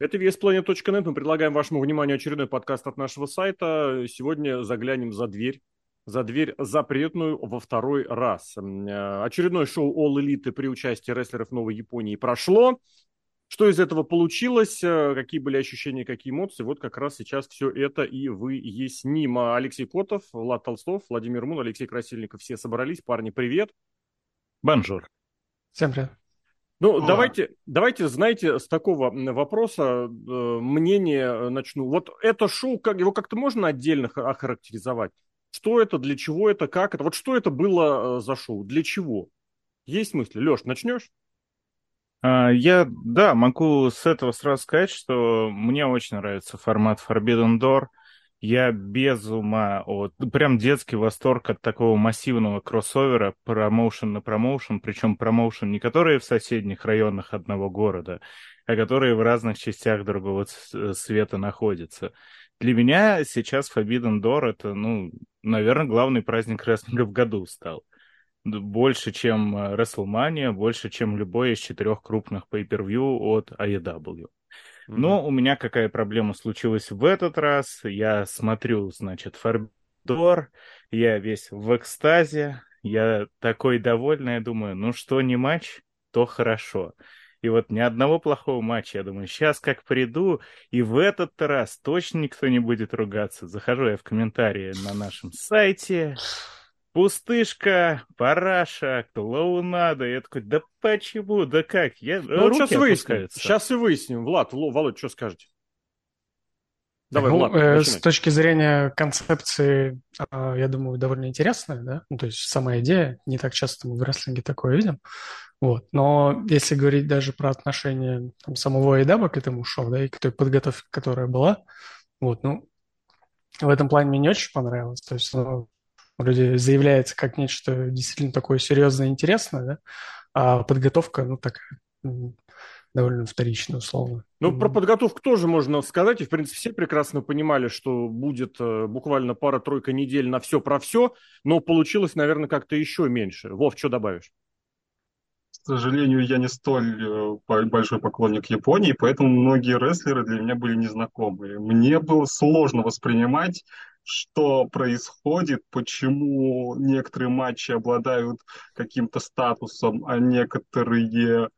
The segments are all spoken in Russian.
Это VSPlanet.net. Мы предлагаем вашему вниманию очередной подкаст от нашего сайта. Сегодня заглянем за дверь. За дверь запретную во второй раз. Э, очередное шоу All Elite при участии рестлеров Новой Японии прошло. Что из этого получилось, э, какие были ощущения, какие эмоции, вот как раз сейчас все это и выясним. Алексей Котов, Влад Толстов, Владимир Мун, Алексей Красильников, все собрались. Парни, привет. Бонжур. Всем привет. Ну, а. давайте, давайте, знаете, с такого вопроса э, мнение начну. Вот это шоу, как, его как-то можно отдельно охарактеризовать? Что это, для чего это, как это? Вот что это было э, за шоу? Для чего? Есть мысли? Леш, начнешь? А, я, да, могу с этого сразу сказать, что мне очень нравится формат Forbidden Door. Я без ума от... Прям детский восторг от такого массивного кроссовера, промоушен на промоушен, причем промоушен не которые в соседних районах одного города, а которые в разных частях другого света находятся. Для меня сейчас Forbidden Door это, ну, наверное, главный праздник рестлинга в году стал больше, чем э, WrestleMania, больше, чем любой из четырех крупных pay-per-view от AEW. Mm-hmm. Но у меня какая проблема случилась в этот раз. Я смотрю, значит, Фордор, я весь в экстазе, я такой довольный, я думаю, ну что не матч, то хорошо. И вот ни одного плохого матча. Я думаю, сейчас как приду, и в этот раз точно никто не будет ругаться. Захожу я в комментарии на нашем сайте, Пустышка, параша, клоунада. Я такой, да почему, да как? Я, ну, сейчас выясним. Сейчас и выясним. Влад, Володь, что скажете? Давай, ну, Влад, э, с точки зрения концепции, э, я думаю, довольно интересная, да? Ну, то есть сама идея, не так часто мы в рестлинге такое видим. Вот. Но если говорить даже про отношение там, самого Эдаба к этому шоу, да, и к той подготовке, которая была, вот, ну, в этом плане мне не очень понравилось. То есть, ну, вроде заявляется как нечто действительно такое серьезное и интересное, да, а подготовка, ну, такая довольно вторичная, условно. Ну, про подготовку тоже можно сказать, и, в принципе, все прекрасно понимали, что будет э, буквально пара-тройка недель на все про все, но получилось, наверное, как-то еще меньше. Вов, что добавишь? К сожалению, я не столь э, большой поклонник Японии, поэтому многие рестлеры для меня были незнакомые. Мне было сложно воспринимать что происходит, почему некоторые матчи обладают каким-то статусом, а некоторые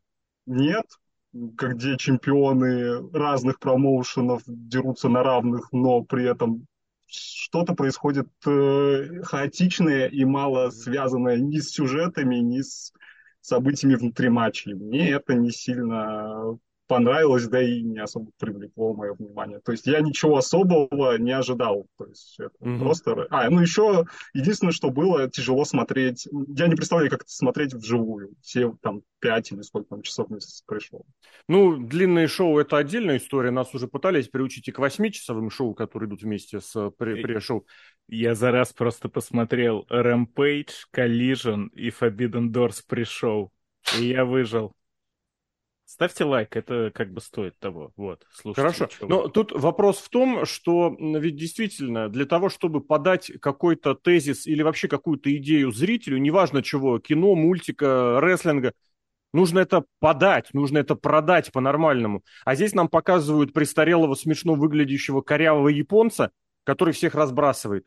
нет, где чемпионы разных промоушенов дерутся на равных, но при этом что-то происходит э, хаотичное и мало связанное ни с сюжетами, ни с событиями внутри матчей. Мне это не сильно понравилось, да и не особо привлекло мое внимание. То есть я ничего особого не ожидал. То есть это mm-hmm. просто... А, ну еще единственное, что было, тяжело смотреть. Я не представляю, как это смотреть вживую. Все там пять или сколько там часов месяц пришло. Ну, длинные шоу — это отдельная история. Нас уже пытались приучить и к восьмичасовым шоу, которые идут вместе с пре-шоу. Я за раз просто посмотрел Rampage, Collision и Forbidden Doors pre-шоу. И я выжил. Ставьте лайк, это как бы стоит того. Вот, слушайте. Хорошо. Но тут вопрос в том, что ведь действительно для того, чтобы подать какой-то тезис или вообще какую-то идею зрителю, неважно чего, кино, мультика, рестлинга, нужно это подать, нужно это продать по-нормальному. А здесь нам показывают престарелого, смешно выглядящего корявого японца, который всех разбрасывает.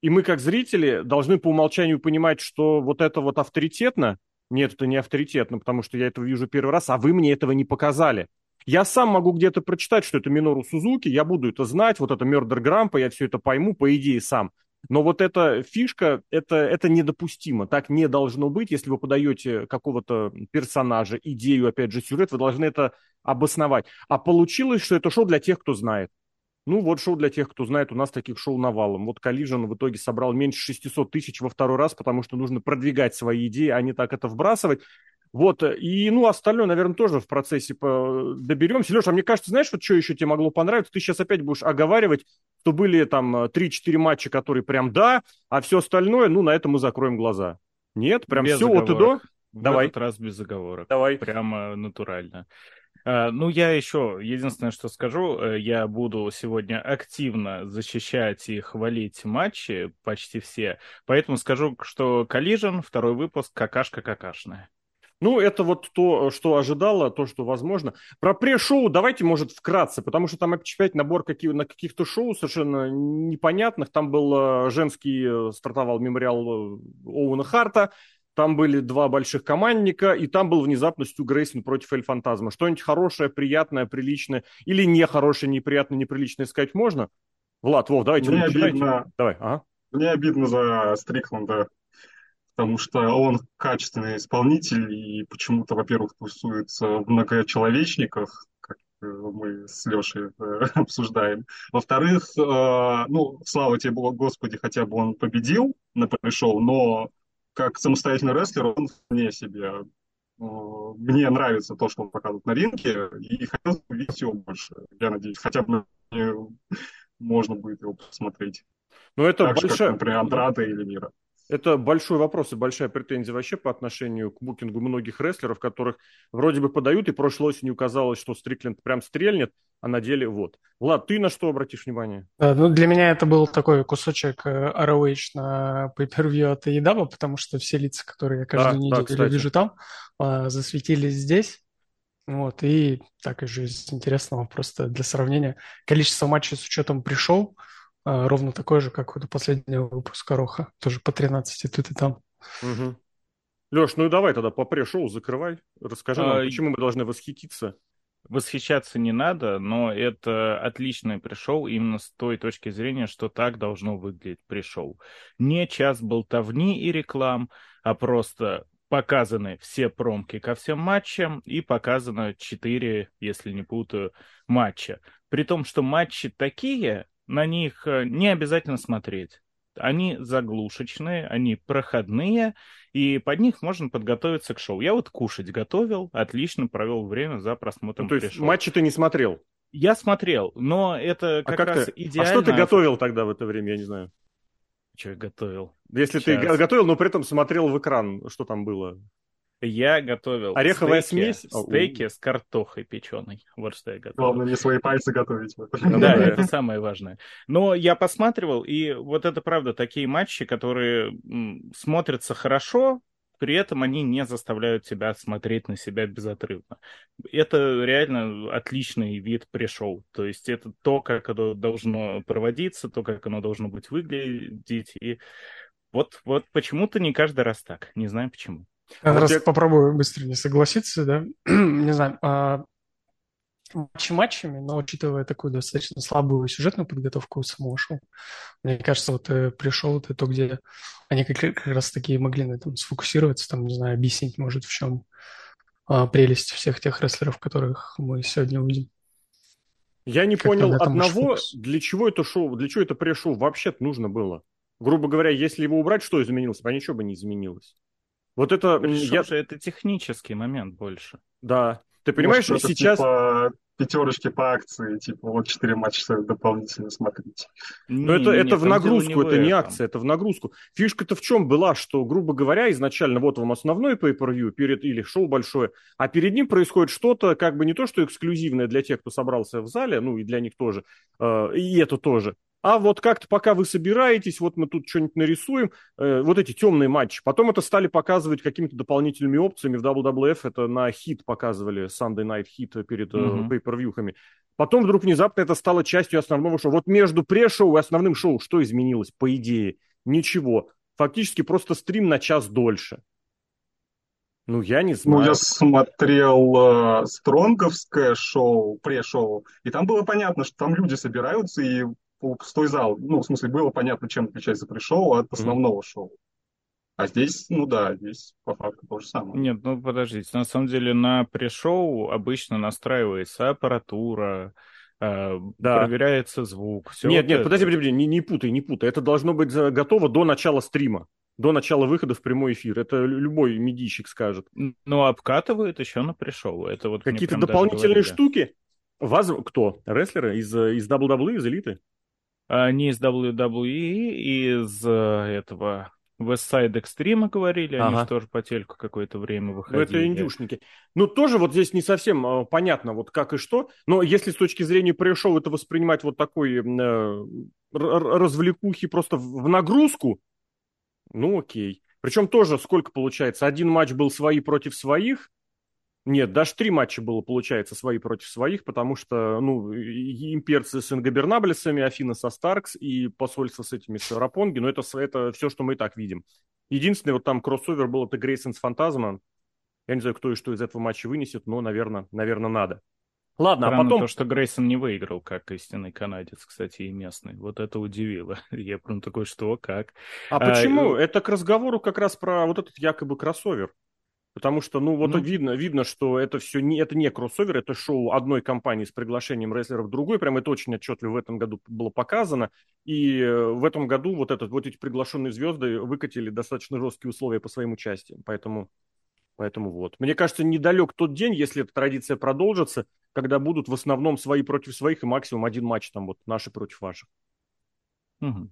И мы, как зрители, должны по умолчанию понимать, что вот это вот авторитетно, нет, это не авторитетно, потому что я этого вижу первый раз, а вы мне этого не показали. Я сам могу где-то прочитать, что это Минору Сузуки, я буду это знать, вот это Мердер Грампа, я все это пойму, по идее, сам. Но вот эта фишка, это, это недопустимо. Так не должно быть. Если вы подаете какого-то персонажа, идею, опять же, сюжет, вы должны это обосновать. А получилось, что это шоу для тех, кто знает. Ну, вот шоу для тех, кто знает, у нас таких шоу навалом. Вот Collision в итоге собрал меньше 600 тысяч во второй раз, потому что нужно продвигать свои идеи, а не так это вбрасывать. Вот, и, ну, остальное, наверное, тоже в процессе доберемся. Леша, а мне кажется, знаешь, вот что еще тебе могло понравиться? Ты сейчас опять будешь оговаривать, что были там 3-4 матча, которые прям да, а все остальное, ну, на это мы закроем глаза. Нет, прям без все от и до? В Давай. этот раз без заговорок. Давай. Прямо натурально. Э, ну, я еще, единственное, что скажу, э, я буду сегодня активно защищать и хвалить матчи, почти все, поэтому скажу, что Collision, второй выпуск, какашка какашная. Ну, это вот то, что ожидало, то, что возможно. Про пре-шоу давайте, может, вкратце, потому что там опять набор каких, на каких-то шоу совершенно непонятных. Там был э, женский, стартовал мемориал Оуэна Харта, там были два больших командника, и там был внезапно Стю Грейсон против Эль Фантазма. Что-нибудь хорошее, приятное, приличное, или нехорошее, неприятное, неприличное сказать можно? Влад, Вов, давайте. Мне обидно, Давай, ага. Мне обидно за Стрикланда потому что он качественный исполнитель и почему-то, во-первых, тусуется в многочеловечниках, как э, мы с Лешей обсуждаем. Во-вторых, э, ну, слава тебе, Господи, хотя бы он победил на пришел, но как самостоятельный рестлер он вне себе. Э, мне нравится то, что он показывает на ринге, и хотел увидеть его больше. Я надеюсь, хотя бы можно будет его посмотреть. Ну, это так большая... же, как, например, Андрада или Мира. Это большой вопрос и большая претензия вообще по отношению к букингу многих рестлеров, которых вроде бы подают, и прошлой осенью казалось, что Стрикленд прям стрельнет, а на деле вот. Влад, ты на что обратишь внимание? Да, ну для меня это был такой кусочек э, ROH на pay-per-view от Едаба, потому что все лица, которые я каждую да, неделю да, вижу там, а, засветились здесь. Вот, и так и же из интересного просто для сравнения. Количество матчей с учетом пришел – ровно такой же, как у последнего выпуска Роха. Тоже по 13 тут и там. Угу. Леш, ну и давай тогда по пре-шоу закрывай. Расскажи нам, а, почему мы должны восхититься. Восхищаться не надо, но это отличное пришел именно с той точки зрения, что так должно выглядеть пришел. Не час болтовни и реклам, а просто показаны все промки ко всем матчам и показано 4, если не путаю, матча. При том, что матчи такие, на них э, не обязательно смотреть. Они заглушечные, они проходные, и под них можно подготовиться к шоу. Я вот кушать готовил, отлично провел время за просмотром. Ну, то есть пришел. матчи ты не смотрел? Я смотрел, но это как, а как раз ты? идеально. А что ты готовил тогда в это время, я не знаю? Что я готовил? Если Сейчас. ты готовил, но при этом смотрел в экран, что там было? Я готовил Ореховая стейки, смесь? Стейки с картохой печеной. Вот что я готовил. Главное, не свои пальцы готовить. Да, это самое важное. Но я посматривал, и вот это правда, такие матчи, которые смотрятся хорошо, при этом они не заставляют тебя смотреть на себя безотрывно. Это реально отличный вид пришел. То есть это то, как оно должно проводиться, то, как оно должно быть выглядеть. И вот, вот почему-то не каждый раз так. Не знаю почему. Я вот раз я... попробую быстрее согласиться, да. не знаю, а, матчи матчами, но учитывая такую достаточно слабую сюжетную подготовку самого шоу, мне кажется, вот э, пришел это то, где они как, как раз таки могли на этом сфокусироваться, там, не знаю, объяснить, может, в чем а, прелесть всех тех рестлеров, которых мы сегодня увидим. Я не как понял одного, для чего это шоу, для чего это пришел вообще нужно было. Грубо говоря, если его убрать, что изменилось? А ничего бы не изменилось. Вот это... я... же это технический момент больше. Да. Ты понимаешь, Может, сейчас... Типа пятерочки по акции, типа вот четыре матча дополнительно смотрите. Но не, это, не, это в нагрузку, не это не акция, это в нагрузку. Фишка-то в чем была, что, грубо говоря, изначально вот вам основной pay-per-view перед, или шоу большое, а перед ним происходит что-то, как бы не то, что эксклюзивное для тех, кто собрался в зале, ну и для них тоже, э, и это тоже, а вот как-то пока вы собираетесь, вот мы тут что-нибудь нарисуем, э, вот эти темные матчи. Потом это стали показывать какими-то дополнительными опциями. В WWF это на хит показывали, Sunday Night Hit перед mm-hmm. э, pay Потом вдруг внезапно это стало частью основного шоу. Вот между пре-шоу и основным шоу что изменилось, по идее? Ничего. Фактически просто стрим на час дольше. Ну, я не знаю. Ну, я смотрел э, стронговское шоу, пре-шоу, и там было понятно, что там люди собираются и пустой зал. Ну, в смысле, было понятно, чем отличается пришел от основного mm-hmm. шоу. А здесь, ну да, здесь по факту то же самое. Нет, ну подождите, на самом деле на пришоу обычно настраивается аппаратура, э, да. проверяется звук. Все нет, вот нет, это. подожди, подожди, не, не путай, не путай. Это должно быть готово до начала стрима, до начала выхода в прямой эфир. Это любой медийщик скажет. Ну, обкатывают еще на пришоу. Это вот Какие-то дополнительные штуки? Вас кто? Рестлеры из, из WWE, из элиты? А, не из WWE, из э, этого West Side Extreme говорили, ага. они же тоже по телеку какое-то время выходили. Ну, это индюшники. Ну, тоже вот здесь не совсем э, понятно, вот как и что, но если с точки зрения пришел это воспринимать вот такой э, развлекухи просто в, в нагрузку, ну, окей. Причем тоже сколько получается? Один матч был свои против своих, нет, даже три матча было, получается, свои против своих, потому что, ну, имперцы с ингобернаблесами, Афина со Старкс и посольство с этими с Рапонги, но это, это все, что мы и так видим. Единственный вот там кроссовер был, это Грейсон с Фантазма. Я не знаю, кто и что из этого матча вынесет, но, наверное, наверное, надо. Ладно, а Странно а потом... то, что Грейсон не выиграл, как истинный канадец, кстати, и местный. Вот это удивило. Я прям такой, что, как? А, а почему? Это к разговору как раз про вот этот якобы кроссовер. Потому что, ну, вот ну, видно, видно, что это все не, это не кроссовер, это шоу одной компании с приглашением рестлеров другой. Прям это очень отчетливо в этом году было показано. И э, в этом году вот, этот, вот эти приглашенные звезды выкатили достаточно жесткие условия по своим участиям. Поэтому, поэтому вот. Мне кажется, недалек тот день, если эта традиция продолжится, когда будут в основном свои против своих и максимум один матч там вот наши против ваших. Угу.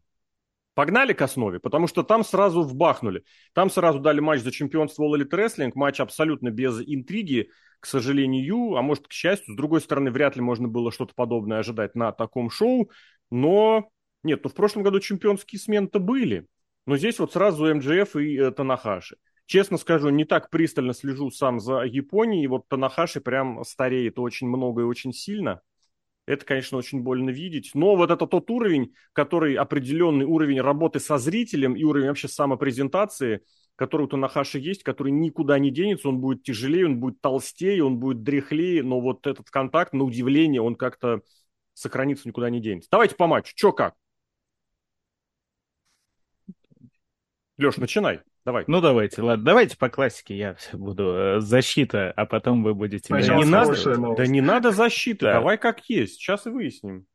Погнали к основе, потому что там сразу вбахнули. Там сразу дали матч за чемпионство All Elite матч абсолютно без интриги, к сожалению, а может, к счастью. С другой стороны, вряд ли можно было что-то подобное ожидать на таком шоу. Но, нет, ну в прошлом году чемпионские смены-то были. Но здесь вот сразу МджФ и э, Танахаши. Честно скажу, не так пристально слежу сам за Японией. Вот Танахаши прям стареет очень много и очень сильно. Это, конечно, очень больно видеть. Но вот это тот уровень, который определенный уровень работы со зрителем и уровень вообще самопрезентации, который у Танахаши есть, который никуда не денется, он будет тяжелее, он будет толстее, он будет дряхлее, но вот этот контакт, на удивление, он как-то сохранится, никуда не денется. Давайте по матчу. Чё как? Леш, начинай. Давай. Ну, давайте, ладно, давайте по классике я буду. Э, защита, а потом вы будете... Да не, надо, да не надо защиты, да. давай как есть, сейчас и выясним.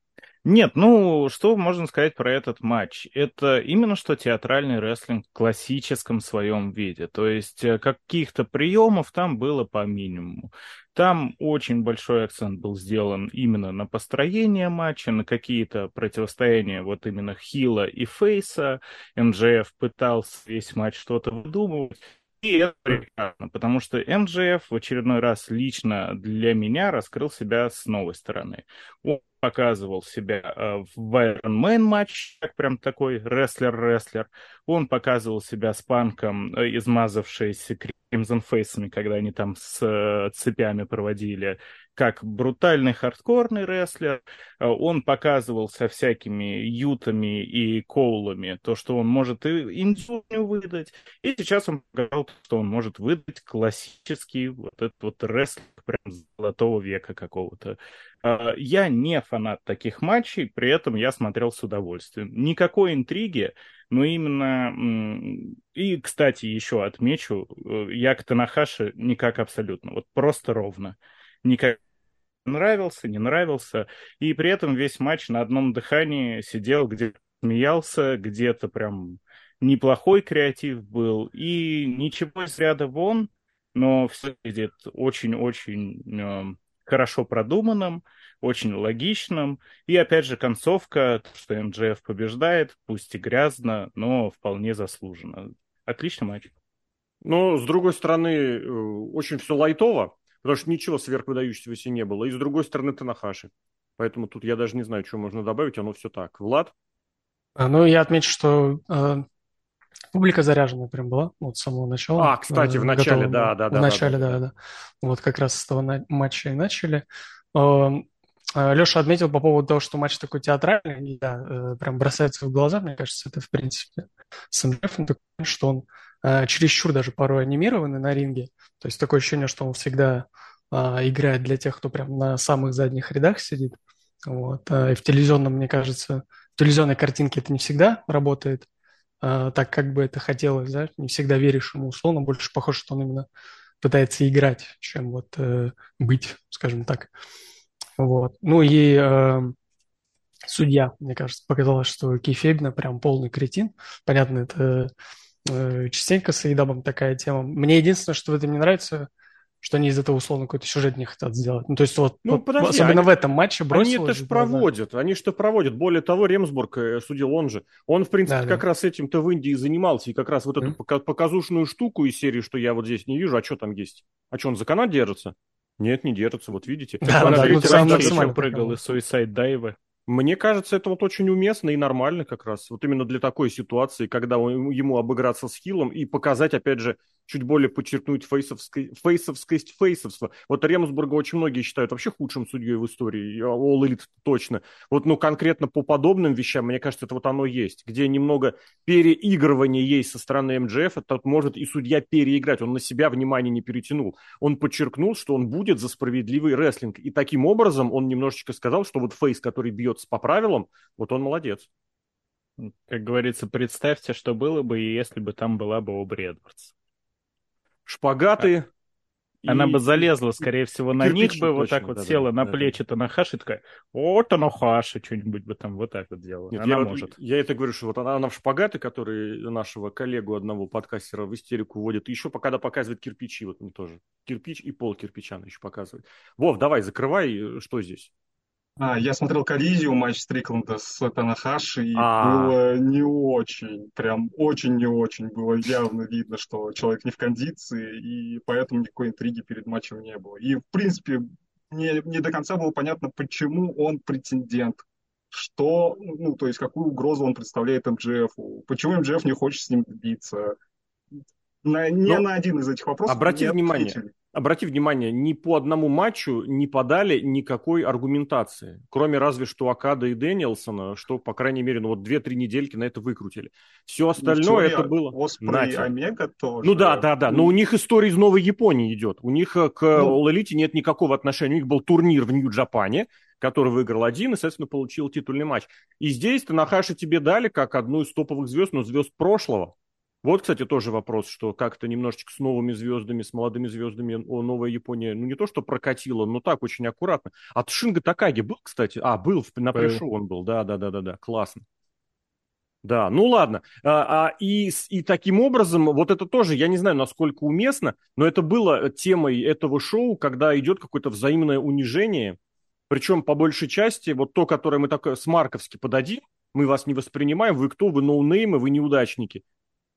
Нет, ну, что можно сказать про этот матч? Это именно что театральный рестлинг в классическом своем виде. То есть э, каких-то приемов там было по минимуму. Там очень большой акцент был сделан именно на построение матча, на какие-то противостояния вот именно Хила и Фейса. MJF пытался весь матч что-то выдумывать. И это прекрасно, потому что MJF в очередной раз лично для меня раскрыл себя с новой стороны. Он показывал себя э, в Iron Man матч, как прям такой рестлер-рестлер. Он показывал себя с Панком, э, измазавшись Crimson Фейсами, когда они там с э, цепями проводили, как брутальный хардкорный рестлер. Он показывал со всякими ютами и коулами то, что он может и инсульню выдать. И сейчас он показал, что он может выдать классический вот этот вот рестлинг прям золотого века какого-то. А, я не фанат таких матчей, при этом я смотрел с удовольствием. Никакой интриги, но именно... И, кстати, еще отмечу, э, я к Танахаши никак абсолютно, вот просто ровно. Никак нравился, не нравился. И при этом весь матч на одном дыхании сидел, где смеялся, где-то прям неплохой креатив был. И ничего из ряда вон, но все видит очень-очень эм, хорошо продуманным, очень логичным. И опять же концовка, что МДФ побеждает, пусть и грязно, но вполне заслуженно. Отличный матч. Но, с другой стороны, э, очень все лайтово, потому что ничего сверхвыдающегося не было. И, с другой стороны, Танахаши. Поэтому тут я даже не знаю, что можно добавить, оно все так. Влад? А, ну, я отмечу, что э, Публика заряженная прям была вот с самого начала. А, кстати, в начале, да, да, да. В начале, да, да. Вот как раз с того матча и начали. Эм, э, Леша отметил по поводу того, что матч такой театральный, да, э, прям бросается в глаза, мне кажется, это в принципе с МДФ, что он э, чересчур даже порой анимированный на ринге. То есть такое ощущение, что он всегда играет для тех, кто прям на самых задних рядах сидит. Вот. И в телевизионном, мне кажется, в телевизионной картинке это не всегда работает. А, так, как бы это хотелось, да, не всегда веришь ему условно, больше похоже, что он именно пытается играть, чем вот э, быть, скажем так. Вот. Ну и э, судья, мне кажется, показалось, что Кейфебина прям полный кретин. Понятно, это э, частенько с Эйдабом такая тема. Мне единственное, что в этом не нравится, что они из этого условно какой-то сюжет не хотят сделать. Ну, то есть вот, ну, вот подожди, особенно они, в этом матче Они это же проводят, они что проводят. Более того, Ремсбург э, судил он же. Он, в принципе, да, как да. раз этим-то в Индии занимался. И как раз вот mm-hmm. эту показушную штуку из серии, что я вот здесь не вижу, а что там есть? А что, он за канат держится? Нет, не держится, вот видите. Да, он да, еще прыгал из Suicide Dive. Мне кажется, это вот очень уместно и нормально как раз. Вот именно для такой ситуации, когда ему обыграться с хилом и показать, опять же, чуть более подчеркнуть фейсовской, фейсовскость фейсовства. Вот Ремсбурга очень многие считают вообще худшим судьей в истории, All Elite точно. Вот, ну, конкретно по подобным вещам, мне кажется, это вот оно есть, где немного переигрывания есть со стороны МДФ, это может и судья переиграть, он на себя внимание не перетянул. Он подчеркнул, что он будет за справедливый рестлинг, и таким образом он немножечко сказал, что вот фейс, который бьется по правилам, вот он молодец. Как говорится, представьте, что было бы, если бы там была бы Обри Эдвардс шпагаты. Она и... бы залезла, скорее всего, на них бы, вот так вот да, села да, на да, плечи. Танахаши, такая, вот Танахаши, что-нибудь бы там вот так вот делала. Нет, она я может. я это говорю, что вот она, она в шпагаты, который нашего коллегу одного подкастера в истерику вводит, еще пока показывает кирпичи, вот мне тоже. Кирпич и пол кирпича она еще показывает. Вов, давай, закрывай, что здесь? А, я смотрел коллизию матч Стрикленда с Танахаши, и А-а-а. было не очень, прям очень не очень. Было явно видно, что человек не в кондиции, и поэтому никакой интриги перед матчем не было. И, в принципе, не, не до конца было понятно, почему он претендент, что, ну, то есть какую угрозу он представляет МДФ, почему МДФ не хочет с ним биться. На, не Но на один из этих вопросов обрати внимание, ответили обрати внимание, ни по одному матчу не подали никакой аргументации, кроме разве что Акада и Дэниелсона, что, по крайней мере, ну вот две-три недельки на это выкрутили. Все ну, остальное это было... Оспрей Омега тоже. Ну да, да, да, но у них история из Новой Японии идет. У них э, к ну... Нет никакого отношения. У них был турнир в Нью-Джапане, который выиграл один и, соответственно, получил титульный матч. И здесь Танахаши тебе дали как одну из топовых звезд, но звезд прошлого. Вот, кстати, тоже вопрос, что как-то немножечко с новыми звездами, с молодыми звездами о, новая Япония, ну не то, что прокатила, но так очень аккуратно. А Шинга Такаги был, кстати? А, был, на пришел он был, да-да-да-да-да, классно. Да, ну ладно. А, а, и, и таким образом, вот это тоже, я не знаю, насколько уместно, но это было темой этого шоу, когда идет какое-то взаимное унижение, причем по большей части, вот то, которое мы так смарковски подадим, мы вас не воспринимаем, вы кто, вы ноунеймы, вы неудачники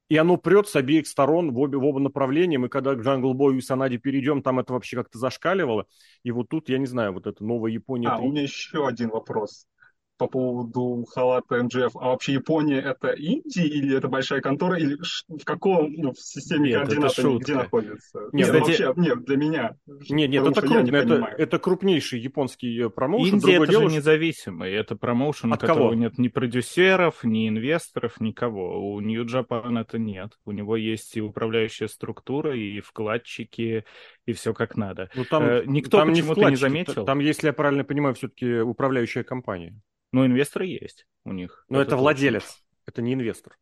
и оно прет с обеих сторон в, обе, в оба направления. Мы когда к Джангл Бою и Санаде перейдем, там это вообще как-то зашкаливало. И вот тут, я не знаю, вот это новая Япония. А, 3... у меня еще один вопрос по поводу халата МГФ. А вообще Япония это Индия или это большая контора? Или в каком ну, в системе нет, координат они где находится? Нет, нет, кстати... вообще, нет, для меня. Нет, нет, это крупно, это, это крупнейший японский э, промоушен. Индия это дело, же независимый, это промоушен, От у которого кого? нет ни продюсеров, ни инвесторов, никого. У New Japan это нет. У него есть и управляющая структура, и вкладчики, и все как надо. Ну, там, э, Никто там почему-то не, не заметил. Там, если я правильно понимаю, все-таки управляющая компания. Но инвесторы есть у них. Но это, это владелец, точно. это не инвестор.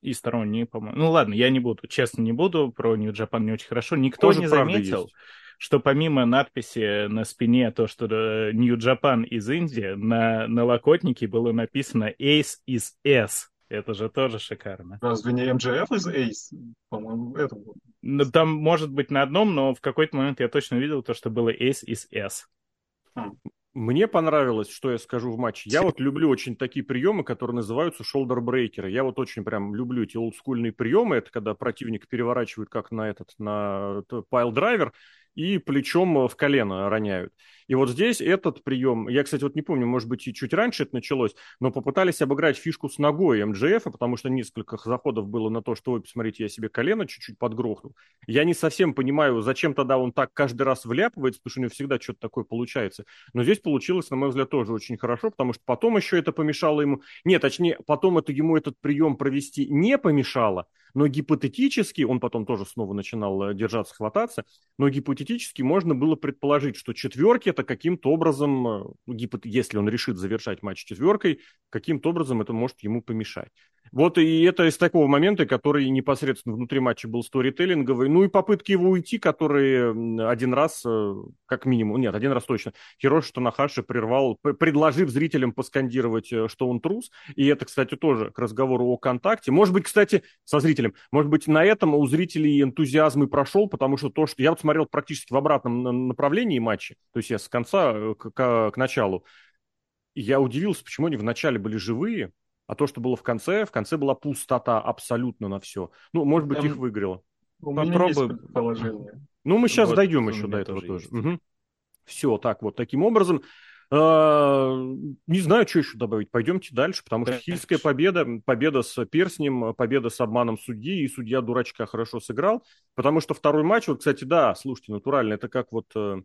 И сторонние, по-моему. Ну ладно, я не буду, честно не буду, про New Japan не очень хорошо. Никто Тоже не заметил, есть. что помимо надписи на спине, то, что э, New Japan из Индии, на налокотнике было написано Ace is S. Это же тоже шикарно. Разве не MJF из Ace? По-моему, это было. Ну, там может быть на одном, но в какой-то момент я точно видел то, что было Ace из S. Хм. Мне понравилось, что я скажу в матче. Я вот люблю очень такие приемы, которые называются шолдер-брейкеры. Я вот очень прям люблю эти олдскульные приемы. Это когда противник переворачивает как на этот, на piledriver и плечом в колено роняют. И вот здесь этот прием, я, кстати, вот не помню, может быть, и чуть раньше это началось, но попытались обыграть фишку с ногой MJF, потому что несколько заходов было на то, что, ой, посмотрите, я себе колено чуть-чуть подгрохнул. Я не совсем понимаю, зачем тогда он так каждый раз вляпывается, потому что у него всегда что-то такое получается. Но здесь получилось, на мой взгляд, тоже очень хорошо, потому что потом еще это помешало ему... Нет, точнее, потом это ему этот прием провести не помешало, но гипотетически, он потом тоже снова начинал э, держаться, хвататься, но гипотетически можно было предположить, что четверки это каким-то образом, э, если он решит завершать матч четверкой, каким-то образом это может ему помешать. Вот и это из такого момента, который непосредственно внутри матча был сторителлинговый. Ну и попытки его уйти, которые один раз, э, как минимум, нет, один раз точно, Хироши Танахаши прервал, предложив зрителям поскандировать, что он трус. И это, кстати, тоже к разговору о контакте. Может быть, кстати, со зрителем, может быть, на этом у зрителей энтузиазм и прошел, потому что то, что я вот смотрел практически в обратном направлении матча, то есть я с конца э, к, к, к началу, я удивился, почему они вначале были живые, а то, что было в конце, в конце была пустота абсолютно на все. Ну, может быть, Там... их выиграло. У есть положение. Ну, мы сейчас вот, дойдем еще до этого тоже. тоже. Угу. Все, так вот, таким образом. Э, Не знаю, что еще добавить. Пойдемте дальше, потому что хильская победа, победа с перстнем, победа с обманом судьи, и судья дурачка хорошо сыграл. Потому что второй матч, вот, кстати, да, слушайте, натурально, это как вот э,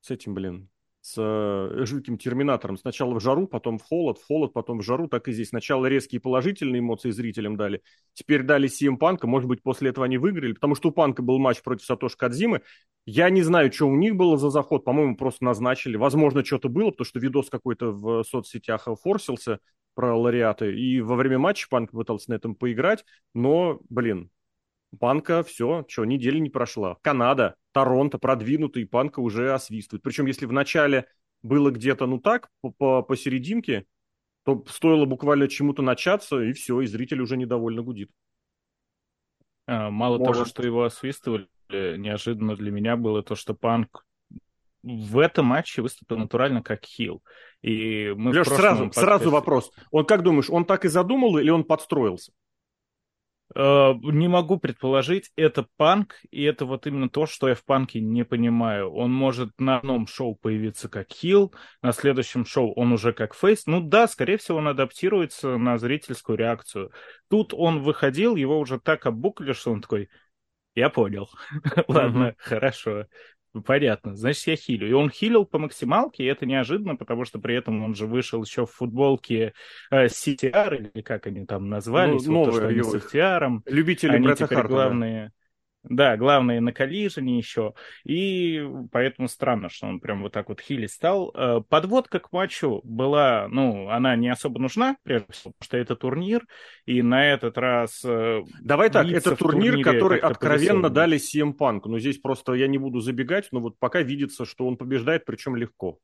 с этим, блин, с э, жидким терминатором. Сначала в жару, потом в холод, в холод, потом в жару. Так и здесь. Сначала резкие положительные эмоции зрителям дали. Теперь дали CM Панка. Может быть, после этого они выиграли. Потому что у Панка был матч против Сатош Кадзимы. Я не знаю, что у них было за заход. По-моему, просто назначили. Возможно, что-то было, потому что видос какой-то в соцсетях форсился про лауреаты. И во время матча Панк пытался на этом поиграть. Но, блин, Панка, все, что, неделя не прошла. Канада, Торонто продвинутый, Панка уже освистывает. Причем, если в начале было где-то, ну так, по посерединке, то стоило буквально чему-то начаться, и все, и зритель уже недовольно гудит. А, мало Может. того, что его освистывали, неожиданно для меня было то, что Панк в этом матче выступил натурально как хил. И мы Леш, сразу, подкасте... сразу вопрос. Он как думаешь, он так и задумал или он подстроился? Э, не могу предположить, это панк, и это вот именно то, что я в панке не понимаю. Он может на одном шоу появиться как хил, на следующем шоу он уже как фейс. Ну да, скорее всего, он адаптируется на зрительскую реакцию. Тут он выходил, его уже так оббукали, что он такой, я понял. Ладно, хорошо. Понятно, значит, я хилю. И он хилил по максималке, и это неожиданно, потому что при этом он же вышел еще в футболке э, CTR, или как они там назвались, ну, вот то, что они с FTR. Любители они теперь Харта, главные... Да главное на коллижене еще. И поэтому странно, что он прям вот так вот хили стал. Э, подводка к матчу была, ну, она не особо нужна, прежде всего, потому что это турнир, и на этот раз... Э, Давай так, это турнир, который откровенно дали CM Punk. Но здесь просто я не буду забегать, но вот пока видится, что он побеждает, причем легко.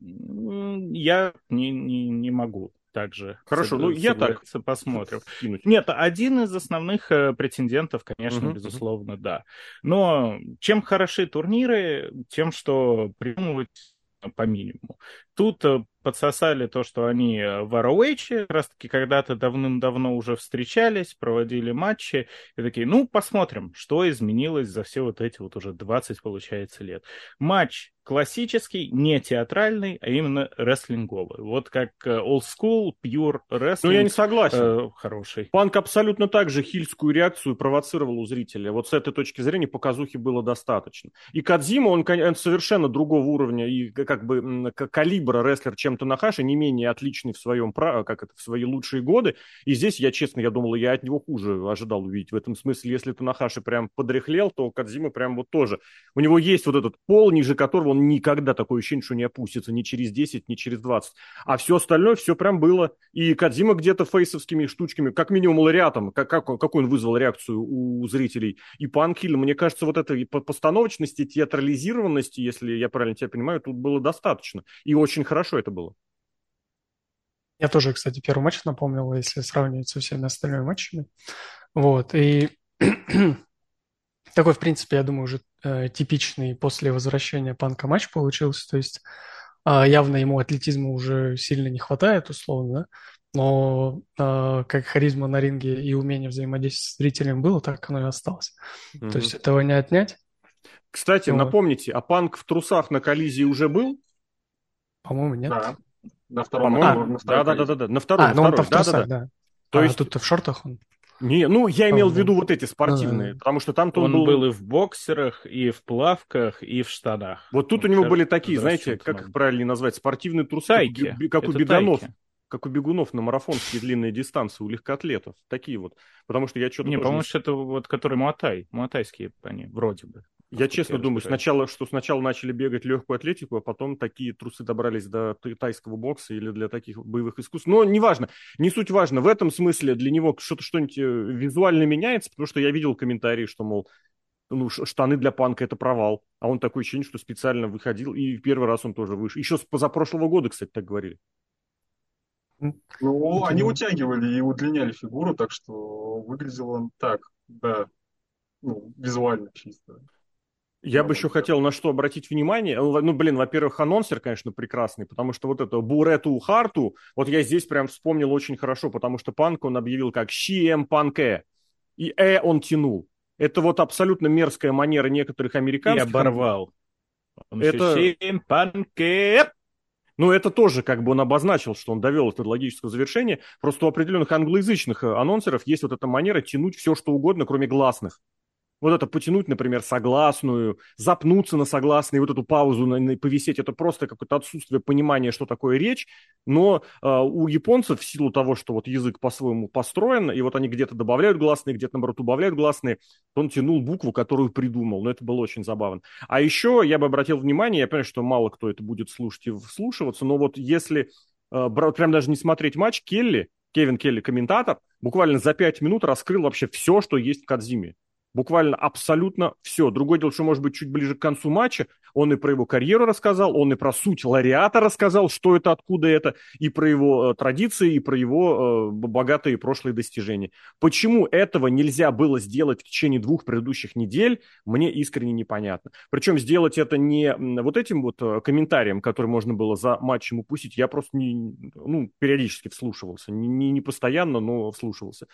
Я не, не, не могу также. Хорошо, ну я так посмотрим. Скинуть. Нет, один из основных э, претендентов, конечно, угу, безусловно, угу. да. Но чем хороши турниры, тем, что придумывать по минимуму. Тут э, подсосали то, что они э, в ROH, как раз таки когда-то давным-давно уже встречались, проводили матчи, и такие, ну, посмотрим, что изменилось за все вот эти вот уже 20, получается, лет. Матч классический, не театральный, а именно рестлинговый. Вот как э, old school, pure wrestling. Ну, я не согласен. Э, хороший. Панк абсолютно так же хильскую реакцию провоцировал у зрителя. Вот с этой точки зрения показухи было достаточно. И Кадзима, он, он совершенно другого уровня и как бы калибра рестлер, чем Танахаши, не менее отличный в своем, как это, в свои лучшие годы. И здесь я, честно, я думал, я от него хуже ожидал увидеть. В этом смысле, если Танахаши прям подрехлел, то Кадзима прям вот тоже. У него есть вот этот пол, ниже которого он никогда такое ощущение, что не опустится ни через 10, ни через 20. А все остальное, все прям было. И Кадзима где-то фейсовскими штучками, как минимум лауреатом, как, как, какой он вызвал реакцию у зрителей. И Панкиль, мне кажется, вот этой постановочности, театрализированности, если я правильно тебя понимаю, тут было достаточно. И очень хорошо это было. Я тоже, кстати, первый матч напомнил, если сравнивать со всеми остальными матчами. Вот, и такой, в принципе, я думаю, уже э, типичный после возвращения панка матч получился. То есть э, явно ему атлетизма уже сильно не хватает, условно, да? но э, как харизма на ринге и умение взаимодействовать с зрителем было, так оно и осталось. Mm-hmm. То есть этого не отнять. Кстати, вот. напомните, а панк в трусах на коллизии уже был? По-моему, нет. Да. На втором. А, на да, да, да, да, да, на втором. А, ну он-то в трусах, да, да. да. То а, есть тут в шортах он. Не, ну я имел в виду вот эти спортивные, да. потому что там-то он, он был... был и в боксерах, и в плавках, и в штанах. Вот тут вот у него были такие, знаете, как их правильно назвать, спортивные трусы, тайки. как у бегунов. Тайки. Как у бегунов на марафонские длинные дистанции, у легкоатлетов. Такие вот. Потому что я что-то... Не, по-моему, не... это вот, которые муатай. Муатайские они, вроде бы. Я честно я думаю, сначала, что сначала начали бегать легкую атлетику, а потом такие трусы добрались до тайского бокса или для таких боевых искусств. Но неважно, не суть важно. В этом смысле для него что-то что-нибудь э, визуально меняется, потому что я видел комментарии, что, мол, ну, штаны для панка это провал. А он такой ощущение, что специально выходил, и первый раз он тоже вышел. Еще с позапрошлого года, кстати, так говорили. Ну, они утягивали и удлиняли фигуру, так что выглядел он так, да, ну, визуально чисто. Я бы еще хотел на что обратить внимание. Ну, ну, блин, во-первых, анонсер, конечно, прекрасный, потому что вот это Бурету Харту, вот я здесь прям вспомнил очень хорошо, потому что Панк он объявил как Щием Панке, и Э он тянул. Это вот абсолютно мерзкая манера некоторых американцев. И оборвал. Он это... Панке. Но это тоже как бы он обозначил, что он довел это до логического завершения. Просто у определенных англоязычных э, анонсеров есть вот эта манера тянуть все, что угодно, кроме гласных. Вот это потянуть, например, согласную, запнуться на согласной, вот эту паузу на, на, повисеть, это просто какое-то отсутствие понимания, что такое речь. Но э, у японцев в силу того, что вот язык по-своему построен, и вот они где-то добавляют гласные, где-то, наоборот, убавляют гласные, он тянул букву, которую придумал. Но это было очень забавно. А еще я бы обратил внимание, я понимаю, что мало кто это будет слушать и вслушиваться, но вот если э, прям даже не смотреть матч, Келли, Кевин Келли, комментатор, буквально за пять минут раскрыл вообще все, что есть в Кадзиме. Буквально абсолютно все. Другое дело, что, может быть, чуть ближе к концу матча он и про его карьеру рассказал, он и про суть лауреата рассказал, что это, откуда это, и про его э, традиции, и про его э, богатые прошлые достижения. Почему этого нельзя было сделать в течение двух предыдущих недель, мне искренне непонятно. Причем сделать это не вот этим вот э, комментарием, который можно было за матчем упустить, я просто не, ну, периодически вслушивался, не, не постоянно, но вслушивался.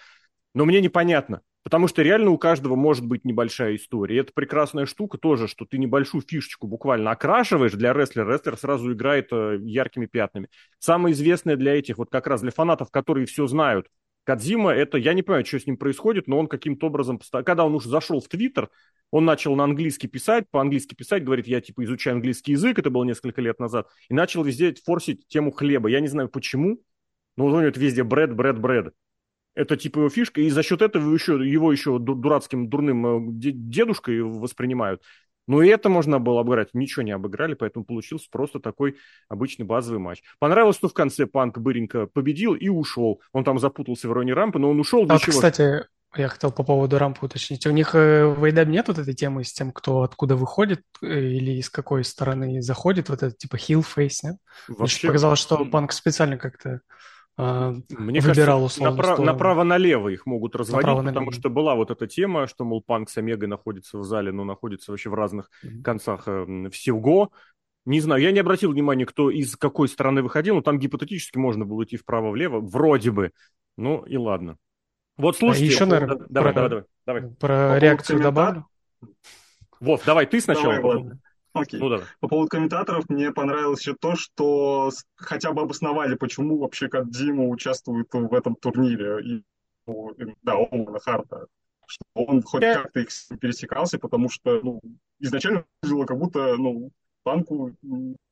Но мне непонятно, потому что реально у каждого может быть небольшая история. И это прекрасная штука тоже, что ты небольшую фишечку буквально окрашиваешь для рестлера, рестлер сразу играет э, яркими пятнами. Самое известное для этих, вот как раз для фанатов, которые все знают, Кадзима, это, я не понимаю, что с ним происходит, но он каким-то образом, когда он уже зашел в Твиттер, он начал на английский писать, по-английски писать, говорит, я типа изучаю английский язык, это было несколько лет назад, и начал везде форсить тему хлеба. Я не знаю почему, но у него везде бред, бред, бред. Это типа его фишка, и за счет этого еще, его еще дурацким, дурным э, дедушкой воспринимают. Но и это можно было обыграть. Ничего не обыграли, поэтому получился просто такой обычный базовый матч. Понравилось, что в конце Панк быренько победил и ушел. Он там запутался в районе рампы, но он ушел. А вот, кстати, я хотел по поводу рампы уточнить. У них э, в AEW нет вот этой темы с тем, кто откуда выходит э, или из какой стороны заходит, вот это типа heel face, нет? Вообще... Мне показалось, что Панк специально как-то Мне выбирал кажется, направо, направо-налево их могут разводить, направо потому что была вот эта тема, что, мол, Панк с Омегой находится в зале, но находится вообще в разных mm-hmm. концах э, всего. Не знаю, я не обратил внимания, кто из какой стороны выходил, но там гипотетически можно было идти вправо-влево, вроде бы. Ну и ладно. Вот слушайте. А еще, наверное, давай, про, давай, давай, давай. Про реакцию добавлю. Вот, давай, ты сначала. Давай, Окей. Ну, да. По поводу комментаторов мне понравилось еще то, что хотя бы обосновали, почему вообще как Дима участвует в этом турнире. И, да, Оуэна Харта. Что он хоть yeah. как-то их пересекался, потому что ну, изначально выглядело как будто ну, танку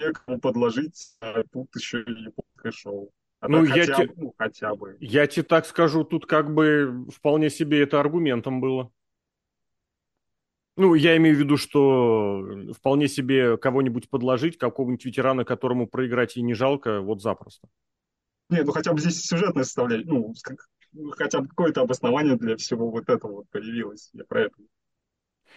некому подложить, а тут еще и японское шоу. А ну, я хотя, те... ну, хотя бы. Я тебе так скажу, тут как бы вполне себе это аргументом было. Ну, я имею в виду, что вполне себе кого-нибудь подложить, какого-нибудь ветерана, которому проиграть и не жалко, вот запросто. Не, ну хотя бы здесь сюжетная составляющая, ну, хотя бы какое-то обоснование для всего вот этого вот появилось. Я про это.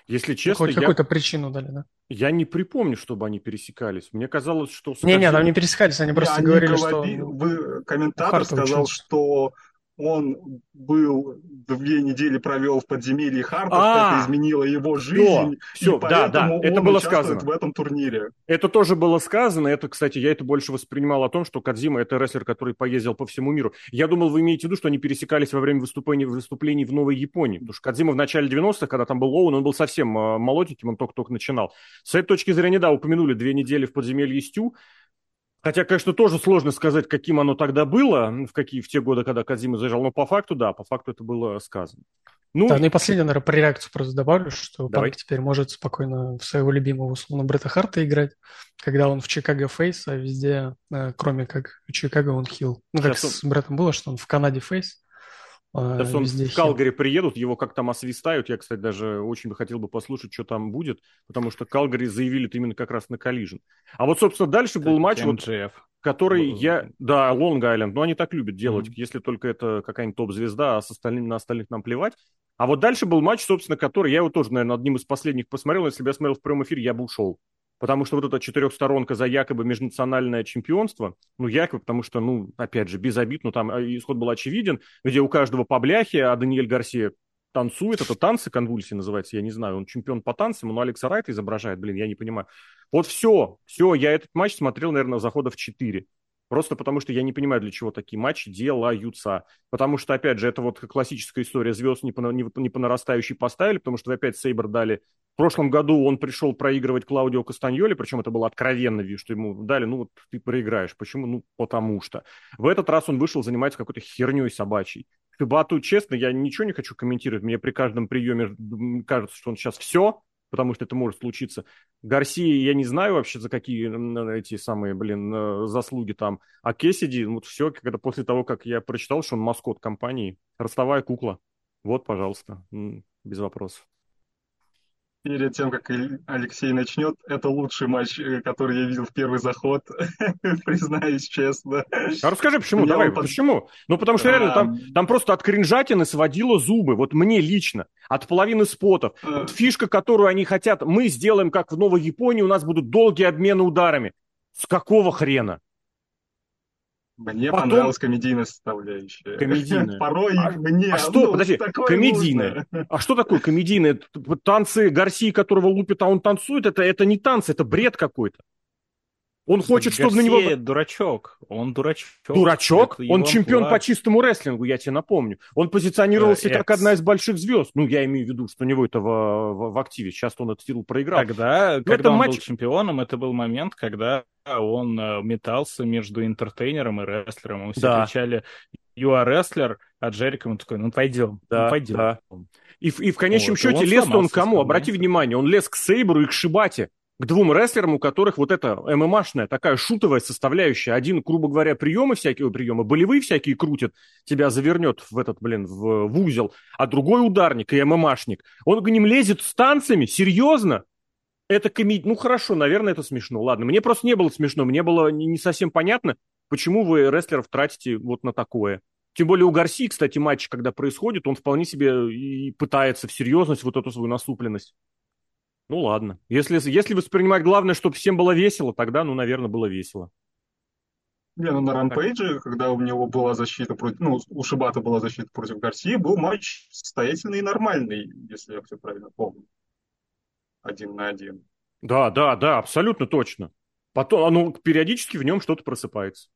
Если ну, честно, Хоть я... какую-то причину дали, да? Я не припомню, чтобы они пересекались. Мне казалось, что... Не-не, там не пересекались, они просто не, говорили, говорили, что... Вы, комментатор сказал, учился. что он был две недели провел в подземелье Харпов, а, это изменило его жизнь, все, все да, да, это было сказано в этом турнире. Это тоже было сказано, это, кстати, я это больше воспринимал о том, что Кадзима это рестлер, который поездил по всему миру. Я думал, вы имеете в виду, что они пересекались во время выступлений, выступлений в Новой Японии, потому что Кадзима в начале 90-х, когда там был Оуэн, он был совсем а, молоденьким, он только-только начинал. С этой точки зрения, да, упомянули две недели в подземелье Стю, Хотя, конечно, тоже сложно сказать, каким оно тогда было, в, какие, в те годы, когда Казима заезжал, но по факту, да, по факту это было сказано. Ну, да, ну и последнее, наверное, про реакцию просто добавлю, что Давай. Панк теперь может спокойно в своего любимого, условно, Бретта Харта играть, когда он в Чикаго face, а везде, э, кроме как в Чикаго, он heel. Ну, как Сейчас с Бреттом было, что он в Канаде face, Сейчас он в Калгари приедут, его как там освистают. Я, кстати, даже очень бы хотел бы послушать, что там будет, потому что Калгари заявили именно как раз на Collision. А вот, собственно, дальше был матч, вот, который я... Да, Лонг-Айленд, но они так любят делать, mm-hmm. если только это какая-нибудь топ-звезда, а с остальными, на остальных нам плевать. А вот дальше был матч, собственно, который я его тоже, наверное, одним из последних посмотрел. Если бы я смотрел в прямом эфире, я бы ушел. Потому что вот эта четырехсторонка за якобы межнациональное чемпионство, ну, якобы, потому что, ну, опять же, без обид, ну, там а, исход был очевиден, где у каждого по бляхе, а Даниэль Гарсия танцует, это танцы конвульсии называется, я не знаю, он чемпион по танцам, но Алекса Райта изображает, блин, я не понимаю. Вот все, все, я этот матч смотрел, наверное, заходов 4. Просто потому что я не понимаю, для чего такие матчи делаются. Потому что, опять же, это вот классическая история. Звезд не по, не, не по нарастающей поставили, потому что опять Сейбр дали. В прошлом году он пришел проигрывать Клаудио Кастаньоли, причем это было откровенно, что ему дали, ну вот ты проиграешь. Почему? Ну, потому что. В этот раз он вышел заниматься какой-то херней собачьей. Шибату, честно, я ничего не хочу комментировать. Мне при каждом приеме кажется, что он сейчас все, потому что это может случиться. Гарсии я не знаю вообще за какие эти самые, блин, э, заслуги там. А Кесиди, вот все, когда после того, как я прочитал, что он маскот компании, ростовая кукла. Вот, пожалуйста, без вопросов перед тем, как Алексей начнет, это лучший матч, э, который я видел в первый заход, признаюсь честно. А расскажи, почему? Меня Давай, под... почему? Ну, потому что реально там, там просто от кринжатины сводило зубы. Вот мне лично. От половины спотов. А... Вот фишка, которую они хотят, мы сделаем, как в Новой Японии, у нас будут долгие обмены ударами. С какого хрена? Мне Потом... понравилась комедийная составляющая. Комедийная. Порой а, мне... А что, ну, подожди, комедийная. Нужно. А что такое комедийная? Танцы Гарсии, которого лупит, а он танцует, это, это не танцы, это бред какой-то. Он хочет, Гарсия чтобы на него... дурачок. Он дурачок. Дурачок? Это он чемпион плат. по чистому рестлингу, я тебе напомню. Он позиционировался э, как одна из больших звезд. Ну, я имею в виду, что у него это в, в, в активе. Сейчас он этот титул проиграл. Тогда, когда он матч... был чемпионом, это был момент, когда он э, метался между интертейнером и рестлером. Мы все да. кричали «You are wrestler», а Джерик ему такой «Ну, пойдем, да, ну, пойдем». Да. И, и в конечном вот, счете лез он кому? Обрати внимание, он лез к Сейбру и к Шибате к двум рестлерам, у которых вот эта ММАшная такая шутовая составляющая. Один, грубо говоря, приемы всякие, приемы болевые всякие крутит, тебя завернет в этот, блин, в, в узел, а другой ударник и ММАшник. Он к ним лезет с танцами, серьезно? Это комедия. Ну, хорошо, наверное, это смешно. Ладно, мне просто не было смешно, мне было не совсем понятно, почему вы рестлеров тратите вот на такое. Тем более у Гарси, кстати, матч, когда происходит, он вполне себе и пытается в серьезность вот эту свою насупленность. Ну ладно. Если, если воспринимать главное, чтобы всем было весело, тогда, ну, наверное, было весело. Не, ну на рампейдже, когда у него была защита против, ну, у Шибата была защита против Гарсии, был матч состоятельный и нормальный, если я все правильно помню. Один на один. Да, да, да, абсолютно точно. Потом, оно периодически в нем что-то просыпается.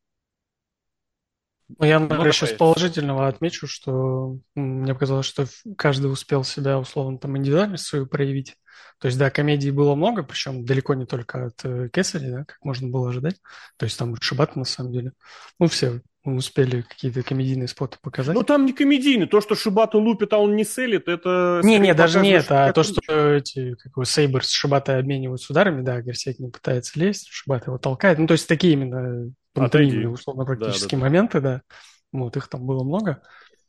Ну, я, например, ну, сейчас положительного отмечу, что мне показалось, что каждый успел себя, условно, там индивидуальность свою проявить. То есть, да, комедий было много, причем далеко не только от э, Кесари, да, как можно было ожидать. То есть там Шибата, на самом деле. Ну, все успели какие-то комедийные споты показать. Ну, там не комедийный. То, что Шибата лупит, а он не селит, это... Не-не, даже не это, а то, что эти, как его, Сейбер с Шибатой обмениваются ударами, да, Гарсет не пытается лезть, Шибата его толкает. Ну, то есть такие именно пантомимные, условно, практические да, да, моменты, да. Вот, их там было много.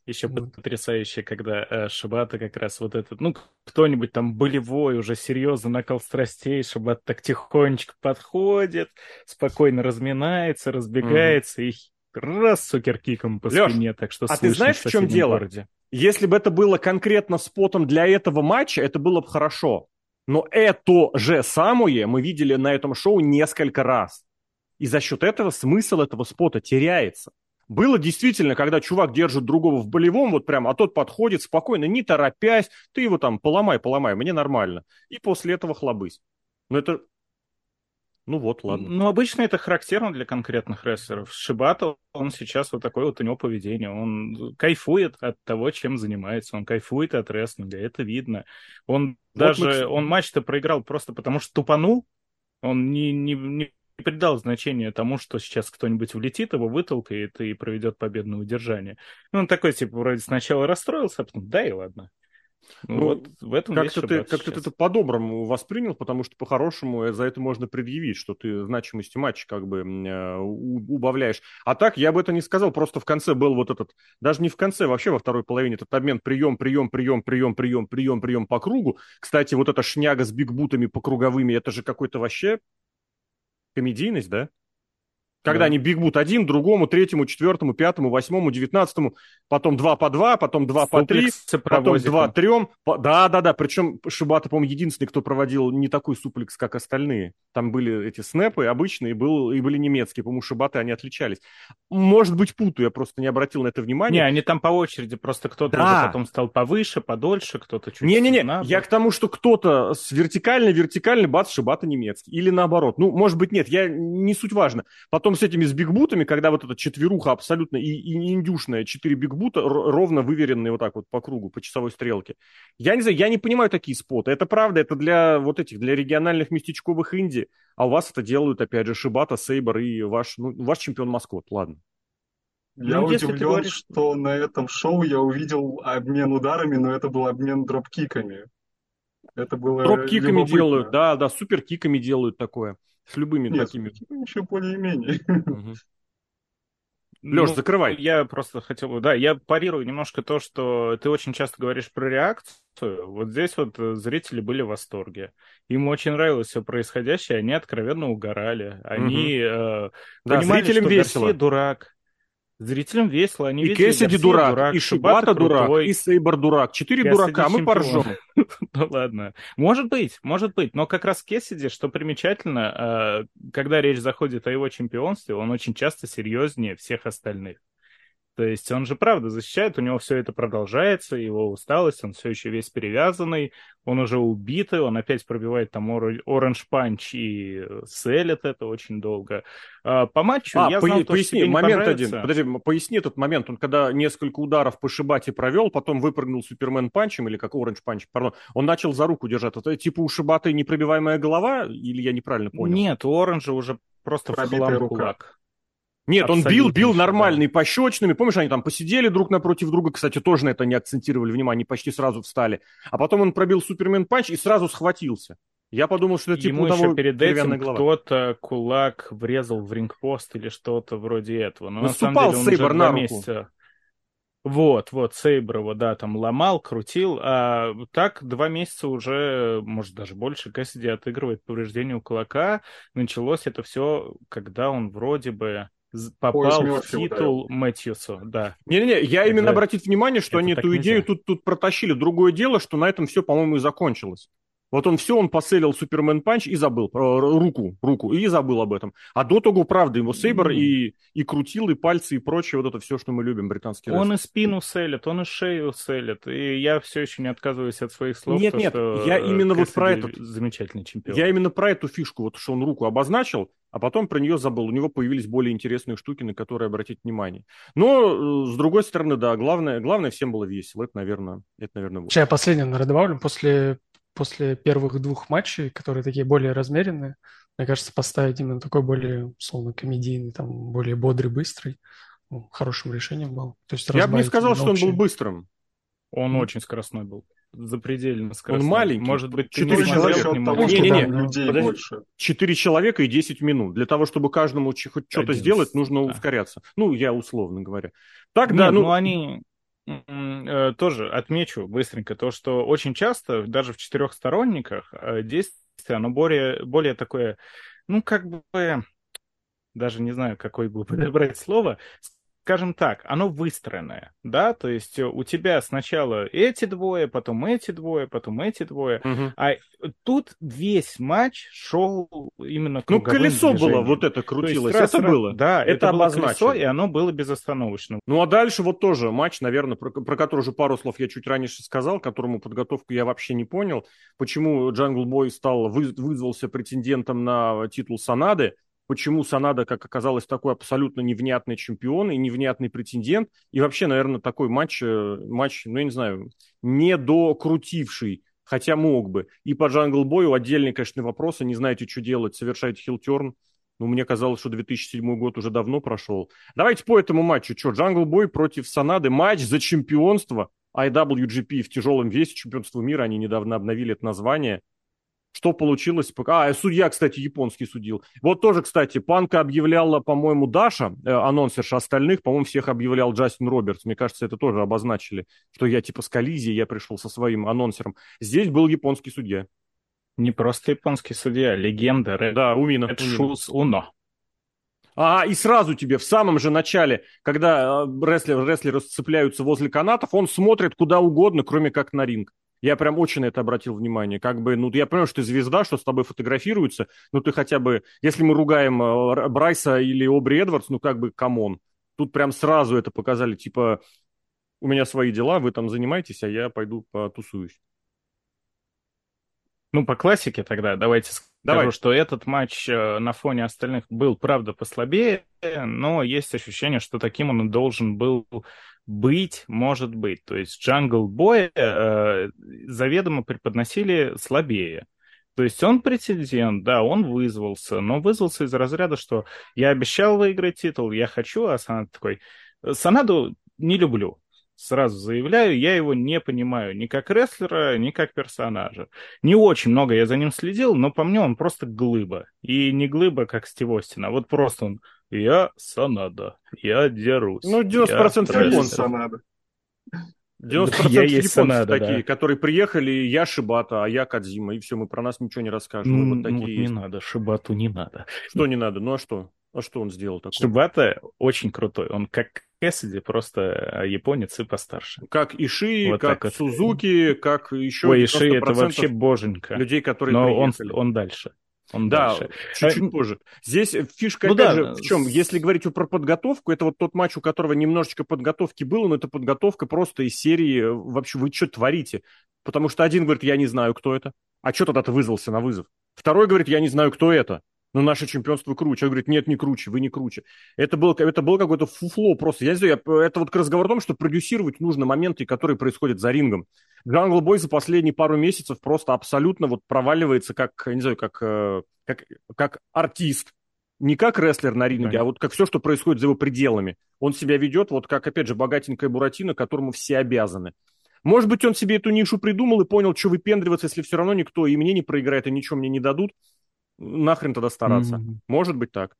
Еще вот. потрясающе, когда э, Шибата как раз вот этот, ну, кто-нибудь там болевой, уже серьезно накал страстей, Шибата так тихонечко подходит, спокойно разминается, разбегается mm-hmm. и раз сукеркиком по Леш, спине, так что а ты знаешь, в чем дело? Городе. Если бы это было конкретно спотом для этого матча, это было бы хорошо. Но это же самое мы видели на этом шоу несколько раз. И за счет этого смысл этого спота теряется. Было действительно, когда чувак держит другого в болевом, вот прям, а тот подходит спокойно, не торопясь, ты его там поломай, поломай, мне нормально. И после этого хлобысь. Но это ну вот, ладно. Ну, обычно это характерно для конкретных рестлеров. Шибато, он сейчас вот такое вот у него поведение. Он кайфует от того, чем занимается. Он кайфует от рестлинга, это видно. Он вот даже, мы... он матч-то проиграл просто потому, что тупанул. Он не, не, не придал значения тому, что сейчас кто-нибудь влетит, его вытолкает и проведет победное удержание. Ну, он такой, типа, вроде сначала расстроился, а потом, да и ладно. Ну, ну вот в этом как-то ты, как ты это по-доброму воспринял, потому что по-хорошему за это можно предъявить, что ты значимости матча как бы э, убавляешь. А так я бы это не сказал, просто в конце был вот этот, даже не в конце, вообще во второй половине этот обмен прием, прием, прием, прием, прием, прием, прием по кругу. Кстати, вот эта шняга с бигбутами по круговыми, это же какой-то вообще комедийность, да? Когда да. они бегут один, другому, третьему, четвертому, пятому, восьмому, девятнадцатому, потом два по два, потом два по три, потом два трем. Да, да, да. Причем Шибата, по-моему, единственный, кто проводил не такой суплекс, как остальные. Там были эти снэпы обычные, был, и были немецкие. По-моему, Шибаты они отличались. Может быть, путаю, я просто не обратил на это внимания. Не, они там по очереди, просто кто-то да. потом стал повыше, подольше, кто-то чуть Не-не-не, я к тому, что кто-то с вертикальной, вертикальной, бац, Шибата немецкий. Или наоборот. Ну, может быть, нет, я не суть важно. Потом потом с этими с бигбутами, когда вот эта четверуха абсолютно и, и индюшная, четыре бигбута ровно выверенные вот так вот по кругу, по часовой стрелке. Я не знаю, я не понимаю такие споты. Это правда, это для вот этих, для региональных местечковых инди. А у вас это делают, опять же, Шибата, Сейбр и ваш, ну, ваш чемпион Маскот, ладно. Я ну, удивлен, говоришь... что на этом шоу я увидел обмен ударами, но это был обмен дропкиками. Это было Дропкиками делают, да, да, суперкиками делают такое. С любыми Нет, такими. еще более-менее. Угу. Леш, ну, закрывай. Я просто хотел да, я парирую немножко то, что ты очень часто говоришь про реакцию. Вот здесь вот э, зрители были в восторге. Им очень нравилось все происходящее, они откровенно угорали. Они угу. э, да, понимали, зрителям что весело. Гарсия дурак. Зрителям весело. Они и Кэссиди дурак, дурак, и Шибата дурак, крутой. и Сейбр дурак. Четыре Кэссиди дурака, мы поржем. ну ладно. Может быть, может быть. Но как раз Кэссиди, что примечательно, э, когда речь заходит о его чемпионстве, он очень часто серьезнее всех остальных. То есть он же правда защищает, у него все это продолжается, его усталость, он все еще весь перевязанный, он уже убитый, он опять пробивает там orange punch и sell ит это очень долго. А, по матчу а, я по- знал, поясни, то, момент один, подожди, поясни этот момент, он когда несколько ударов по Шибате провел, потом выпрыгнул Superman punch ем, или как orange punch, пардон, он начал за руку держать, это типа у Шибаты непробиваемая голова, или я неправильно понял? Нет, у оранжа уже просто Пробитая в хлам рука. кулак. Нет, он бил, бил нормальный да. пощечными. Помнишь, они там посидели друг напротив друга. Кстати, тоже на это не акцентировали внимание, они почти сразу встали. А потом он пробил Супермен панч и сразу схватился. Я подумал, что это типа Ему еще перед этим кто-то кулак врезал в рингпост или что-то вроде этого. Но Наступал на самом деле Сейбр на руку. Месяца... Вот, вот, Сейбр его, да, там ломал, крутил, а так два месяца уже, может, даже больше, Кэссиди отыгрывает повреждение у кулака. Началось это все, когда он вроде бы попал в титул Мэтьюсу, да. Не-не-не, я именно это, обратить внимание, что они эту идею тут, тут протащили. Другое дело, что на этом все, по-моему, и закончилось. Вот он все, он поселил Супермен Панч и забыл руку, руку, и забыл об этом. А до того, правда, его Сейбр mm. и, и крутил, и пальцы, и прочее, вот это все, что мы любим, британский Он и спину селит, он и шею селит, и я все еще не отказываюсь от своих слов. Нет, то, нет, что я именно вот про этот... Замечательный чемпион. Я именно про эту фишку, вот что он руку обозначил, а потом про нее забыл. У него появились более интересные штуки, на которые обратить внимание. Но, э, с другой стороны, да, главное, главное всем было весело. Это, наверное, это, наверное, вот. Я последнее, наверное, добавлю. После после первых двух матчей, которые такие более размеренные, мне кажется, поставить именно такой более, условно, комедийный, там, более бодрый, быстрый, ну, хорошим решением был. То есть Я бы не сказал, что он был быстрым. Он mm. очень скоростной был. Запредельно скоростной. Он маленький. Может быть, четыре человека. Не-не-не. Четыре человека и 10 минут. Для того, чтобы каждому хоть что-то сделать, нужно да. ускоряться. Ну, я условно говоря. Так, да, ну... ну они тоже отмечу быстренько то, что очень часто даже в четырехсторонниках э, действие, оно более, более такое, ну, как бы, даже не знаю, какое бы подобрать слово, скажем так, оно выстроенное, да, то есть э, у тебя сначала эти двое, потом эти двое, потом эти двое, угу. а тут весь матч шел именно Ну, колесо движением. было, вот это крутилось, есть, это раз, было. Да, это, это было колесо, и оно было безостановочно. Ну, а дальше вот тоже матч, наверное, про, про который уже пару слов я чуть раньше сказал, которому подготовку я вообще не понял, почему Джангл Бой стал, вы, вызвался претендентом на титул Санады, почему Санада, как оказалось, такой абсолютно невнятный чемпион и невнятный претендент, и вообще, наверное, такой матч, э, матч, ну, я не знаю, не докрутивший, хотя мог бы. И по Джангл Бою отдельные, конечно, вопросы, не знаете, что делать, совершаете heel turn, ну, мне казалось, что 2007 год уже давно прошел. Давайте по этому матчу. Что, Джангл Бой против Санады. Матч за чемпионство IWGP в тяжелом весе, чемпионство мира. Они недавно обновили это название. Что получилось? А, судья, кстати, японский судил. Вот тоже, кстати, Панка объявляла, по-моему, Даша, э, анонсерша остальных, по-моему, всех объявлял Джастин Робертс. Мне кажется, это тоже обозначили, что я типа с коллизией, я пришел со своим анонсером. Здесь был японский судья. Не просто японский судья, легенда. Red, да, Умина. Red Shoes Uno. А, и сразу тебе в самом же начале, когда э, рестлеры, рестлеры сцепляются возле канатов, он смотрит куда угодно, кроме как на ринг. Я прям очень на это обратил внимание. Как бы, ну, я понимаю, что ты звезда, что с тобой фотографируются, но ты хотя бы, если мы ругаем э, Брайса или Обри Эдвардс, ну, как бы, come on. Тут прям сразу это показали, типа, у меня свои дела, вы там занимаетесь, а я пойду потусуюсь. Ну, по классике тогда давайте Давай. Скажу, что этот матч э, на фоне остальных был, правда, послабее, но есть ощущение, что таким он должен был быть, может быть. То есть Джангл Боя э, заведомо преподносили слабее. То есть он претендент, да, он вызвался, но вызвался из разряда, что я обещал выиграть титул, я хочу, а Санада такой, Санаду не люблю. Сразу заявляю, я его не понимаю ни как рестлера, ни как персонажа. Не очень много я за ним следил, но по мне он просто глыба. И не глыба, как Стив Остин, а вот просто он «Я Санада, я дерусь». Ну, 90% японцев. Санада. 90% я японцев Санада, такие, да. которые приехали, я Шибата, а я Кадзима, и все, мы про нас ничего не расскажем. Ну, вот такие ну, не надо, Шибату не надо. Что не надо? Ну а что? А что он сделал такое? Шибата очень крутой. Он как Кэссиди, просто японец и постарше. Как Иши, вот как вот. Сузуки, как еще Ой, Иши это вообще боженька. Людей, которые Но приехали. он, он дальше. Он да, дальше. чуть-чуть а, позже. Здесь фишка, ну, опять да, же, в чем? Если говорить про подготовку, это вот тот матч, у которого немножечко подготовки было, но это подготовка просто из серии вообще вы что творите? Потому что один говорит, я не знаю, кто это. А что тогда ты вызвался на вызов? Второй говорит, я не знаю, кто это но наше чемпионство круче. Он говорит, нет, не круче, вы не круче. Это было, это было какое-то фуфло просто. Я знаю, это вот к разговору о том, что продюсировать нужно моменты, которые происходят за рингом. Джангл Бой за последние пару месяцев просто абсолютно вот проваливается как, не знаю, как, э, как, как артист. Не как рестлер на ринге, да. а вот как все, что происходит за его пределами. Он себя ведет вот как, опять же, богатенькая Буратино, которому все обязаны. Может быть, он себе эту нишу придумал и понял, что выпендриваться, если все равно никто и мне не проиграет, и ничего мне не дадут нахрен тогда стараться? Mm-hmm. Может быть так.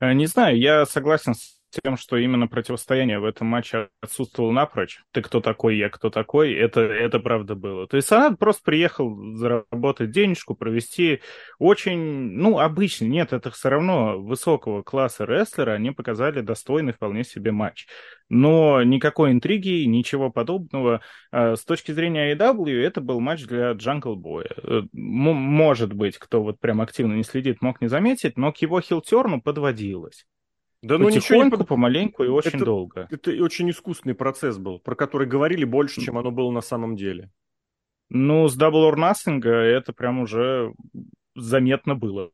Э, не знаю, я согласен с тем, что именно противостояние в этом матче отсутствовало напрочь. Ты кто такой, я кто такой, это, это правда было. То есть она просто приехал заработать денежку, провести очень, ну, обычный, нет, это все равно высокого класса рестлера, они показали достойный вполне себе матч. Но никакой интриги, ничего подобного. А, с точки зрения AEW, это был матч для Джангл Боя. Э, может быть, кто вот прям активно не следит, мог не заметить, но к его heel turn у подводилось. Да ну ничего не помаленьку и очень это, долго. Это очень искусственный процесс был, про который говорили больше, чем оно было на самом деле. Ну, с Double or Nothing это прям уже заметно было.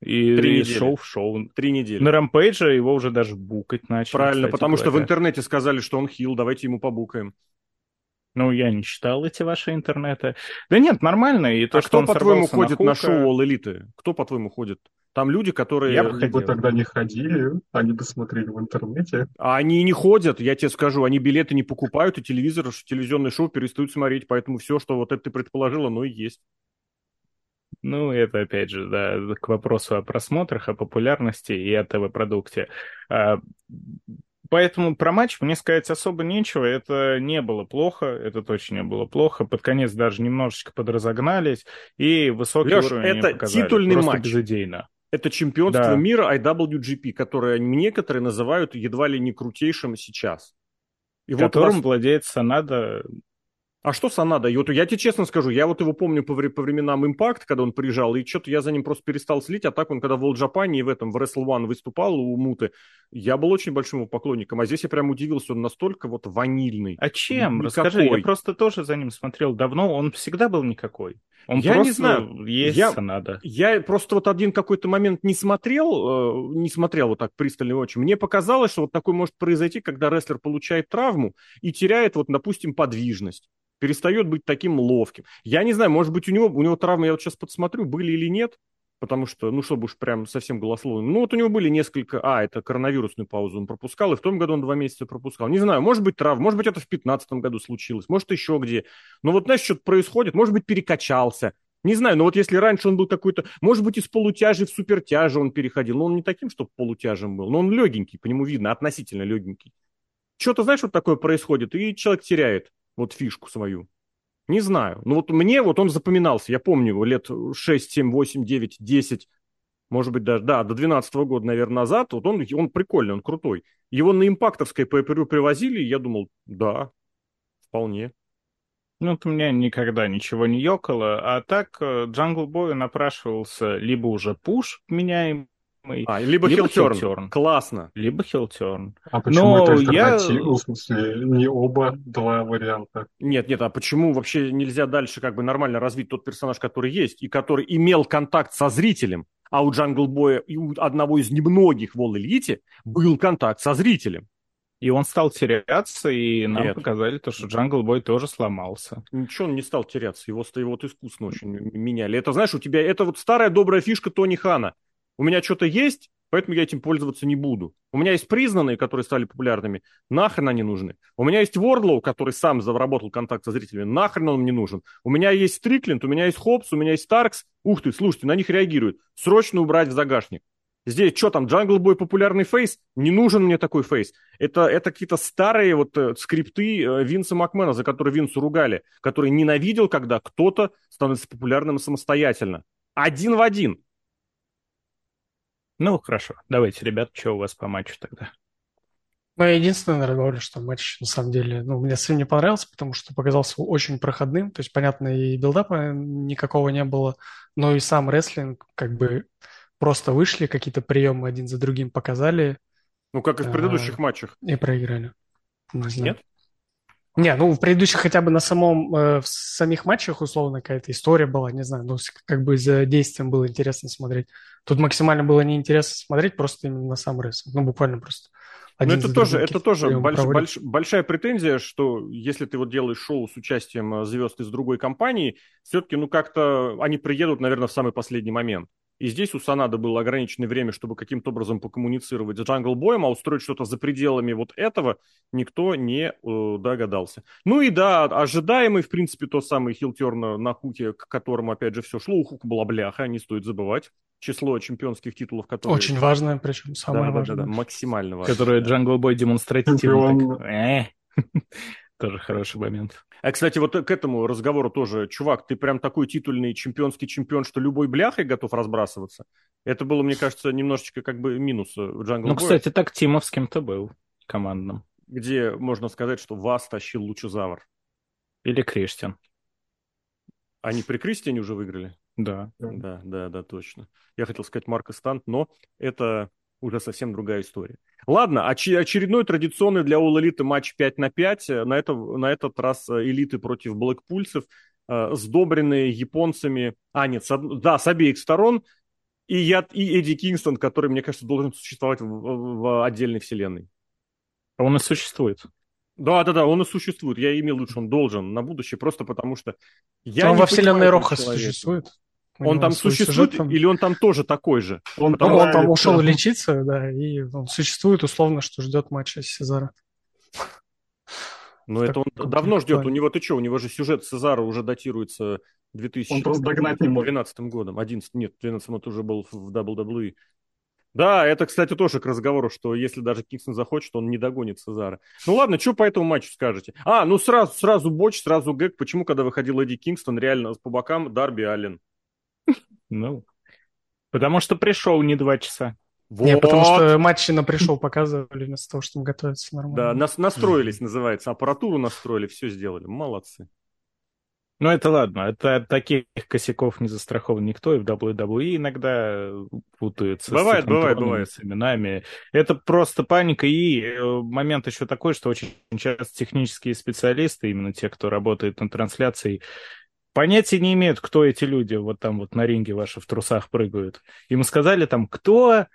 И, Три и шоу в шоу. Три недели. На Рампейдже его уже даже букать начали. Правильно, потому говоря. что в интернете сказали, что он хил, давайте ему побукаем. Ну, я не читал эти ваши интернеты. Да нет, нормально. И то, а что кто, по-твоему, ходит на, на шоу All Elite? Кто, по-твоему, ходит? Там люди, которые... Я бы бы тогда не ходили, они бы смотрели в интернете. А они не ходят, я тебе скажу, они билеты не покупают, и телевизор, телевизионное шоу перестают смотреть, поэтому все, что вот это ты предположила, оно и есть. Ну, это, опять же, да, к вопросу о просмотрах, о популярности и о ТВ-продукте. А, поэтому про матч мне сказать особо нечего. Это не было плохо, это точно не было плохо. Под конец даже немножечко подразогнались, и высокий Леш, уровень это показали. титульный Просто матч. безыдейно. Это чемпионство да. мира IWGP, которое некоторые называют едва ли не крутейшим сейчас. И Которым вот вас... владеет Санада а что Санада? И вот я тебе честно скажу, я вот его помню по, по временам Impact, когда он приезжал, и что-то я за ним просто перестал следить, а так он, когда в World Japan и в этом, в Wrestle One выступал у Муты, я был очень большим его поклонником, а здесь я прям удивился, он настолько вот ванильный. А чем? Никакой. Расскажи, я просто тоже за ним смотрел давно, он всегда был никакой. Он я не знаю, есть я, Санада. Я просто вот один какой-то момент не смотрел, э, не смотрел вот так пристально очень. Мне показалось, что вот такое может произойти, когда рестлер получает травму и теряет вот, допустим, подвижность перестает быть таким ловким. Я не знаю, может быть, у него, у него травмы, я вот сейчас подсмотрю, были или нет, потому что, ну, чтобы уж прям совсем голословно. Ну, вот у него были несколько... А, это коронавирусную паузу он пропускал, и в том году он два месяца пропускал. Не знаю, может быть, травма, может быть, это в 2015 году случилось, может, еще где. Но вот, знаешь, что-то происходит, может быть, перекачался. Не знаю, но вот если раньше он был какой-то... Может быть, из полутяжи в супертяжи он переходил, но он не таким, чтобы полутяжем был, но он легенький, по нему видно, относительно легенький. Что-то, знаешь, вот такое происходит, и человек теряет вот фишку свою. Не знаю. Ну вот мне вот он запоминался. Я помню его лет 6, 7, 8, 9, 10, может быть даже, да, до 12 -го года, наверное, назад. Вот он, он прикольный, он крутой. Его на импакторской по привозили, и я думал, да, вполне. Ну, вот у меня никогда ничего не ёкало, а так Джангл Бой напрашивался либо уже пуш меняем А, либо, либо heel turn. Классно. Либо хилтерн. А почему Но это я... в смысле, не оба два варианта? Нет, нет, а почему вообще нельзя дальше как бы нормально развить тот персонаж, который есть, и который имел контакт со зрителем, а у Джангл Боя и у одного из немногих в AEW был контакт со зрителем. И он стал теряться, и нам Нет. показали то, что Джангл Бой тоже сломался. Ничего он не стал теряться, его, его вот искусно очень меняли. Это, знаешь, у тебя, это вот старая добрая фишка Тони Хана. У меня что-то есть, поэтому я этим пользоваться не буду. У меня есть признанные, которые стали популярными, нахрен они нужны. У меня есть Вордлоу, который сам заработал контакт со зрителями, нахрен он мне нужен. У меня есть Стрикленд, у меня есть Хопс, у меня есть Старкс. Ух ты, слушайте, на них реагируют. Срочно убрать в загашник. Здесь что там, Jungle Boy популярный face? Не нужен мне такой face. Это, это какие-то старые вот э, скрипты э, Винса Макмена, за которые Винсу ругали, который ненавидел, когда кто-то становится популярным самостоятельно. Один в один. Ну, хорошо. Давайте, ребят, что у вас по матчу тогда? Ну, я единственное, наверное, говорю, что матч, на самом деле, ну, мне совсем не понравился, потому что показался очень проходным. То есть, понятно, и билдапа никакого не было, но и сам рестлинг, как бы, просто вышли, какие-то приемы один за другим показали. Ну, как и в предыдущих а, матчах. И проиграли. Не знаю. Нет? Не, ну в предыдущих хотя бы на самом, э, в самих матчах условно какая-то история была, не знаю, ну как бы за действием было интересно смотреть. Тут максимально было неинтересно смотреть просто именно на сам рестлинг, ну буквально просто. Ну это тоже, это тоже больш, больш, большая претензия, что если ты вот делаешь шоу с участием э, звезд из другой компании, все-таки ну как-то они приедут, наверное, в самый последний момент. И здесь у Санада было ограниченное время, чтобы каким-то образом покоммуницировать с Джангл Боем, а устроить что-то за пределами вот этого никто не э, догадался. Ну и да, ожидаемый, в принципе, тот самый heel turn на Хуке, к которому, опять же, все шло. У Хука была бляха, не стоит забывать. Число чемпионских титулов, которые... Очень важное, причем самое да, важное. Да, да, да, максимально важное. Которое Джангл Бой демонстративно так... Э, тоже хороший момент. А, кстати, вот к этому разговору тоже, чувак, ты прям такой титульный чемпионский чемпион, что любой бляхой готов разбрасываться. Это было, мне кажется, немножечко как бы минус в Jungle Ну, кстати, так тимовским-то был командным. Где можно сказать, что вас тащил Лучазавр. Или Кристиан. Они при Кристиане уже выиграли? Да. Да, да, да, точно. Я хотел сказать Марк Стант, но это уже совсем другая история. Ладно, оч- очередной традиционный для All Elite матч 5 на 5. На, это, на этот раз э, элиты против блэкпульцев, э, сдобренные японцами. А, нет, с, да, с обеих сторон. И, я, и Эдди Кингстон, который, мне кажется, должен существовать в, в, отдельной вселенной. Он и существует. Да, да, да, он и существует. Я имел лучше, он должен на будущее, просто потому что я. Он во вселенной Роха существует. Он там существует там... или он там тоже такой же? Он, там, он там ушел лечиться, да, и он существует условно, что ждет матча с Сезара. Ну, это он давно ждет. У него, ты что, у него же сюжет Сезара уже датируется 2012 годом. 11, нет, 12 это уже был в WWE. Да, это, кстати, тоже к разговору, что если даже Кингстон захочет, он не догонит Сезара. Ну ладно, что по этому матчу скажете? А, ну сразу, сразу Боч, сразу Гэг. Почему, когда выходил Эдди Кингстон, реально по бокам Дарби Аллен? Ну, потому что пришел не два часа. Вот. Не, потому что матчи на пришел показывали вместо того, чтобы готовиться нормально. Да, нас настроились, называется. Аппаратуру настроили, все сделали. Молодцы. Ну, это ладно. Это таких косяков не застрахован никто, и в WWE иногда путаются бывает, с бывает, бывает. с именами. Это просто паника. И э, момент еще такой, что очень часто технические специалисты, именно те, кто работает над трансляцией, понятия не имеют, кто эти люди вот там вот на ринге ваши в трусах прыгают. Им сказали там, кто,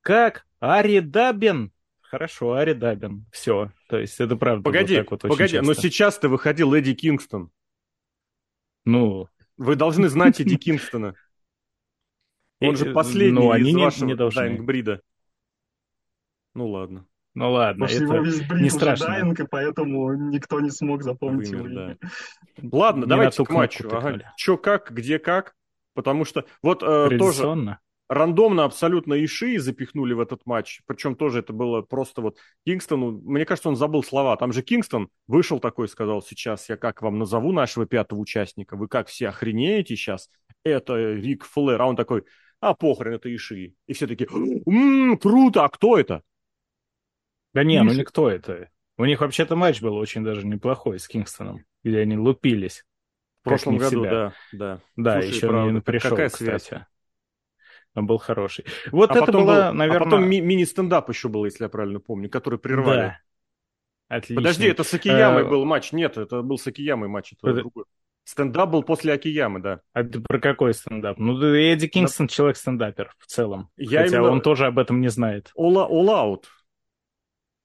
как, Ари Дабин. Хорошо, Ари Дабин. Все. То есть это правда. Погоди, вот вот погоди, но сейчас-то выходил Эдди Кингстон. Ну... Вы должны знать Эдди Кингстона. Он же последний ну, из вашего не должны. Брида. Ну ладно. Ну ладно, Потому это не страшно. Дайинг, и поэтому никто не смог запомнить Вымер, его да. Ладно, не давайте к матчу. Ага. Чё как, где как. Потому что вот э, тоже рандомно абсолютно Иши запихнули в этот матч. Причем тоже это было просто вот Кингстону, мне кажется, он забыл слова. Там же Кингстон вышел такой и сказал, сейчас я как вам назову нашего пятого участника, вы как все охренеете сейчас? Это Рик Флэр. А он такой, а похрен, это Иши. И все такие, м-м, круто, а кто это? Да не, ну никто это. У них вообще-то матч был очень даже неплохой с Кингстоном, где они лупились. В прошлом году, себя. да, да. Да, Слушай, еще правда, не пришел, какая кстати. Связь? Он был хороший. Вот а это была, был, наверное... А потом ми- мини-стендап еще был, если я правильно помню, который прервали. Да. Отлично. Подожди, это с Акиямой а... был матч. Нет, это был с Акиямой матч. Это Под... другой. Стендап был после Акиямы, да. А ты про какой стендап? Ну, Эдди Кингстон да. человек-стендапер в целом. Я Хотя именно... он тоже об этом не знает. All, all Out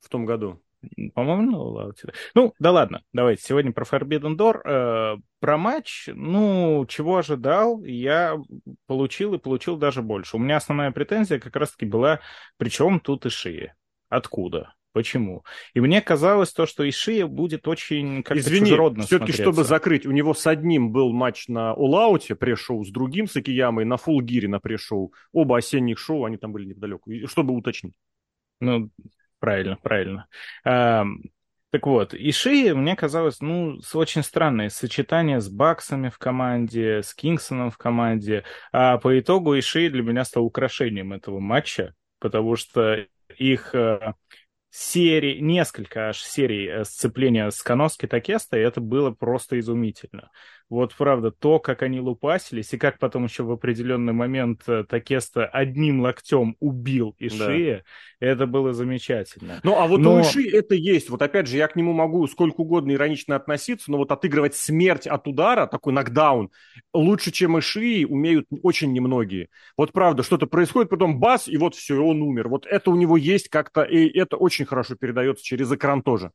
в том году. По-моему, на All Out. Ну, да ладно, давайте. Сегодня про Forbidden Door. Э, про матч, ну, чего ожидал, я получил и получил даже больше. У меня основная претензия как раз-таки была, причем тут и шея. Откуда? Почему? И мне казалось то, что Ишия будет очень как-то Извини, все-таки, смотреться. чтобы закрыть, у него с одним был матч на Улауте, пресс-шоу, с другим, с Акиямой, на Фулгире на пресс-шоу. Оба осенних шоу, они там были неподалеку. Чтобы уточнить. Ну, правильно, правильно. Так вот, Ишия, мне казалось, ну, очень странное сочетание с Баксами в команде, с Кингсоном в команде. А по итогу Ишия для меня стал украшением этого матча, потому что их э, серии, несколько аж серий э, сцепления с Коноски Такеста, и это было просто изумительно. Вот правда, то, как они лупасились, и как потом еще в определенный момент э, Такеста одним локтем убил Ишия, да. это было замечательно. Ну, а вот но... у Иши это есть. Вот опять же, я к нему могу сколько угодно иронично относиться, но вот отыгрывать смерть от удара, такой нокдаун, лучше, чем Иши, умеют очень немногие. Вот правда, что-то происходит, потом бас, и вот все, и он умер. Вот это у него есть как-то, и это очень хорошо передается через экран тоже.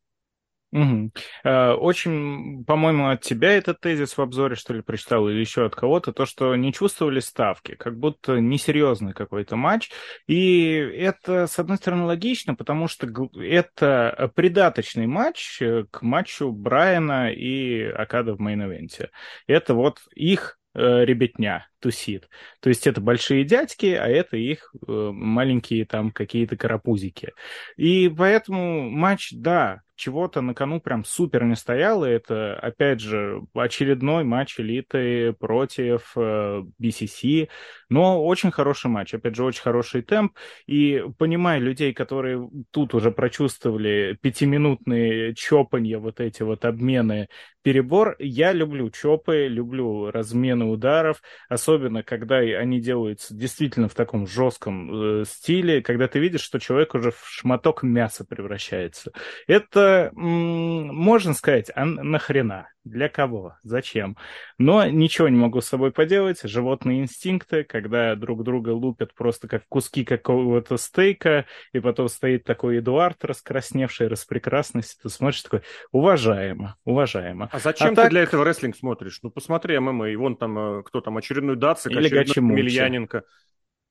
Угу. Очень, по-моему, от тебя этот тезис в обзоре, что ли, прочитал, или еще от кого-то, то, что не чувствовали ставки, как будто несерьезный какой-то матч. И это, с одной стороны, логично, потому что это придаточный матч э, к матчу Брайана и Акада в мейн-эвенте. Это вот их э, ребятня тусит. То есть это большие дядьки, а это их маленькие там какие-то карапузики. И поэтому матч, да, чего-то на кону прям супер не стояло. Это, опять же, очередной матч элиты против э, BCC, но очень хороший матч, опять же, очень хороший темп. И понимая людей, которые тут уже прочувствовали пятиминутные чопанья, вот эти вот обмены, перебор, я люблю чопы, люблю размены ударов, особенно когда они делаются действительно в таком жестком э, стиле, когда ты видишь, что человек уже в шматок мяса превращается. Это можно сказать, а нахрена? Для кого? Зачем? Но ничего не могу с собой поделать. Животные инстинкты, когда друг друга лупят просто как куски какого-то стейка, и потом стоит такой Эдуард раскрасневший, распрекрасность, ты смотришь такой, уважаемо, уважаемо. А зачем а ты так... для этого рестлинг смотришь? Ну, посмотри ММА, и вон там, э, кто там, очередной Дацик, Или очередной Мельяненко.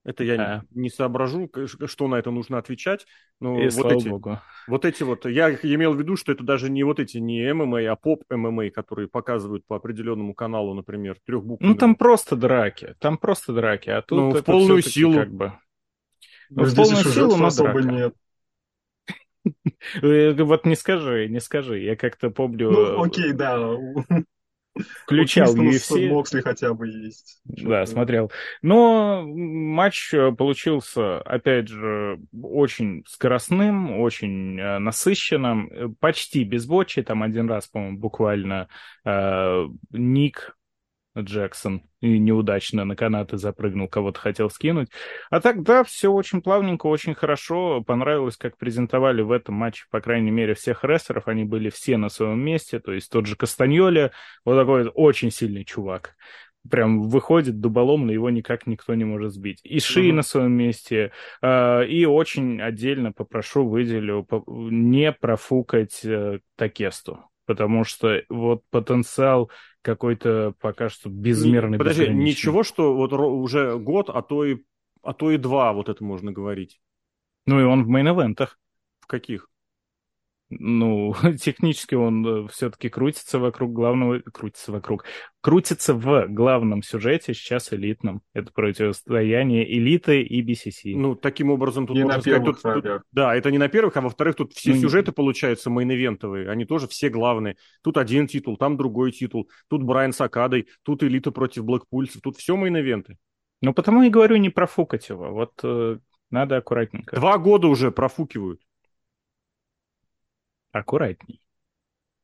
Это я да. не, соображу, что на это нужно отвечать. Но И вот эти, Богу. вот эти вот, я имел в виду, что это даже не вот эти не ММА, а поп ММА, которые показывают по определенному каналу, например, трехбуквенные. Ну там просто драки, там просто драки, а тут ну, в полную силу. Как бы... Ну, в полную силу, но драка. нет. Э, вот не скажи, не скажи. Я как-то помню... Ну, окей, да. Включал UFC. Моксли хотя бы есть. Да, смотрел. Но матч э, получился, опять же, очень скоростным, очень э, насыщенным, э, почти без бочи. Там один раз, по-моему, буквально э, Ник Джексон и неудачно на канаты запрыгнул, кого-то хотел скинуть. А так, да, все очень плавненько, очень хорошо. Понравилось, как презентовали в этом матче, по крайней мере, всех рестлеров. Они были все на своем месте. То есть тот же Кастаньоли, вот такой очень сильный чувак. Прям выходит дуболом, но его никак никто не может сбить. И Ши mm-hmm. на своем месте. Э, и очень отдельно попрошу, выделю, не профукать э, Такесту потому что вот потенциал какой-то пока что безмерный. Подожди, ничего, что вот уже год, а то и, а то и два, вот это можно говорить. Ну и он в main event ах. В каких? Ну, технически он э, все-таки крутится вокруг главного, крутится вокруг, крутится в главном сюжете, сейчас элитном. Это противостояние элиты и BCC. Ну, таким образом, тут не можно сказать, тут, тут, да, это не на первых, а во-вторых, тут все ну, сюжеты получаются мейн-ивентовые, они тоже все главные. Тут один титул, там другой титул, тут Брайан с Окадой, тут элита против Блэкпулов, тут все main event ы. Ну, потому и говорю не профукать его, вот э, надо аккуратненько. Два года уже профукивают аккуратней.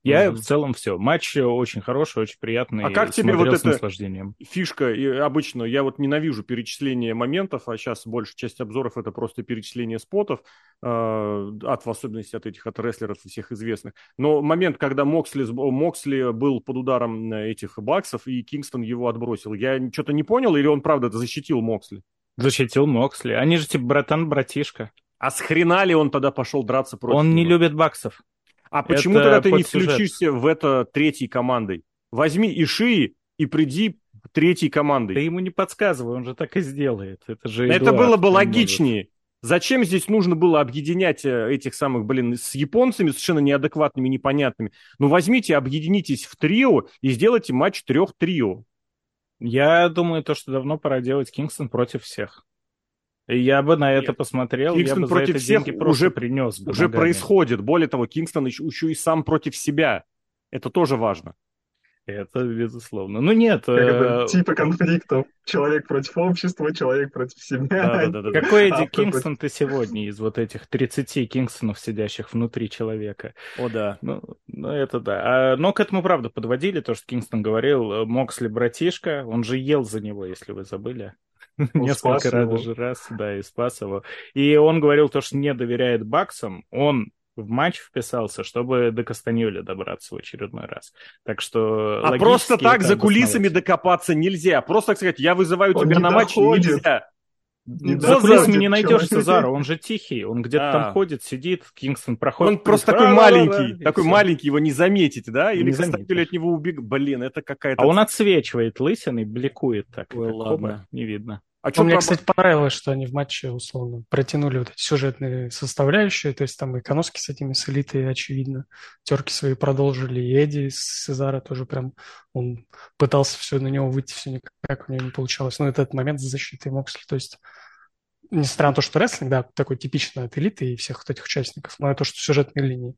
Я mm-hmm. в целом все. Матч очень хороший, очень приятный. А как тебе вот эта фишка? И обычно я вот ненавижу перечисление моментов, а сейчас большая часть обзоров это просто перечисление спотов, э, от в особенности от этих от рестлеров всех известных. Но момент, когда Моксли, Моксли был под ударом этих баксов и Кингстон его отбросил, я что-то не понял или он правда защитил Моксли? Защитил Моксли. Они же типа братан-братишка. А с хрена ли он тогда пошел драться против Он него? не любит баксов. А почему это тогда ты не включишься в это третьей командой? Возьми Ишии и приди третьей командой. Ты ему не подсказывай, он же так и сделает. Это же Эдуард, Это было бы логичнее. Может. Зачем здесь нужно было объединять э, этих самых, блин, с японцами совершенно неадекватными, непонятными? Ну, возьмите, объединитесь в трио и сделайте матч трех трио. Я думаю, то, что давно пора делать Кингстон против всех. Я бы на это Нет. посмотрел, Кингстон я бы против за это всех деньги уже принес. Бы уже ногами. происходит. Более того, Кингстон еще, еще и сам против себя. Это тоже важно. Это безусловно. Ну нет. Как э... Типа конфликтов. Человек против общества, человек против себя. Да, да, да, да. Какой Эдди Кингстон ты сегодня из вот этих 30 Кингстонов, сидящих внутри человека? О, да. Ну, ну это да. А, но к этому, правда, подводили то, что Кингстон говорил. Моксли братишка, он же ел за него, если вы забыли. Несколько раз, раз, да, и спас его. И он говорил то, что не доверяет Баксам. Он в матч вписался, чтобы до Кастаньоли добраться в очередной раз. Так что... А просто так за кулисами докопаться нельзя. Просто так сказать, я вызываю он тебя на матч, нельзя. За кулисами не найдешь Сезара, он же тихий, он где-то а. там ходит, сидит, Кингстон проходит. Он просто такой маленький, такой маленький, его не заметить, да? Или Костопель от него убег... Блин, это какая-то... А он отсвечивает лысиной, бликует так. Ой, ладно. Не видно. А что мне, кстати, понравилось, что они в матче, условно, протянули вот эти сюжетные составляющие, то есть там и Коноски с этими с элитой, очевидно, терки свои продолжили, и Эдди с Сезара тоже прям, он пытался все на него выйти, все никак у него не получалось. Но этот момент с защитой Моксли, то есть несмотря на то, что рестлинг, да, такой типичный от элиты и всех вот этих участников, но это то, что сюжетные линии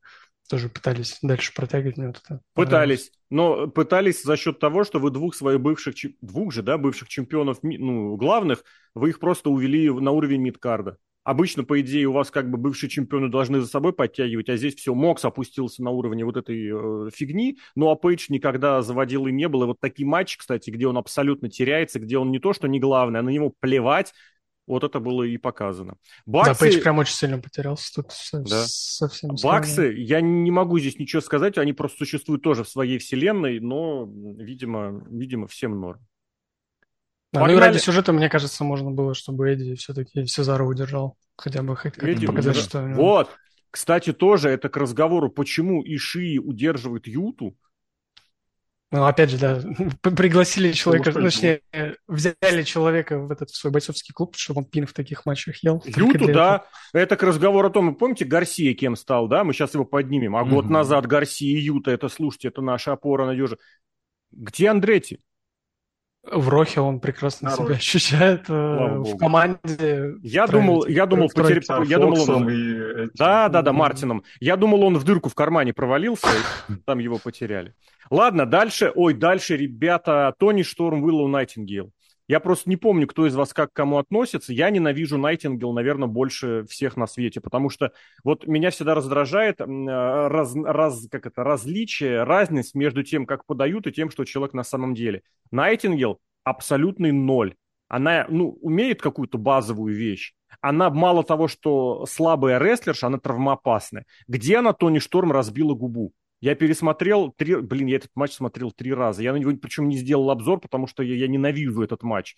тоже пытались дальше протягивать. Мне вот это пытались, но пытались за счет того, что вы двух своих бывших, двух же, да, бывших чемпионов, ну, главных, вы их просто увели на уровень мидкарда. Обычно, по идее, у вас как бы бывшие чемпионы должны за собой подтягивать, а здесь все, Мокс опустился на уровне вот этой э, фигни, ну а Пейдж никогда заводил и не было. И вот такие матчи, кстати, где он абсолютно теряется, где он не то, что не главный, а на него плевать, вот это было и показано. Баксы... Да, Пейдж прям очень сильно потерялся тут да. совсем. Баксы, я не могу здесь ничего сказать, они просто существуют тоже в своей вселенной, но, видимо, видимо всем норм. Да, ну и ради сюжета, мне кажется, можно было, чтобы Эдди все-таки Сезара удержал. Хотя бы хоть Видимо, показать, да. что... Вот, кстати, тоже это к разговору, почему Ишии удерживает Юту, ну, опять же, да, пригласили человека, ну, точнее, взяли человека в этот в свой бойцовский клуб, чтобы он пин в таких матчах ел. Юту, да. Это к разговору о том, помните, Гарсия кем стал, да? Мы сейчас его поднимем. А угу. год назад Гарсия и Юта, это, слушайте, это наша опора надежа. Где Андрети? В Рохе он прекрасно Народ. себя ощущает э, в команде. Я думал, я думал, потеря... я думал, он... и... да, да, да, Мартином. Я думал, он в дырку в кармане провалился, там его потеряли. Ладно, дальше, ой, дальше, ребята, Тони Шторм, Уиллоу Найтингейл. Я просто не помню, кто из вас как к кому относится. Я ненавижу Найтингел, наверное, больше всех на свете, потому что вот меня всегда раздражает раз, раз, как это, различие, разность между тем, как подают, и тем, что человек на самом деле. Найтингел абсолютный ноль. Она, ну, умеет какую-то базовую вещь. Она мало того, что слабая рестлерша, она травмоопасная. Где она Тони Шторм разбила губу? Я пересмотрел три... Блин, я этот матч смотрел три раза. Я на него причем не сделал обзор, потому что я, я ненавижу этот матч.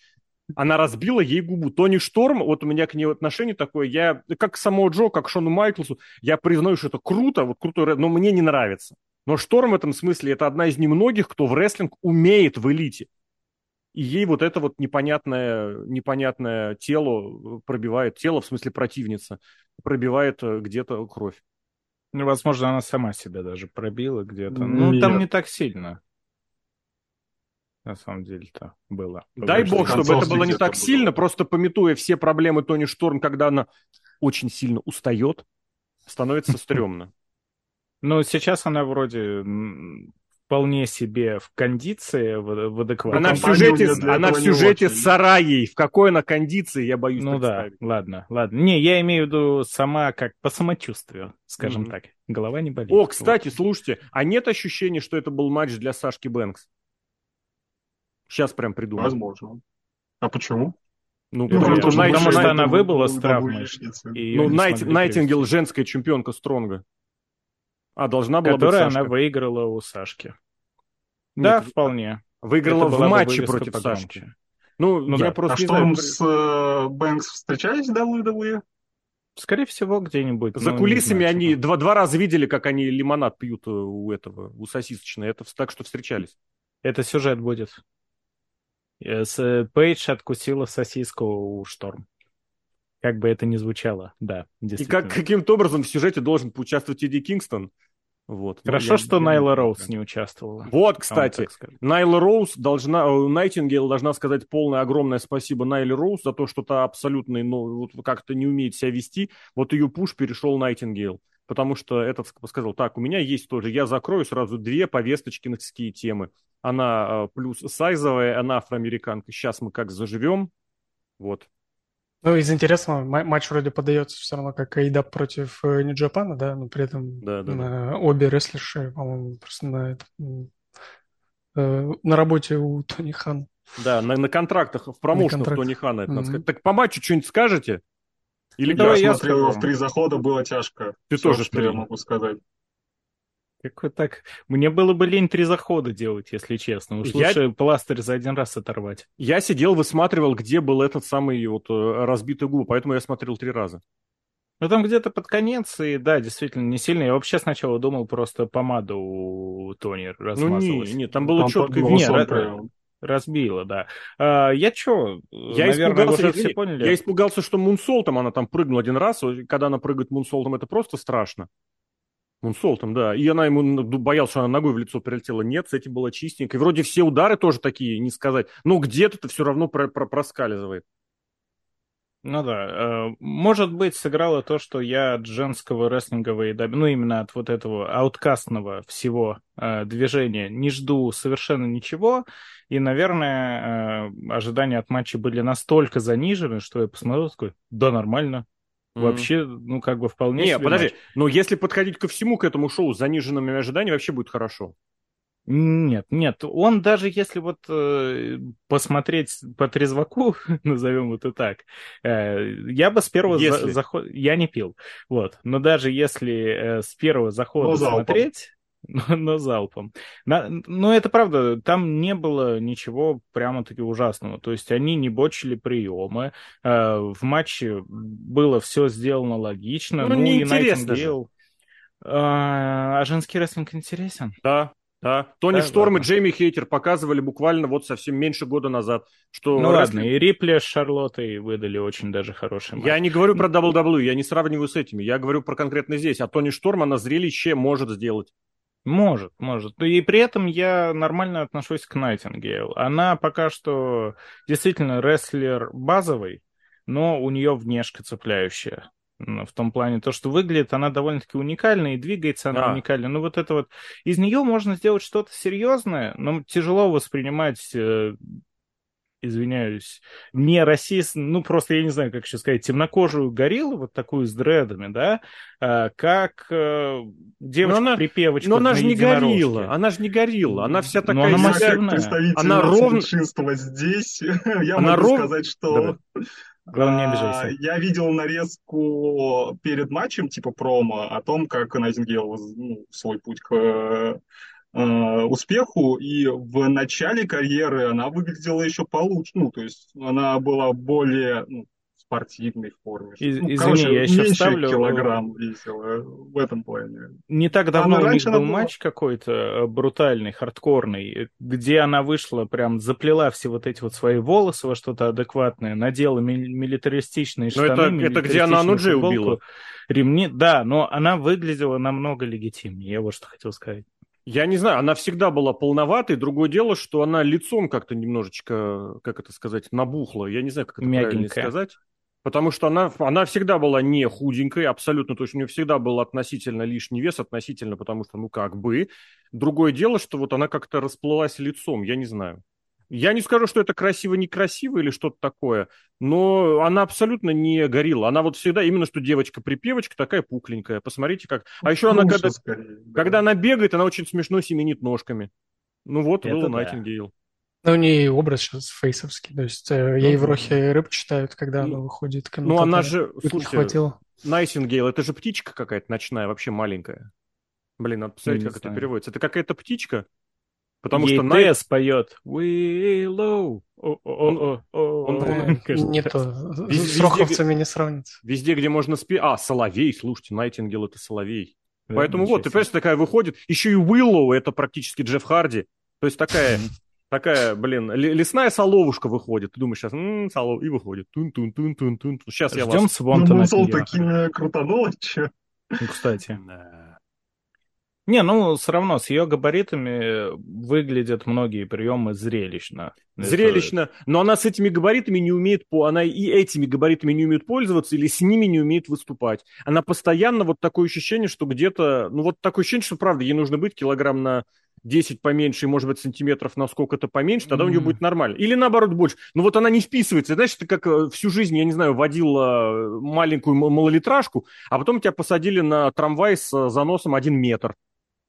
Она разбила ей губу. Тони Шторм, вот у меня к ней отношение такое, я, как к самому Джо, как к Шону Майклсу, я признаю, что это круто, вот круто, но мне не нравится. Но Шторм в этом смысле это одна из немногих, кто в рестлинг умеет в элите. И ей вот это вот непонятное, непонятное тело пробивает, тело в смысле противница, пробивает э, где-то кровь. Ну, возможно, она сама себя даже пробила где-то. Ну, там не так сильно. На самом деле-то было. Дай бог, чтобы это было не так было. сильно, просто пометуя все проблемы Тони Шторм, когда она очень сильно устает, становится стрёмно. Ну, сейчас она вроде вполне себе в кондиции, в, в адекватной. Она в сюжете, она в сюжете с Сараей. В какой она кондиции, я боюсь Ну да, ладно, ладно. Не, я имею в виду сама как по самочувствию, скажем mm-hmm. так. Голова не болит. О, кстати, вот. слушайте, а нет ощущения, что это был матч для Сашки Бэнкс? Сейчас прям придумал. Возможно. А почему? Ну, ну потому, потому, что, потому что она выбыла с травмой. Ну, Найт, Найтингел женская чемпионка Стронга. А, должна была Которая быть Сашка. она выиграла у Сашки. Нет, да, вполне. Выиграла в матче против погромче. Сашки. Ну, ну я да. просто а не что знаю. с э, Бэнкс встречались в WWE? Скорее всего, где-нибудь. За ну, кулисами знаю, они два, два раза видели, как они лимонад пьют э, у этого, у сосисочной. Это так, что встречались. Это сюжет будет. Э, с Пейдж откусила сосиску у Шторм. Как бы это ни звучало, да. И как каким-то образом в сюжете должен поучаствовать Эдди Кингстон, вот. Хорошо, я, что я Найла Роуз не участвовала. Вот, кстати, Найла Роуз должна, э, Найтингейл должна сказать полное огромное спасибо Найле Роуз за то, что та абсолютно, ну, вот как-то не умеет себя вести. Вот ее пуш перешел Найтингейл. Потому что этот сказал, так, у меня есть тоже, я закрою сразу две повесточкинские темы. Она э, плюс сайзовая, она афроамериканка. Сейчас мы как заживем. Вот. Ну, из интересного, матч вроде подается все равно как Айда против э, Нью-Джапана, да, но при этом да, да, на, да. обе рестлерши, по-моему, просто на, это, э, на работе у Тони Хан. Да, на, на контрактах, в промоушенах контракт. Тони Хана, это mm-hmm. надо сказать. Так по матчу что-нибудь скажете? Или я смотрел, в три захода было тяжко. Ты Все, тоже что я могу сказать. Как вот так? Мне было бы лень три захода делать, если честно. Уж я... лучше пластырь за один раз оторвать. Я сидел, высматривал, где был этот самый вот э, разбитый губ, поэтому я смотрел три раза. Ну, там где-то под конец, и да, действительно, не сильно. Я вообще сначала думал, просто помада у Тони размазалась. Ну, не, не, там было там четко видно. разбила, да. А, я чё, я наверное, испугался, уже все поняли. Я испугался, что Мунсолтом она там прыгнула один раз. Когда она прыгает Мунсолтом, это просто страшно. Мунсолтом, да. И она ему боялась, что она ногой в лицо прилетела. Нет, с этим было чистенько. И вроде все удары тоже такие, не сказать. Но где-то это все равно про про проскальзывает. Ну да, э, может быть, сыграло то, что я от женского рестлингового, ну именно от вот этого ауткастного всего э, движения не жду совершенно ничего, и, наверное, э, ожидания от матча были настолько занижены, что я посмотрел такой, да, нормально, Вообще, ну, как бы вполне Не, подожди, матч. но если подходить ко всему, к этому шоу с заниженными ожиданиями, вообще будет хорошо. Нет, нет, он даже если вот э, посмотреть по трезваку, назовем это так, э, я бы с первого если... за- захода, я не пил, вот, но даже если э, с первого захода ну, смотреть, но, залпом. На, но это правда, там не было ничего прямо-таки ужасного. То есть они не бочили приемы, э, в матче было все сделано логично. Ну, ну не и Найтингейл... А, а женский рестлинг интересен? Да, да. Тони да, Шторм ладно. и Джейми Хейтер показывали буквально вот совсем меньше года назад, что... Ну рестлинг... ладно, и Рипли с Шарлоттой выдали очень даже хороший матч. Я не говорю про WWE, я не сравниваю с этими, я говорю про конкретно здесь. А Тони Шторм, она зрелище может сделать. Может, может. И при этом я нормально отношусь к Найтингейл. Она пока что действительно рестлер базовый, но у нее внешка цепляющая. В том плане, то, что выглядит она довольно-таки уникально и двигается она а. уникально. Ну, вот это вот... Из нее можно сделать что-то серьезное, но тяжело воспринимать э, извиняюсь, не расист, ну просто я не знаю, как еще сказать, темнокожую гориллу, вот такую с дредами, да, а, как э, девочка-припевочка Но она же не горилла, она же не горилла, она вся такая... Но она массивная. Она ровно... здесь, я она могу ров... сказать, что... Главное, не а, обижайся. Я видел нарезку перед матчем, типа промо, о том, как Найзингейл ну, свой путь к Э, успеху, и в начале карьеры она выглядела еще получше, ну, то есть она была более ну, спортивной форме. Из, ну, извини, короче, я еще вставлю... килограмм весила в этом плане. Не так давно она у них был была... матч какой-то э, брутальный, хардкорный, где она вышла, прям заплела все вот эти вот свои волосы во что-то адекватное, надела ми- милитаристичные штаны, это, это где она Ануджи убила. Ремни, да, но она выглядела намного легитимнее, я вот что хотел сказать. Я не знаю, она всегда была полноватой. Другое дело, что она лицом как-то немножечко, как это сказать, набухла. Я не знаю, как это Мягенькая. правильно сказать. Потому что она, она всегда была не худенькой, абсолютно точно. У нее всегда был относительно лишний вес, относительно, потому что, ну, как бы. Другое дело, что вот она как-то расплылась лицом, я не знаю. Я не скажу, что это красиво-некрасиво или что-то такое, но она абсолютно не горила. Она вот всегда именно что девочка-припевочка такая пухленькая. Посмотрите как. А еще она, когда, скорее, да. когда она бегает, она очень смешно семенит ножками. Ну вот, это был да. Найтингейл. Ну, у нее образ сейчас фейсовский, то есть э, ей в Рохе рыб читают, когда она выходит. Ну, она же, слушайте, Найтингейл, это же птичка какая-то ночная, вообще маленькая. Блин, надо посмотреть, как знаю. это переводится. Это какая-то птичка, потому Ей что Найт... поет Willow. Он, он, не то. С роховцами не сравнится. Везде, где можно спеть... А, Соловей, слушайте, Найтингел это Соловей. Поэтому вот, ты понимаешь, такая выходит. Еще и Уиллоу это практически Джефф Харди. То есть такая Такая, блин, лесная соловушка выходит. Ты думаешь, сейчас, м-м, солов, и выходит. Тун-тун-тун-тун-тун. Сейчас я Ждем вас... Свонта ну, на такими крутануло, че? Ну, кстати. Да. Не, ну, все равно с ее габаритами выглядят многие приемы зрелищно. Зрелищно, Это... но она с этими габаритами не умеет, она и этими габаритами не умеет пользоваться или с ними не умеет выступать. Она постоянно вот такое ощущение, что где-то, ну вот такое ощущение, что правда, ей нужно быть килограмм на 10 поменьше и, может быть, сантиметров на сколько-то поменьше, тогда mm-hmm. у нее будет нормально. Или наоборот больше. Но вот она не вписывается. Знаешь, ты как э, всю жизнь, я не знаю, водил маленькую малолитражку, а потом тебя посадили на трамвай с э, заносом 1 метр.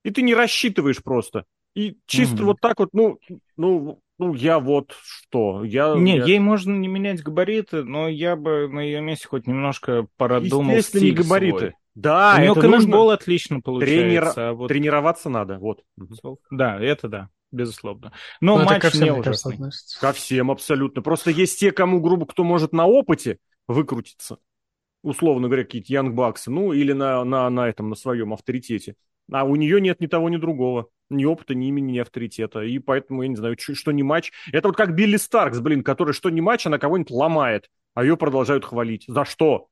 И ты не рассчитываешь просто. И чисто mm-hmm. вот так вот, ну, ну, ну, я вот что. Я, не, я... ей можно не менять габариты, но я бы на ее месте хоть немножко Естественно, стиль не габариты. Свой. Да, У это нужно... отлично получается. Тренир... А вот... Тренироваться надо, вот. Да, это да, безусловно. Но, Но матч ко всем, не ужасный. Кажется, ко всем абсолютно. Просто есть те, кому, грубо, кто может на опыте выкрутиться. Условно говоря, какие-то янгбаксы, ну, или на, на, на этом, на своем авторитете. А у нее нет ни того, ни другого. Ни опыта, ни имени, ни авторитета. И поэтому, я не знаю, что, что не матч. Это вот как Билли Старкс, блин, который что не матч, она кого-нибудь ломает. А ее продолжают хвалить. За что?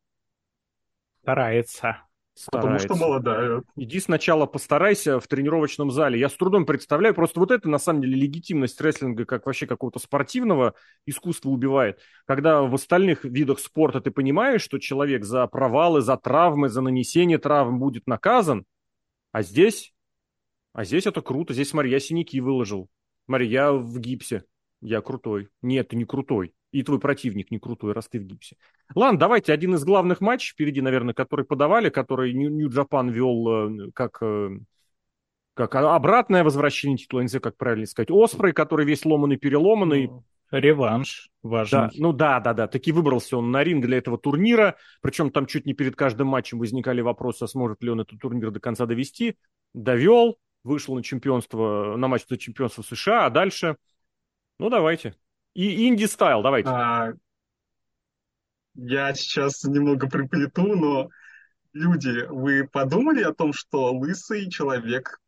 Старается. Старается. Потому что молодая. Иди сначала постарайся в тренировочном зале. Я с трудом представляю, просто вот это на самом деле легитимность рестлинга как вообще какого-то спортивного искусства убивает. Когда в остальных видах спорта ты понимаешь, что человек за провалы, за травмы, за нанесение травм будет наказан, а здесь, а здесь это круто. Здесь, смотри, я синяки выложил. Смотри, я в гипсе. Я крутой. Нет, ты не крутой и твой противник не крутой, раз ты в гипсе. Ладно, давайте один из главных матчей впереди, наверное, который подавали, который Нью-Джапан вел э, как, э, как обратное возвращение титула, не знаю, как правильно сказать, Оспрей, который весь ломанный-переломанный. Ну, реванш важный. Да, ну да, да, да. Таки выбрался он на ринг для этого турнира. Причем там чуть не перед каждым матчем возникали вопросы, а сможет ли он этот турнир до конца довести. Довел, вышел на чемпионство, на матч за чемпионство США, а дальше... Ну, давайте. И инди-стайл, давайте. А, я сейчас немного приплету, но люди, вы подумали о том, что лысый человек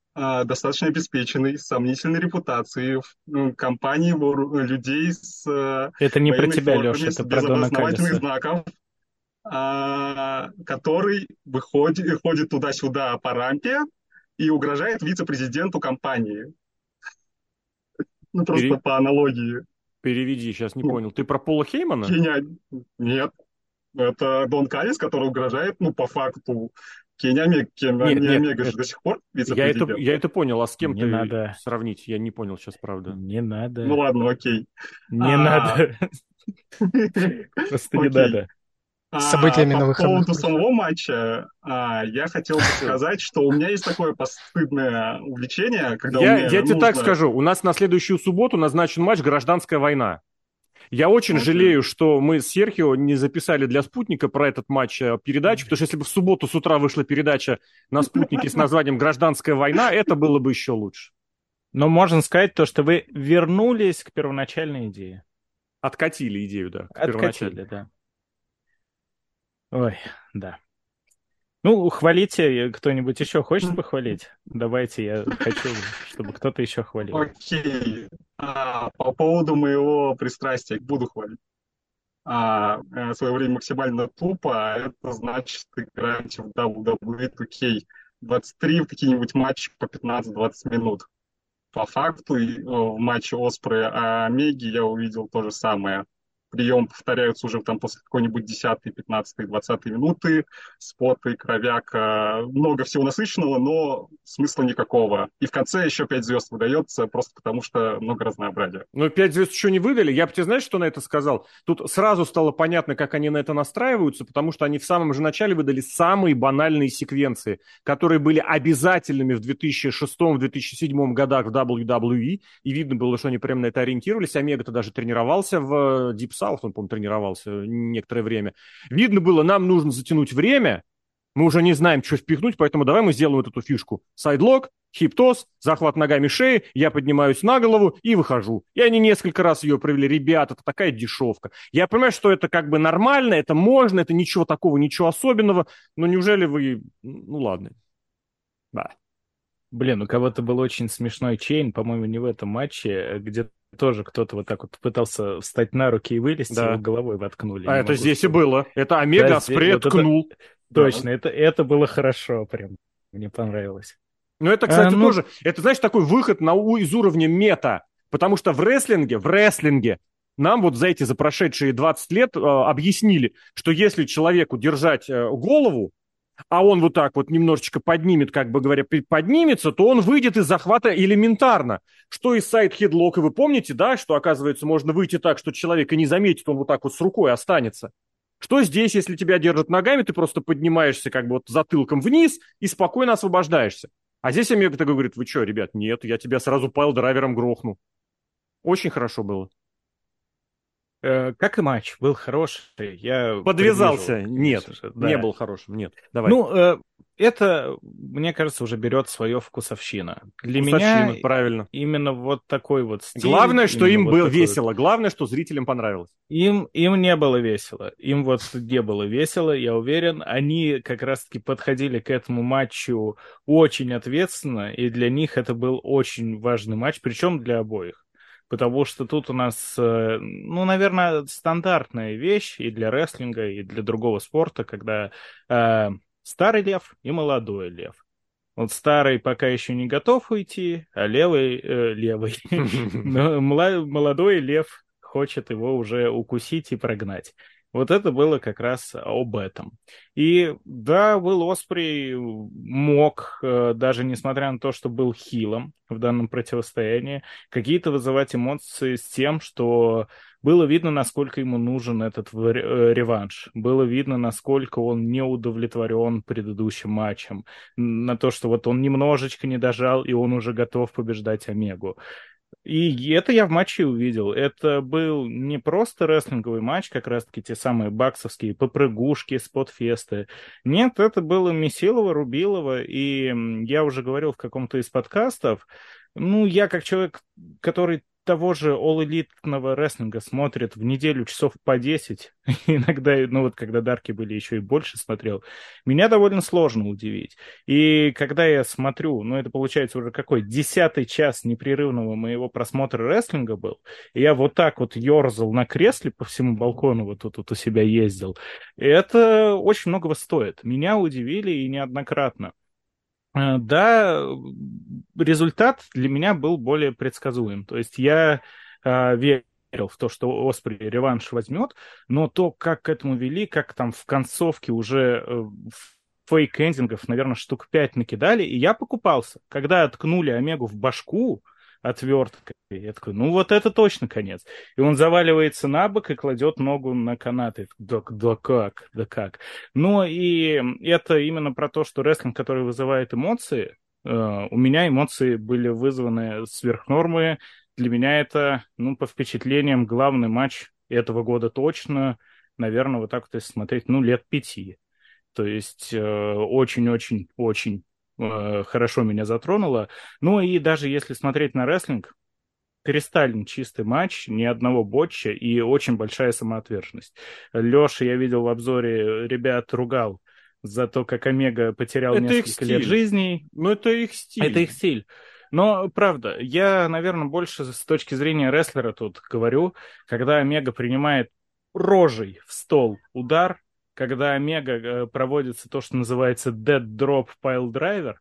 достаточно обеспеченный, с сомнительной репутацией в ну, компании людей с а, Это не про тебя, формами, Леша, это про Дона знаков, а, который выходит, ходит туда-сюда по рампе и угрожает вице-президенту компании. Ну, просто Пере... по аналогии. Переведи, сейчас не понял. Ты про Пола Хеймана? Кеня... Нет. Это Дон Калис, который угрожает, ну, по факту, Кеня Омега, Кеня нет, нет, Омега же до сих пор я это, я это понял, а с кем не ты надо. сравнить? Я не понял сейчас, правда. Не надо. Ну ладно, окей. Не а... надо. Просто не надо. С событиями а, на выходных. По поводу самого матча, а, я хотел бы сказать, что у меня есть такое постыдное увлечение, когда я, меня Я нужно... тебе так скажу, у нас на следующую субботу назначен матч «Гражданская война». Я очень okay. жалею, что мы с Серхио не записали для «Спутника» про этот матч э, передачу, потому что если бы в субботу с утра вышла передача на «Спутнике» с названием «Гражданская война», это было бы еще лучше. Но можно сказать то, что вы вернулись к первоначальной идее. Откатили идею, да. Откатили, да. Ой, да. Ну, хвалите, кто-нибудь еще хочет похвалить? Давайте, я хочу, чтобы кто-то еще хвалил. Окей. А, по поводу моего пристрастия буду хвалить. А, э, в свое время максимально тупо, а это значит играть в WWE 2K23 в какие-нибудь матчи по 15-20 минут. По факту, в матче Оспры Омеги я увидел то же самое. Прием повторяются уже там после какой-нибудь 10, 15, 20 минуты, споты, кровяка, много всего насыщенного, но смысла никакого. И в конце еще 5 звезд выдается просто потому, что много разнообразия. Ну, 5 звезд еще не выдали. Я бы тебе, знаешь, что на это сказал? Тут сразу стало понятно, как они на это настраиваются, потому что они в самом же начале выдали самые банальные секвенции, которые были обязательными в 2006-2007 годах в WWE, и видно было, что они прямо на это ориентировались. Омега-то даже тренировался в Deep South, он, по-моему, тренировался некоторое время. Видно было, нам нужно затянуть время, мы уже не знаем, что впихнуть, поэтому давай мы сделаем вот эту фишку. Сайдлок, хиптоз, захват ногами шеи, я поднимаюсь на голову и выхожу. И они несколько раз ее провели. Ребята, это такая дешевка. Я понимаю, что это как бы нормально, это можно, это ничего такого, ничего особенного, но неужели вы... Ну ладно. Да. Блин, у кого-то был очень смешной чейн, по-моему, не в этом матче, где тоже кто-то вот так вот пытался встать на руки и вылезти, да. его головой воткнули. А это здесь сказать. и было. Это Омега да, спред вот ткнул. Это, да. Точно, это, это было хорошо прям. Мне понравилось. Ну, это, кстати, а, ну... тоже, это, знаешь, такой выход на, из уровня мета. Потому что в рестлинге, в рестлинге нам вот за эти за прошедшие 20 лет э, объяснили, что если человеку держать э, голову, а он вот так вот немножечко поднимет, как бы говоря, поднимется, то он выйдет из захвата элементарно. Что из сайт хедлока, вы помните, да, что, оказывается, можно выйти так, что человек и не заметит, он вот так вот с рукой останется. Что здесь, если тебя держат ногами, ты просто поднимаешься как бы вот затылком вниз и спокойно освобождаешься. А здесь Омега такой говорит, вы что, ребят, нет, я тебя сразу пайл-драйвером грохну. Очень хорошо было. Э, как и матч, был хороший. Я Подвязался. Нет, да. не был хорошим. Нет, давай. Ну, э, это, мне кажется, уже берет свое вкусовщина. Для вкусовщина, меня правильно. именно вот такой вот стиль. Главное, что им вот было весело. Вот... Главное, что зрителям понравилось. Им, им не было весело. Им вот не было весело, я уверен. Они как раз-таки подходили к этому матчу очень ответственно, и для них это был очень важный матч, причем для обоих потому что тут у нас, э, ну, наверное, стандартная вещь и для рестлинга, и для другого спорта, когда э, старый лев и молодой лев. Вот старый пока еще не готов уйти, а левый, э, левый, молодой лев хочет его уже укусить и прогнать. Вот это было как раз об этом. И да, Уилл Оспри мог, э, даже несмотря на то, что был хилом в данном противостоянии, какие-то вызывать эмоции с тем, что было видно, насколько ему нужен этот э, реванш. Было видно, насколько он не удовлетворен предыдущим матчем. На то, что вот он немножечко не дожал, и он уже готов побеждать Омегу. И это я в матче увидел. Это был не просто рестлинговый матч, как раз-таки те самые баксовские попрыгушки, спотфесты. Нет, это было Месилова, Рубилова, и я уже говорил в каком-то из подкастов, ну, я как человек, который того же All Elite рестлинга смотрит в неделю часов по 10, иногда, ну вот когда Дарки были еще и больше смотрел, меня довольно сложно удивить. И когда я смотрю, ну это получается уже какой, десятый час непрерывного моего просмотра рестлинга был, и я вот так вот ерзал на кресле по всему балкону, вот тут вот у себя ездил, это очень многого стоит. Меня удивили и неоднократно. Э, да, результат для меня был более предсказуем. То есть я э, верил в то, что Оспри реванш возьмет, но то, как к этому вели, как там в концовке уже э, фейк-эндингов, наверное, штук пять накидали, и я покупался. Когда откнули Омегу в башку, отверткой. Я такой, ну вот это точно конец. И он заваливается на бок и кладет ногу на канаты. Да, да как, да как. Ну и это именно про то, что рестлинг, который вызывает эмоции, э, у меня эмоции были вызваны сверх нормы. Для меня это, ну, по впечатлениям, главный матч этого года точно. Наверное, вот так вот если смотреть, ну, лет пяти. То есть очень-очень-очень э, хорошо меня затронуло. Ну и даже если смотреть на рестлинг, кристально чистый матч, ни одного ботча и очень большая самоотверженность. Леша, я видел в обзоре, ребят ругал за то, как Омега потерял это несколько лет жизни. Ну, это их стиль. Это их стиль. Но, правда, я, наверное, больше с точки зрения рестлера тут говорю, когда Омега принимает рожей в стол удар, когда Омега э, проводится то, что называется Dead Drop Pile Driver,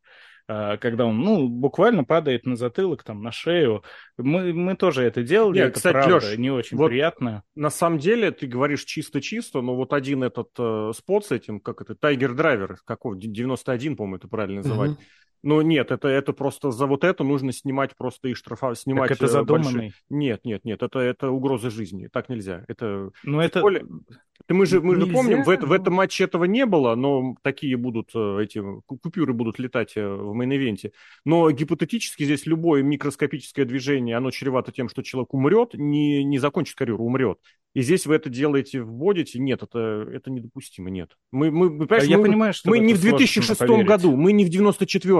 а, когда он, ну, буквально падает на затылок, там, на шею. Мы, мы тоже это делали, Нет, это кстати, правда, Леш, не очень вот приятно. На самом деле, ты говоришь чисто-чисто, но вот один этот э, спот с этим, как это, Tiger Driver, какой, 91, по-моему, это правильно называть. Угу. Но нет, это, это просто за вот это нужно снимать просто и штрафовать, снимать так это задуманный? Большие... Нет, нет, нет, это, это угроза жизни, так нельзя. Это... Ну это... Более... Мы же, мы же помним, в, в этом матче этого не было, но такие будут, э, эти купюры будут летать э, в main event'е. Но гипотетически здесь любое микроскопическое движение, оно чревато тем, что человек умрет, не, не закончит карьеру, умрет. И здесь вы это делаете, вводите, нет, это, это недопустимо, нет. Мы, мы, а я мы, понимаю, что мы не в 2006 году, мы не в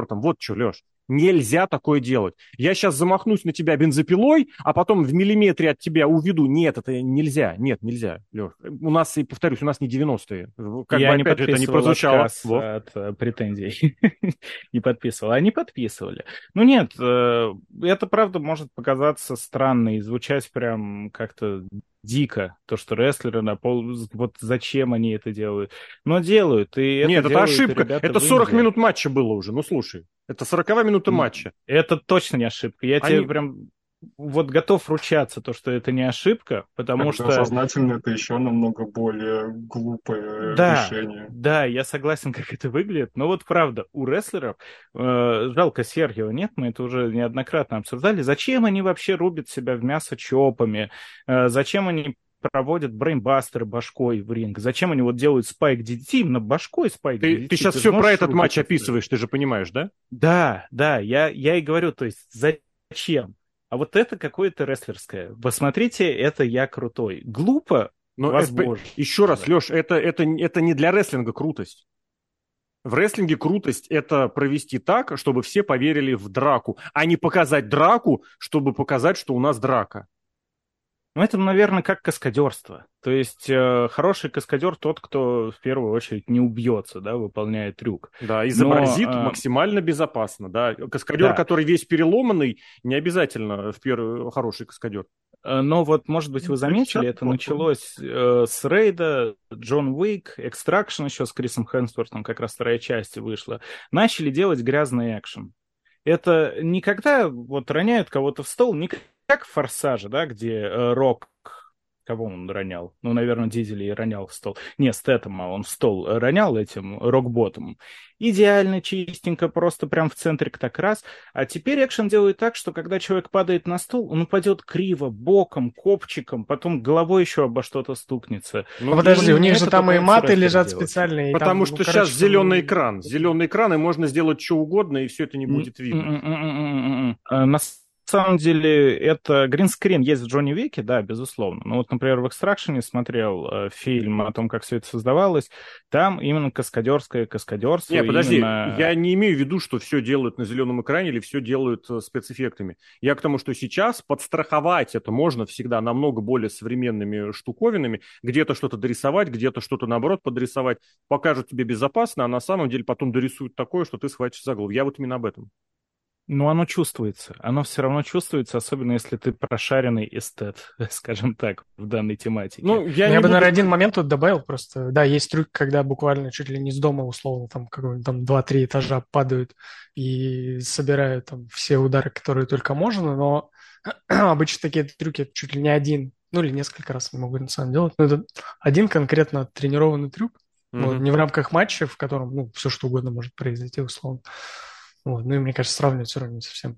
94-м, вот что, Леш. Нельзя такое делать. Я сейчас замахнусь на тебя бензопилой, а потом в миллиметре от тебя уведу. Нет, это нельзя. Нет, нельзя, Леш. У нас, и повторюсь, у нас не 90-е. Как Я бы, не опять же, это не прозвучало. Вот. от э, претензий. не подписывал. Они подписывали. Ну нет, э, это правда может показаться странно и звучать прям как-то дико, то, что рестлеры на пол... Вот зачем они это делают? Но делают, и это Нет, это ошибка. Это 40 минут матча было уже, ну слушай. Это 40 минута матча. Это точно не ошибка. Я они... тебе прям вот готов ручаться, то, что это не ошибка, потому Когда что... Сознательно это еще намного более глупое да, решение. Да, я согласен, как это выглядит, но вот правда, у рестлеров, э, жалко Сергиева нет, мы это уже неоднократно обсуждали, зачем они вообще рубят себя в мясо чопами, э, зачем они проводят брейнбастеры башкой в ринг? Зачем они вот делают спайк DDT именно башкой спайк ты, DDT? Ты сейчас ты все про этот матч описываешь, ты же понимаешь, да? Да, да, я, я и говорю, то есть зачем? А вот это какое-то рестлерское. Посмотрите, это я крутой. Глупо, но возможно. Это, еще раз, Леш, это, это, это не для рестлинга крутость. В рестлинге крутость – это провести так, чтобы все поверили в драку, а не показать драку, чтобы показать, что у нас драка. Ну, это, наверное, как каскадерство. То есть э, хороший каскадер тот, кто в первую очередь не убьется, да, выполняя трюк. Да, изобразит Но, э, максимально безопасно, да. Каскадер, да. который весь переломанный, не обязательно в первый хороший каскадер. Э, но вот, может быть, вы заметили, это началось э, с рейда, Джон Уик, Extraction еще с Крисом Хемсвортом, как раз вторая часть вышла. Начали делать грязный экшен. Это никогда вот роняют кого-то в стол, никогда как в «Форсаже», да, где э, Рок Кого он ронял? Ну, наверное, Дизели и ронял в стол. Не, Стэттема он в стол ронял этим рок-ботом. Идеально, чистенько, просто прям в центре так раз. А теперь экшен делает так, что когда человек падает на стол, он упадет криво, боком, копчиком, потом головой еще обо что-то стукнется. Ну, подожди, у них же там и маты лежат делать. специальные. Потому там, что ну, короче, сейчас зеленый экран. Зеленый экран, и можно сделать что угодно, и все это не будет видно. На самом деле, это гринскрин есть в Джонни Вике, да, безусловно. Но вот, например, в «Экстракшене» смотрел э, фильм о том, как все это создавалось. Там именно каскадерское каскадерство. Нет, подожди, именно... я не имею в виду, что все делают на зеленом экране или все делают э, спецэффектами. Я к тому, что сейчас подстраховать это можно всегда намного более современными штуковинами. Где-то что-то дорисовать, где-то что-то, наоборот, подрисовать. Покажут тебе безопасно, а на самом деле потом дорисуют такое, что ты схватишь за голову. Я вот именно об этом. Ну, оно чувствуется. Оно все равно чувствуется, особенно если ты прошаренный эстет, скажем так, в данной тематике. Ну, я, я бы, буду... наверное, один момент тут добавил просто. Да, есть трюк, когда буквально чуть ли не с дома, условно, там, как там 2-3 этажа падают и собирают там все удары, которые только можно, но обычно такие трюки чуть ли не один, ну или несколько раз не могу на самом деле делать, но это один конкретно тренированный трюк, mm-hmm. вот, не в рамках матча, в котором, ну, все что угодно может произойти, условно. Вот. Ну и мне кажется, сравнивать все равно не совсем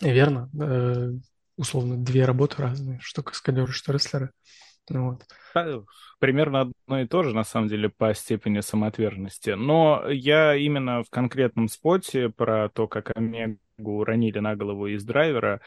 верно. Э, условно, две работы разные, что каскадеры, что рестлеры. Ну, вот. Примерно одно и то же, на самом деле, по степени самоотверженности. Но я именно в конкретном споте про то, как Омегу уронили на голову из драйвера,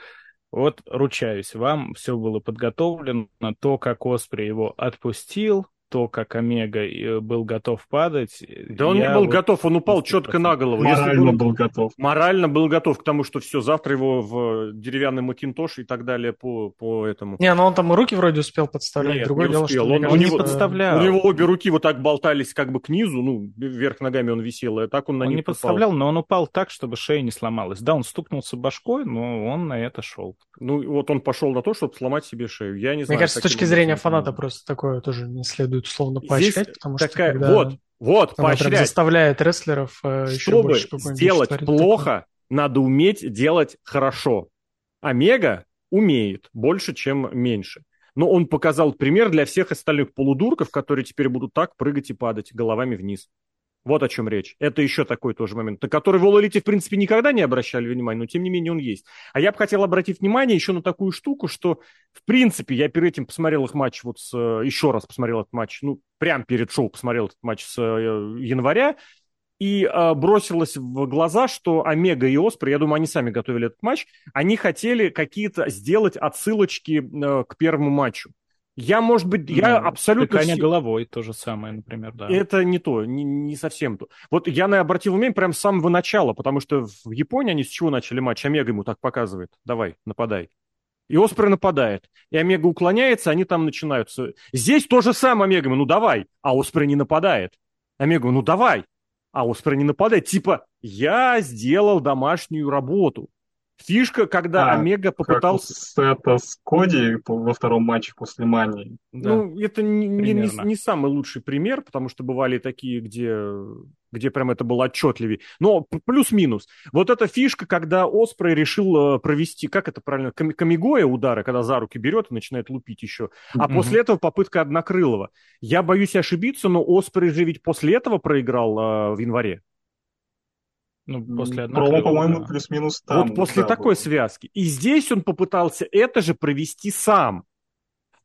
вот ручаюсь, вам все было подготовлено, то, как Оспри его отпустил, то, как Омега э, был готов падать. Да он не был вот... готов, он упал четко на голову. Морально был, был готов. Морально был готов к тому, что все, завтра его в деревянный макинтош и так далее по, по этому. Не, ну он там руки вроде успел подставлять. Нет, Другое не дело, успел. что он, он не подставлял. У него обе руки вот так болтались как бы к низу, ну, вверх ногами он висел, и так он на он них не упал. подставлял, но он упал так, чтобы шея не сломалась. Да, он стукнулся башкой, но он на это шел. Ну, вот он пошел на то, чтобы сломать себе шею. Я не знаю. Мне кажется, с точки зрения фаната просто такое тоже не следует условно поощрять, Здесь потому такая, что когда вот, вот, поощрять. заставляет рестлеров э, еще больше сделать плохо, надо уметь делать хорошо. Омега умеет больше, чем меньше. Но он показал пример для всех остальных полудурков, которые теперь будут так прыгать и падать головами вниз. Вот о чем речь. Это еще такой тоже момент, на который в Ололите, в принципе, никогда не обращали внимания, но тем не менее он есть. А я бы хотел обратить внимание еще на такую штуку, что, в принципе, я перед этим посмотрел их матч, вот с, еще раз посмотрел этот матч, ну, прям перед шоу посмотрел этот матч с э, января, и э, бросилось в глаза, что Омега и Оспри, я думаю, они сами готовили этот матч, они хотели какие-то сделать отсылочки э, к первому матчу. Я, может быть, я ну, абсолютно... Тыкание головой то же самое, например, да. Это не то, не, не совсем то. Вот я на обратил внимание прямо с самого начала, потому что в Японии они с чего начали матч? Омега ему так показывает. Давай, нападай. И Оспрей нападает. И Омега уклоняется, они там начинаются. Здесь то же самое Омега, ну давай. А Оспрей не нападает. Омега, ну давай. А Оспрей не нападает. Типа, я сделал домашнюю работу. Фишка, когда а, Омега попытался... Как это с Коди во втором матче после Мании. Да. Ну, это не, не, не, не самый лучший пример, потому что бывали такие, где, где прям это было отчетливее. Но плюс-минус. Вот эта фишка, когда Оспрей решил э, провести, как это правильно, камигоя удары, когда за руки берет и начинает лупить еще. А mm-hmm. после этого попытка однокрылого. Я боюсь ошибиться, но Оспрей же ведь после этого проиграл э, в январе. Ну, после одного. Промо, по-моему, да. плюс-минус там. Вот после да, такой было. связки. И здесь он попытался это же провести сам.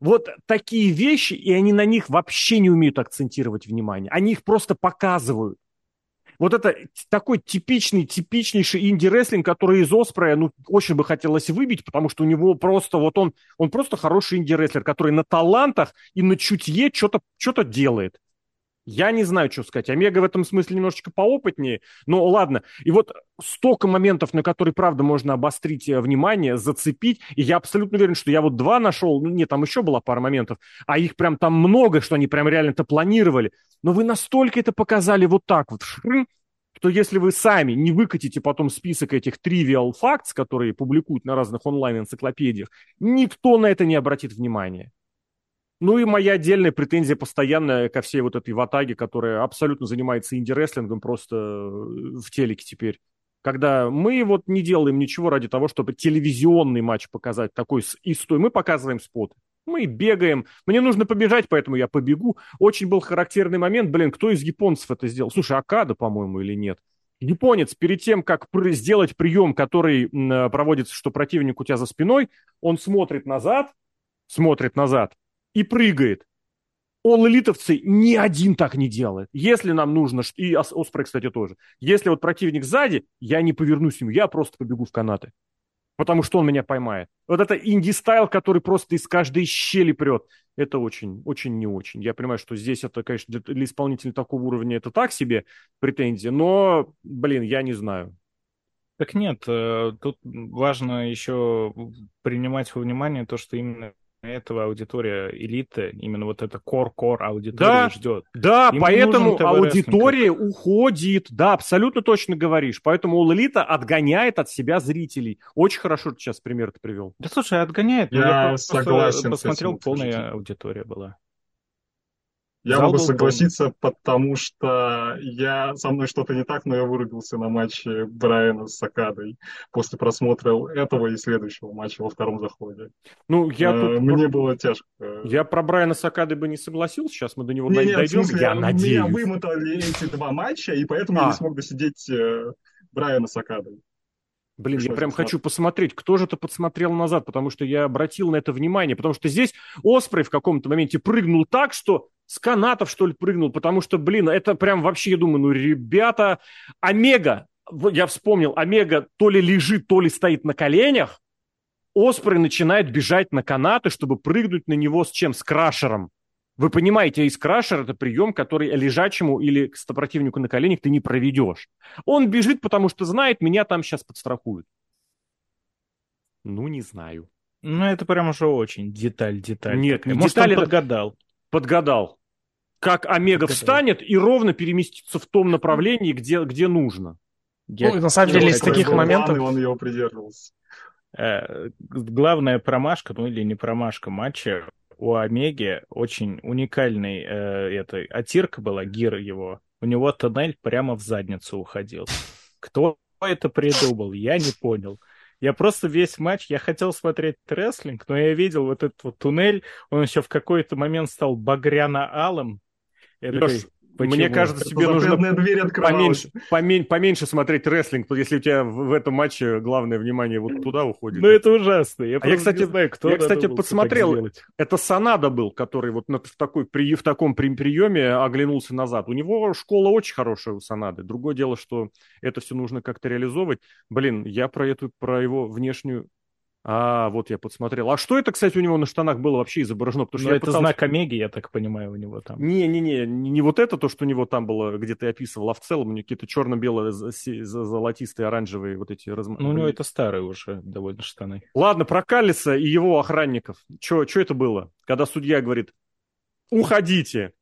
Вот такие вещи, и они на них вообще не умеют акцентировать внимание. Они их просто показывают. Вот это такой типичный, типичнейший инди-рестлинг, который из Оспрея, ну, очень бы хотелось выбить, потому что у него просто, вот он, он просто хороший инди-рестлер, который на талантах и на чутье что-то что делает. Я не знаю, что сказать. Омега в этом смысле немножечко поопытнее, но ладно. И вот столько моментов, на которые, правда, можно обострить э, внимание, зацепить. И я абсолютно уверен, что я вот два нашел. Ну, нет, там еще была пара моментов. А их прям там много, что они прям реально это планировали. Но вы настолько это показали вот так вот, что если вы сами не выкатите потом список этих trivial facts, которые публикуют на разных онлайн-энциклопедиях, никто на это не обратит внимания. Ну и моя отдельная претензия постоянная ко всей вот этой ватаге, которая абсолютно занимается инди-рестлингом просто э, в телеке теперь. Когда мы вот не делаем ничего ради того, чтобы телевизионный матч показать такой с истой. Мы показываем спот. Мы бегаем. Мне нужно побежать, поэтому я побегу. Очень был характерный момент. Блин, кто из японцев это сделал? Слушай, Акада, по-моему, или нет? Японец перед тем, как сделать прием, который проводится, что противник у тебя за спиной, он смотрит назад, смотрит назад, и прыгает. All-элитовцы ни один так не делает. Если нам нужно, и Оспрей, кстати, тоже, если вот противник сзади, я не повернусь ему, я просто побегу в канаты. Потому что он меня поймает. Вот это инди-стайл, который просто из каждой щели прет, это очень, очень не очень. Я понимаю, что здесь это, конечно, для, для исполнителя такого уровня это так себе претензия, но, блин, я не знаю. Так нет, э, тут важно еще принимать во внимание то, что именно этого аудитория элиты, именно вот это кор-кор аудитория да, ждет. Да, Им поэтому аудитория как... уходит. Да, абсолютно точно говоришь. Поэтому All Elite отгоняет от себя зрителей. Очень хорошо ты сейчас пример ты привел. Да слушай, отгоняет. Я, я согласен. Посмотрел, полная аудитория была. Я Зал могу согласиться, полный. потому что я со мной что-то не так, но я вырубился на матче Брайана с Сакадой после просмотра этого и следующего матча во втором заходе. Ну, я а, тут... Мне было тяжко. Я про Брайана Сакады бы не согласился, сейчас мы до него не, дойдем, смысле, я надеюсь. Меня вымотали эти два матча, и поэтому а. я не смог досидеть э, Брайана Сакадой. Блин, Пришлось я прям хочу посмотреть, кто же это подсмотрел назад, потому что я обратил на это внимание, потому что здесь Оспрей в каком-то моменте прыгнул так, что с канатов, что ли, прыгнул, потому что, блин, это прям вообще, я думаю, ну, ребята, Омега, я вспомнил, Омега то ли лежит, то ли стоит на коленях, Оспрей начинает бежать на канаты, чтобы прыгнуть на него с чем? С крашером. Вы понимаете, из крашер это прием, который лежачему или противнику на коленях ты не проведешь. Он бежит, потому что знает, меня там сейчас подстрахуют. Ну, не знаю. Ну, это прям уже очень деталь-деталь. Нет, не Может, деталь, он подгадал. Подгадал как Омега встанет и ровно переместится в том направлении, где, где нужно. Я... Ну, на самом деле, из таких моментов... Он его придерживался. Э, главная промашка, ну или не промашка матча, у Омеги очень уникальный э, это, атирка была, гир его. У него тоннель прямо в задницу уходил. Кто это придумал, я не понял. Я просто весь матч, я хотел смотреть рестлинг, но я видел вот этот вот туннель, он еще в какой-то момент стал багряно-алым. Я Леш, такой, Почему? Мне кажется, тебе нужно дверь поменьше, поменьше, поменьше смотреть рестлинг, если у тебя в, в этом матче главное внимание вот туда уходит. Ну, это ужасно. Я, а я кстати, знаю, кто я, кстати, подсмотрел. Это Санада был, который вот в, такой, при, в таком при, приеме оглянулся назад. У него школа очень хорошая у Санады. Другое дело, что это все нужно как-то реализовывать. Блин, я про эту, про его внешнюю а, вот я подсмотрел. А что это, кстати, у него на штанах было вообще изображено? Потому что ну, это пытался... знак Омеги, я так понимаю, у него там. Не-не-не, не вот это, то, что у него там было, где ты описывал, а в целом у него какие-то черно-белые, золотистые, оранжевые вот эти разм... Ну, у него это старые уже довольно штаны. Ладно, про Каллиса и его охранников. Что это было? Когда судья говорит, уходите.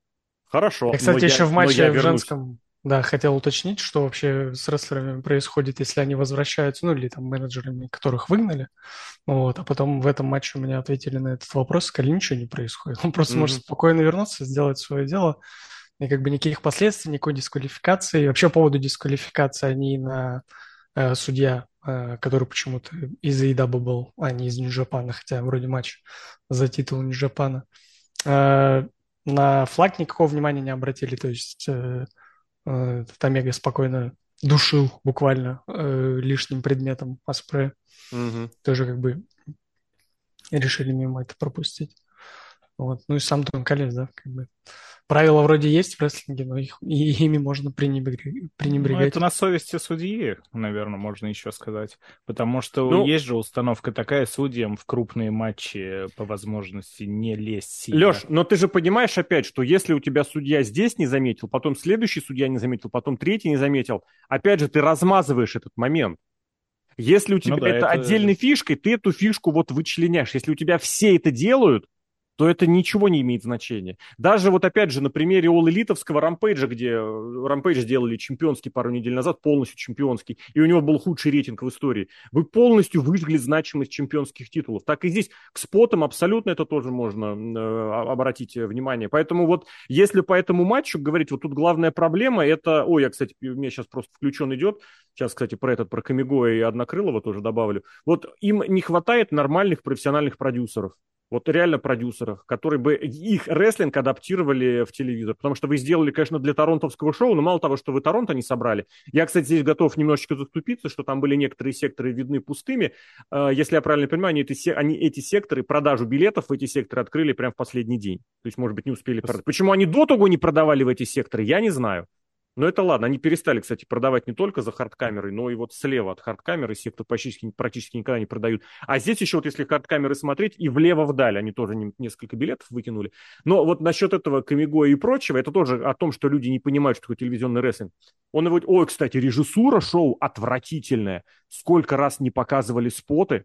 Хорошо. Я, кстати, еще я, в матче в женском да, хотел уточнить, что вообще с рестлерами происходит, если они возвращаются, ну или там менеджерами, которых выгнали. Вот, а потом в этом матче у меня ответили на этот вопрос, сказали, ничего не происходит. Он просто mm-hmm. может спокойно вернуться, сделать свое дело, и как бы никаких последствий, никакой дисквалификации. И вообще по поводу дисквалификации они на э, судья, э, который почему-то из AEW был, а не из Нью-Джапана, хотя вроде матч за титул Нью-Джапана. Э, на флаг никакого внимания не обратили, то есть... Э, этот Омега спокойно душил буквально э, лишним предметом Аспре. Угу. Тоже как бы решили мимо это пропустить. Вот. Ну и сам Том Колес, да, как бы. Правила вроде есть в рестлинге, но их, и, ими можно пренебрегать. пренебрегать. Ну, это на совести судьи, наверное, можно еще сказать. Потому что ну, есть же установка такая судьям в крупные матчи по возможности не лезть сильно. Леш, но ты же понимаешь опять, что если у тебя судья здесь не заметил, потом следующий судья не заметил, потом третий не заметил, опять же ты размазываешь этот момент. Если у ну тебя ну, да, это, это отдельной фишкой, ты эту фишку вот вычленяешь. Если у тебя все это делают, то это ничего не имеет значения. Даже вот опять же на примере All Элитовского рампейджа, где рампейдж сделали чемпионский пару недель назад, полностью чемпионский, и у него был худший рейтинг в истории, вы полностью выжгли значимость чемпионских титулов. Так и здесь к спотам абсолютно это тоже можно э, обратить внимание. Поэтому вот если по этому матчу говорить, вот тут главная проблема это, ой, я, кстати, у меня сейчас просто включен идет, сейчас, кстати, про этот, про Камиго и Однокрылова тоже добавлю, вот им не хватает нормальных профессиональных продюсеров вот реально продюсерах, которые бы их рестлинг адаптировали в телевизор. Потому что вы сделали, конечно, для торонтовского шоу, но мало того, что вы Торонто не собрали. Я, кстати, здесь готов немножечко заступиться, что там были некоторые секторы видны пустыми. А, если я правильно понимаю, они эти, они эти секторы, продажу билетов в эти секторы открыли прямо в последний день. То есть, может быть, не успели продать. Почему они до того не продавали в эти секторы, я не знаю. Но это ладно, они перестали, кстати, продавать не только за хардкамерой, но и вот слева от хардкамеры сектор практически, практически никогда не продают. А здесь еще вот если хардкамеры смотреть, и влево вдаль они тоже не, несколько билетов выкинули. Но вот насчет этого Камиго и прочего, это тоже о том, что люди не понимают, что такое телевизионный рестлинг. Он его, ой, кстати, режиссура шоу отвратительная. Сколько раз не показывали споты,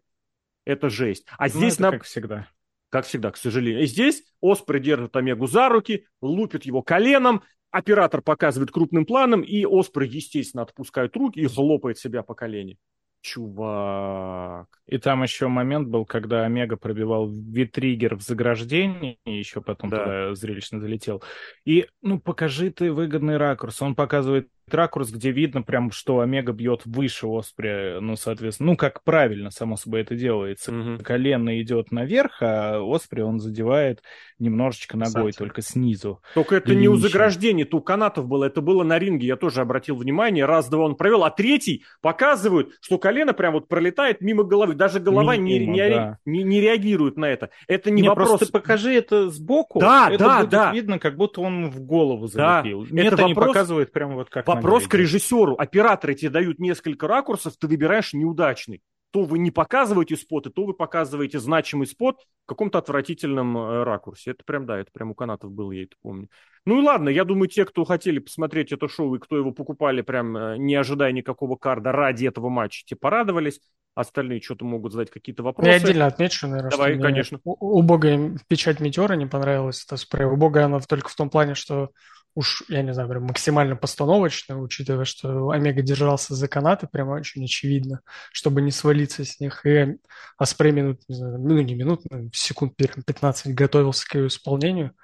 это жесть. А ну, здесь нам... как всегда как всегда, к сожалению. И здесь Оспрей держит Омегу за руки, лупит его коленом, Оператор показывает крупным планом, и Оспрей, естественно, отпускает руки и хлопает себя по колени. Чувак. И там еще момент был, когда Омега пробивал витригер в заграждении, и еще потом да. туда зрелищно залетел. И, ну, покажи ты выгодный ракурс. Он показывает ракурс, где видно прям, что Омега бьет выше Осприя, ну, соответственно, ну, как правильно, само собой, это делается. Угу. Колено идет наверх, а Оспри он задевает немножечко ногой, Кстати. только снизу. Только это не у заграждения, то у канатов было, это было на ринге, я тоже обратил внимание, раз-два он провел, а третий показывают, что колено прям вот пролетает мимо головы, даже голова мимо, не, не, да. не, не реагирует на это. Это не, не вопрос... просто покажи это сбоку, да, это да, будет да. видно, как будто он в голову залепил. Да. Нет, это они вопрос... показывают прямо вот как Вопрос к режиссеру. Операторы тебе дают несколько ракурсов, ты выбираешь неудачный. То вы не показываете споты, то вы показываете значимый спот в каком-то отвратительном э, ракурсе. Это прям, да, это прям у канатов было, я это помню. Ну и ладно, я думаю, те, кто хотели посмотреть это шоу и кто его покупали, прям э, не ожидая никакого карда ради этого матча, те порадовались. Остальные что-то могут задать какие-то вопросы. Я отдельно отмечу, наверное, Давай, что конечно. убогая печать Метеора не понравилась. Это спрей. Убогая она только в том плане, что уж, я не знаю, прям максимально постановочно, учитывая, что Омега держался за канаты, прямо очень очевидно, чтобы не свалиться с них. И Аспрей минут, не знаю, ну не минут, секунд 15 готовился к ее исполнению.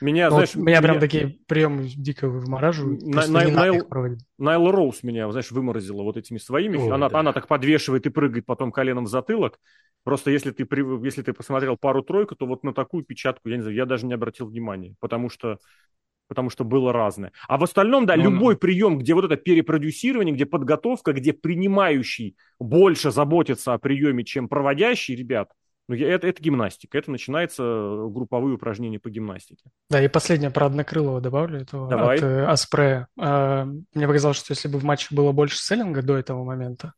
Меня, ну, знаешь, меня, меня прям такие приемы дико вымораживают. На, Найл, Найл, Найл Роуз меня, знаешь, выморозила вот этими своими. Ой, она, да. она так подвешивает и прыгает потом коленом в затылок. Просто если ты, если ты посмотрел пару-тройку, то вот на такую печатку, я не знаю, я даже не обратил внимания, потому что потому что было разное. А в остальном, да, ну, любой прием, где вот это перепродюсирование, где подготовка, где принимающий больше заботится о приеме, чем проводящий, ребят, ну, это, это гимнастика. Это начинается э, групповые упражнения по гимнастике. Да, и последнее про Однокрылого добавлю этого Давай. от э, Аспрея. Э, мне показалось, что если бы в матче было больше селлинга до этого момента,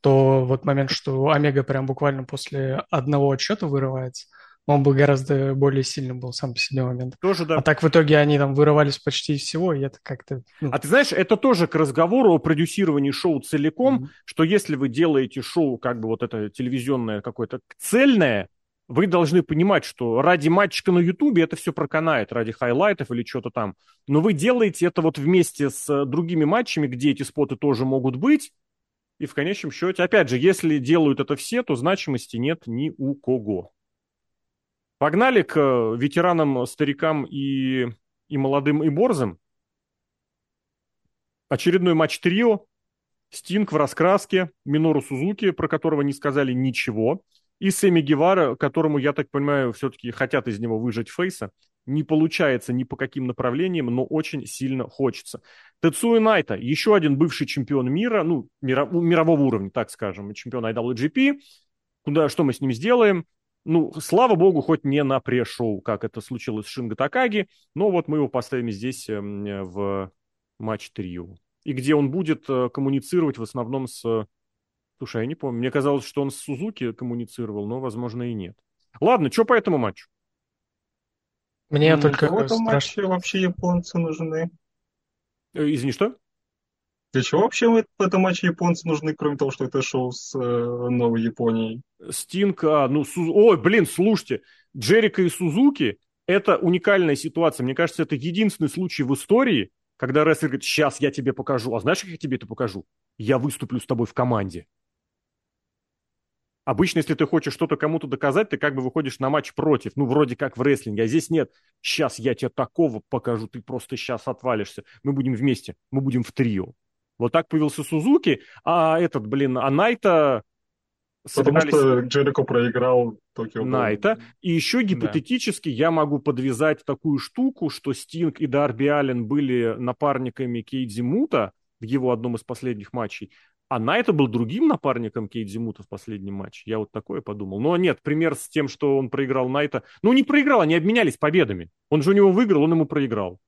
то вот момент, что Омега прям буквально после одного отчета вырывается, он бы гораздо более сильным был сам по себе момент. Тоже, да. А так в итоге они там вырывались почти из всего, и это как-то... Ну... А ты знаешь, это тоже к разговору о продюсировании шоу целиком, mm-hmm. что если вы делаете шоу, как бы вот это телевизионное какое-то цельное, вы должны понимать, что ради матчика на Ютубе это все проканает, ради хайлайтов или что-то там. Но вы делаете это вот вместе с другими матчами, где эти споты тоже могут быть, и в конечном счете, опять же, если делают это все, то значимости нет ни у кого. Погнали к э, ветеранам, старикам и, и молодым и борзым. Очередной матч трио. Стинг в раскраске, Минору Сузуки, про которого не сказали ничего, и Сэмми Гевара, которому, я так понимаю, все-таки хотят из него выжать фейса. Не получается ни по каким направлениям, но очень сильно хочется. Тецуя Найта, еще один бывший чемпион мира, ну, мирового уровня, так скажем, чемпион IWGP. Куда, что мы с ним сделаем? Ну, слава богу, хоть не на пре-шоу, как это случилось с Шинго Такаги, но вот мы его поставим здесь эм, в матч трио. И где он будет э, коммуницировать в основном с... Слушай, я не помню. Мне казалось, что он с Сузуки коммуницировал, но, возможно, и нет. Ладно, что по этому матчу? Мне ну, только... В этом матче вообще японцы нужны. Э, извини, что? Для чего вообще в этом матче японцы нужны, кроме того, что это шоу с э, Новой Японией? Стинг, а, ну, Суз... ой, блин, слушайте, Джерика и Сузуки – это уникальная ситуация. Мне кажется, это единственный случай в истории, когда рестлер говорит, сейчас я тебе покажу. А знаешь, как я тебе это покажу? Я выступлю с тобой в команде. Обычно, если ты хочешь что-то кому-то доказать, ты как бы выходишь на матч против. Ну, вроде как в рестлинге. А здесь нет. Сейчас я тебе такого покажу, ты просто сейчас отвалишься. Мы будем вместе, мы будем в трио. Вот так появился Сузуки, а этот, блин, а Найта собирались... Потому что Джерико проиграл Токио. Найта. И еще гипотетически да. я могу подвязать такую штуку, что Стинг и Дарби Аллен были напарниками Кейдзи Мута в его одном из последних матчей, а Найта был другим напарником Кейдзи Мута в последнем матче. Я вот такое подумал. Но нет, пример с тем, что он проиграл Найта... Ну, не проиграл, они обменялись победами. Он же у него выиграл, он ему проиграл.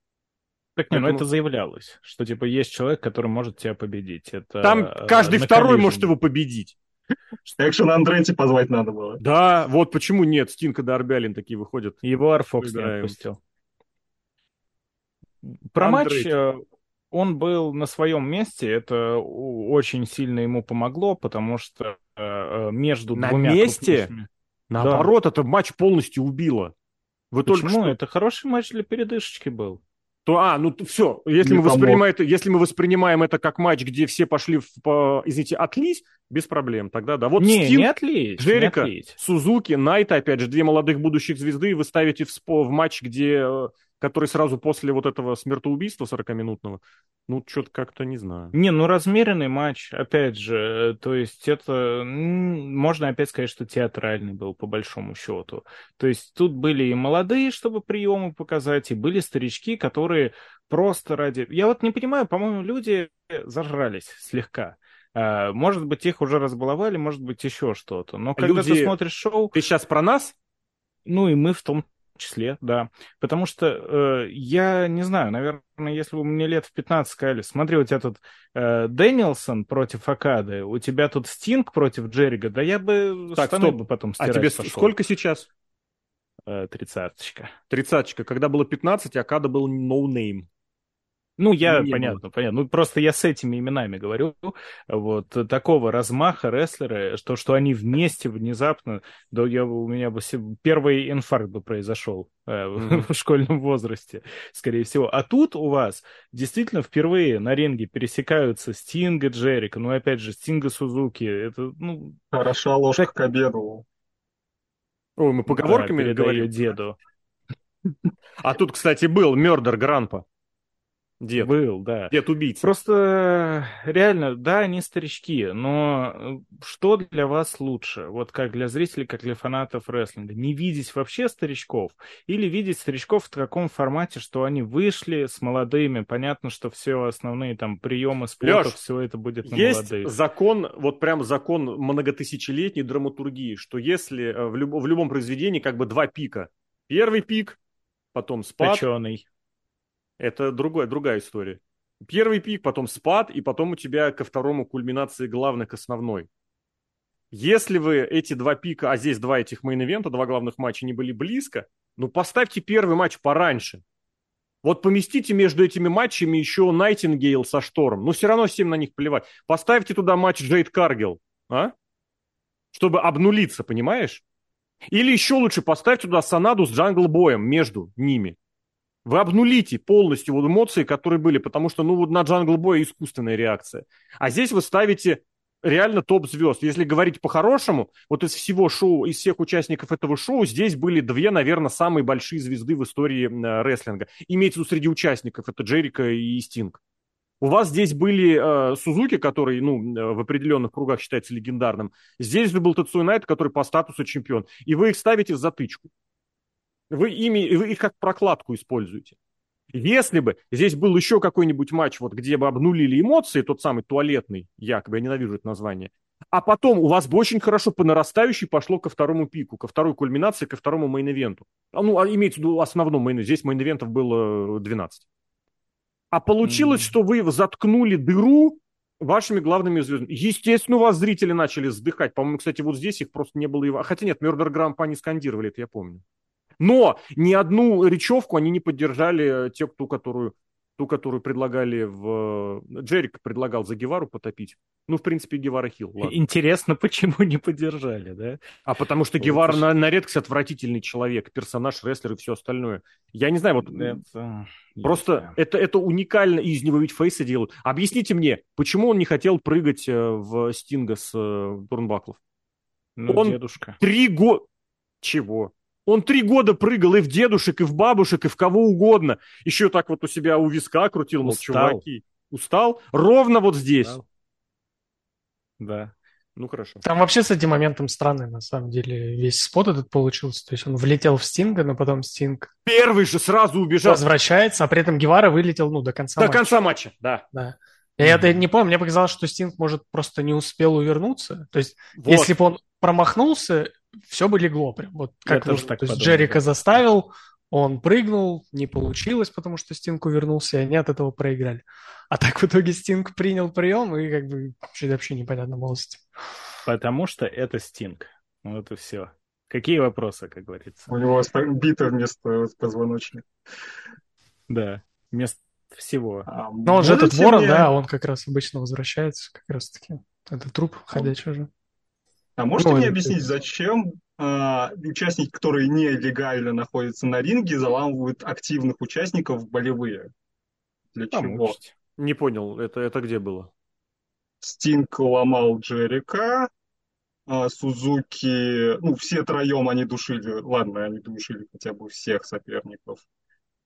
Так не, ну это заявлялось, что типа есть человек, который может тебя победить. Это, Там э, каждый второй может его победить. Экшен Андретти позвать надо было. Да, вот почему нет. Стинка Арбялин такие выходят. Его Арфокс не отпустил. Про матч э, он был на своем месте, это очень сильно ему помогло, потому что э, между на двумя месте? Крупными... Наоборот, да. это матч полностью убило. Вы Почему? Только что... Это хороший матч для передышечки был то, а, ну все, если мы, воспринимаем это, если мы воспринимаем это как матч, где все пошли, в, по, извините, отлись, без проблем тогда, да. Вот не, Стинг, не отлить, Джерика, не отлить. Сузуки, Найта, опять же, две молодых будущих звезды, вы ставите в, в матч, где э, который сразу после вот этого смертоубийства 40-минутного, ну, что-то как-то не знаю. Не, ну, размеренный матч, опять же, то есть это, можно опять сказать, что театральный был, по большому счету. То есть тут были и молодые, чтобы приемы показать, и были старички, которые просто ради... Я вот не понимаю, по-моему, люди зажрались слегка. А, может быть, их уже разбаловали, может быть, еще что-то. Но когда люди... ты смотришь шоу... Ты сейчас про нас? Ну и мы в том числе, да. Потому что э, я не знаю, наверное, если бы мне лет в 15 сказали, смотри, у тебя тут э, Дэнилсон против Акады, у тебя тут Стинг против Джеррига, да я бы так, стоп. бы потом стирать А тебе пошел. сколько сейчас? Э, тридцаточка. Тридцаточка. Когда было 15, Акада был no name. Ну, я, не понятно, было. понятно. Ну, просто я с этими именами говорю. Вот такого размаха рестлеры, что, что они вместе внезапно, да, я, у меня бы первый инфаркт бы произошел э, mm-hmm. в школьном возрасте, скорее всего. А тут у вас действительно впервые на ринге пересекаются Стинга Джерика, ну, опять же, Стинга Сузуки. Это, ну... Хороша ложка так... к обеду. Ой, мы поговорками да, говорим. деду. А тут, кстати, был Мердер Гранпа. Дед. Был, да. Дед убийца. Просто реально, да, они старички, но э, что для вас лучше? Вот как для зрителей, как для фанатов рестлинга? Не видеть вообще старичков? Или видеть старичков в таком формате, что они вышли с молодыми? Понятно, что все основные там приемы спортов, все это будет на есть молодых. закон, вот прям закон многотысячелетней драматургии, что если э, в, люб, в любом произведении как бы два пика. Первый пик, потом спад. Точеный это другая, другая история. Первый пик, потом спад, и потом у тебя ко второму кульминации главной к основной. Если вы эти два пика, а здесь два этих main event'а, два главных матча не были близко, ну поставьте первый матч пораньше. Вот поместите между этими матчами еще Найтингейл со Шторм. Ну, все равно всем на них плевать. Поставьте туда матч Джейд Каргил, а? Чтобы обнулиться, понимаешь? Или еще лучше поставьте туда Санаду с Джангл Боем между ними. Вы обнулите полностью вот эмоции, которые были, потому что, ну, вот на Джангл Боя искусственная реакция. А здесь вы ставите реально топ-звезд. Если говорить по-хорошему, вот из всего шоу, из всех участников этого шоу, здесь были две, наверное, самые большие звезды в истории э, рестлинга. Имеется среди участников, это Джерико и Стинг. У вас здесь были э, Сузуки, который, ну, э, в определенных кругах считается легендарным. Здесь был Тэцуя Найто, который по статусу чемпион. И вы их ставите в затычку. Вы, ими, вы их как прокладку используете. Если бы здесь был еще какой-нибудь матч, вот, где бы обнулили эмоции, тот самый туалетный, якобы, я ненавижу это название, а потом у вас бы очень хорошо по нарастающей пошло ко второму пику, ко второй кульминации, ко второму main event'у. А, ну, а имеется в виду основном main Здесь main event'ов было 12. А получилось, mm-hmm. что вы заткнули дыру вашими главными звездами. Естественно, у вас зрители начали вздыхать. По-моему, кстати, вот здесь их просто не было. Хотя нет, Murder Grandpa не скандировали, это я помню. Но ни одну речевку они не поддержали э, те, ту, которую, ту, которую предлагали в... Джерик предлагал за Гевару потопить. Ну, в принципе, Гевара хил. Ладно. Интересно, почему не поддержали, да? А потому что Гевара на, на редкость отвратительный человек, персонаж, рестлер и все остальное. Я не знаю, вот... Это... Просто это, это уникально, и из него ведь фейсы делают. Объясните мне, почему он не хотел прыгать э, в Стинга с э, Турнбаклов? Ну, он дедушка. Три года... Чего? Он три года прыгал и в дедушек, и в бабушек, и в кого угодно. Еще так вот у себя у виска крутил, мол, Устал. чуваки. Устал? Ровно вот здесь. Устал. Да. Ну, хорошо. Там вообще с этим моментом странный, на самом деле, весь спот этот получился. То есть он влетел в Стинга, но потом Стинг... Первый же сразу убежал. Возвращается, а при этом Гевара вылетел, ну, до конца до матча. До конца матча, да. Да. Я это не помню, мне показалось, что Стинг, может, просто не успел увернуться. То есть, вот. если бы он промахнулся, все бы легло прям. Вот как Я так то есть Джерика заставил, он прыгнул, не получилось, потому что Стинг увернулся, и они от этого проиграли. А так в итоге Стинг принял прием, и как бы что-то вообще непонятно было Потому что это Стинг. Вот и все. Какие вопросы, как говорится? У него бита вместо позвоночника. Да, вместо всего. А, Но он же этот ворон, мне... да, он как раз обычно возвращается, как раз таки. Это труп ходячий уже. А можете ну, мне объяснить, зачем э, участники, которые нелегально находятся на ринге, заламывают активных участников в болевые? Для чего? Не понял, это, это где было? Стинг ломал Джерика, а Сузуки, ну, все троем они душили, ладно, они душили хотя бы всех соперников.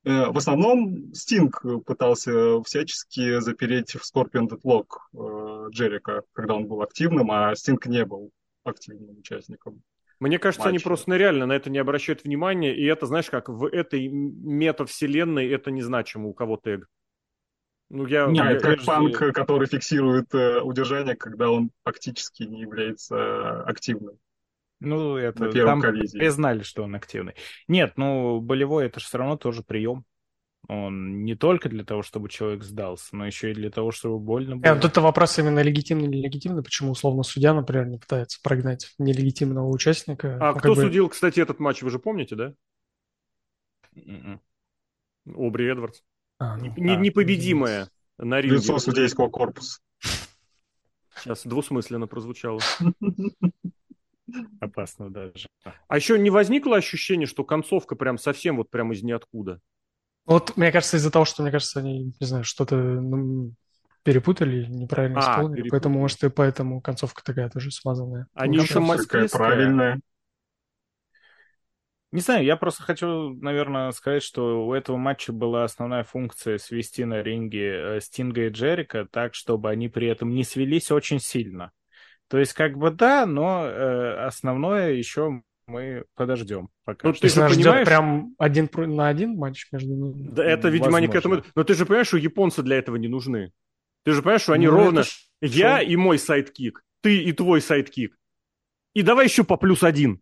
Э, в основном Стинг пытался всячески запереть в Scorpion Deadlock э, Джерика, когда он был активным, а Стинг не был активным участником. Мне кажется, матча. они просто реально на это не обращают внимания, и это, знаешь, как в этой метавселенной это незначимо у кого тег. Ну, я, не, я, это как панк, который фиксирует э, удержание, когда он фактически не является активным. Ну, это там признали, что он активный. Нет, ну, болевой это же все равно тоже прием. Он не только для того, чтобы человек сдался, но еще и для того, чтобы больно было. Нет, вот это вопрос именно легитимный или нелегитимный. Почему, условно, судья, например, не пытается прогнать нелегитимного участника? А ну, кто бы... судил, кстати, этот матч, вы же помните, да? Mm-mm. М-м. Обри Эдвардс. А, ну, не, непобедимая на ринге. Лицо судейского корпуса. Сейчас двусмысленно прозвучало. Опасно даже. А еще не возникло ощущение, что концовка прям совсем вот прям из ниоткуда? Вот, мне кажется, из-за того, что, мне кажется, они, не знаю, что-то ну, перепутали, неправильно а, исполнили, перепутали. поэтому, может, и поэтому концовка такая тоже смазанная. Они еще такая правильная. Не знаю, я просто хочу, наверное, сказать, что у этого матча была основная функция свести на ринге э, Стинга и Джерика так, чтобы они при этом не свелись очень сильно. То есть, как бы да, но э, основное еще мы подождем. Пока. Ну, ты же понимаешь... прям один на один матч между ними. Да это, видимо, Возможно. они к этому... Но ты же понимаешь, что японцы для этого не нужны. Ты же понимаешь, что они ну, ровно... Я и мой sidekick, ты и твой sidekick. И давай еще по плюс один.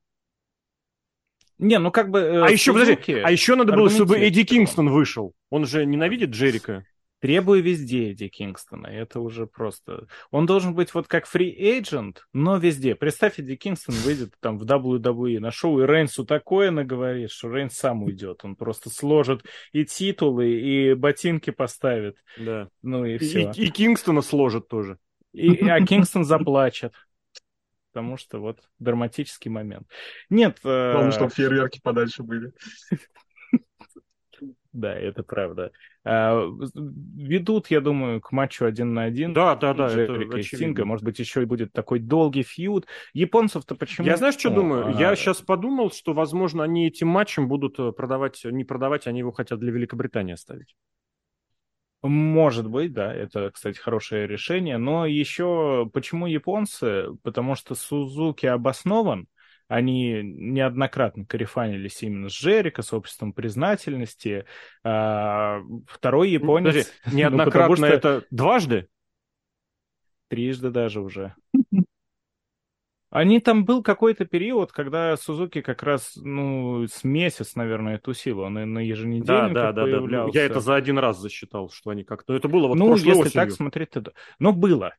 Не, ну как бы... Э, а еще, подожди, а еще надо было, чтобы Эдди Кингстон вышел. Он же ненавидит Джерико. Требую везде Эдди Кингстона. Это уже просто... Он должен быть вот как фри-эйджент, но везде. Представь, Эдди Кингстон выйдет там в WWE на шоу, и Рейнсу такое наговорит, что Рейнс сам уйдет. Он просто сложит и титулы, и ботинки поставит. Да. Ну и все. И, и Кингстона сложит тоже. И, а Кингстон заплачет потому что вот драматический момент. Нет... Потому э... что фейерверки подальше были. Да, это правда. А, ведут, я думаю, к матчу один на один. Да, да, да. Джерика и Стинга. Может быть, еще и будет такой долгий фьюд. Японцев-то почему? Я знаешь, что О, думаю? Ага. Я сейчас подумал, что, возможно, они этим матчем будут э, продавать, не продавать, они его хотят для Великобритании оставить. Может быть, да, это, кстати, хорошее решение. Но еще почему японцы? Потому что Сузуки обоснован, они неоднократно карифанились именно с Джерика, с обществом признательности. А, второй японец... Подожди, неоднократно ну, что... это дважды? Трижды даже уже. Они там был какой-то период, когда Сузуки как раз, ну, с месяц, наверное, тусил. Он и на еженедельниках да, да, появлялся. Да, Я это за один раз засчитал, что они как-то... Это было вот Ну, если осенью. так смотреть, то... Но было.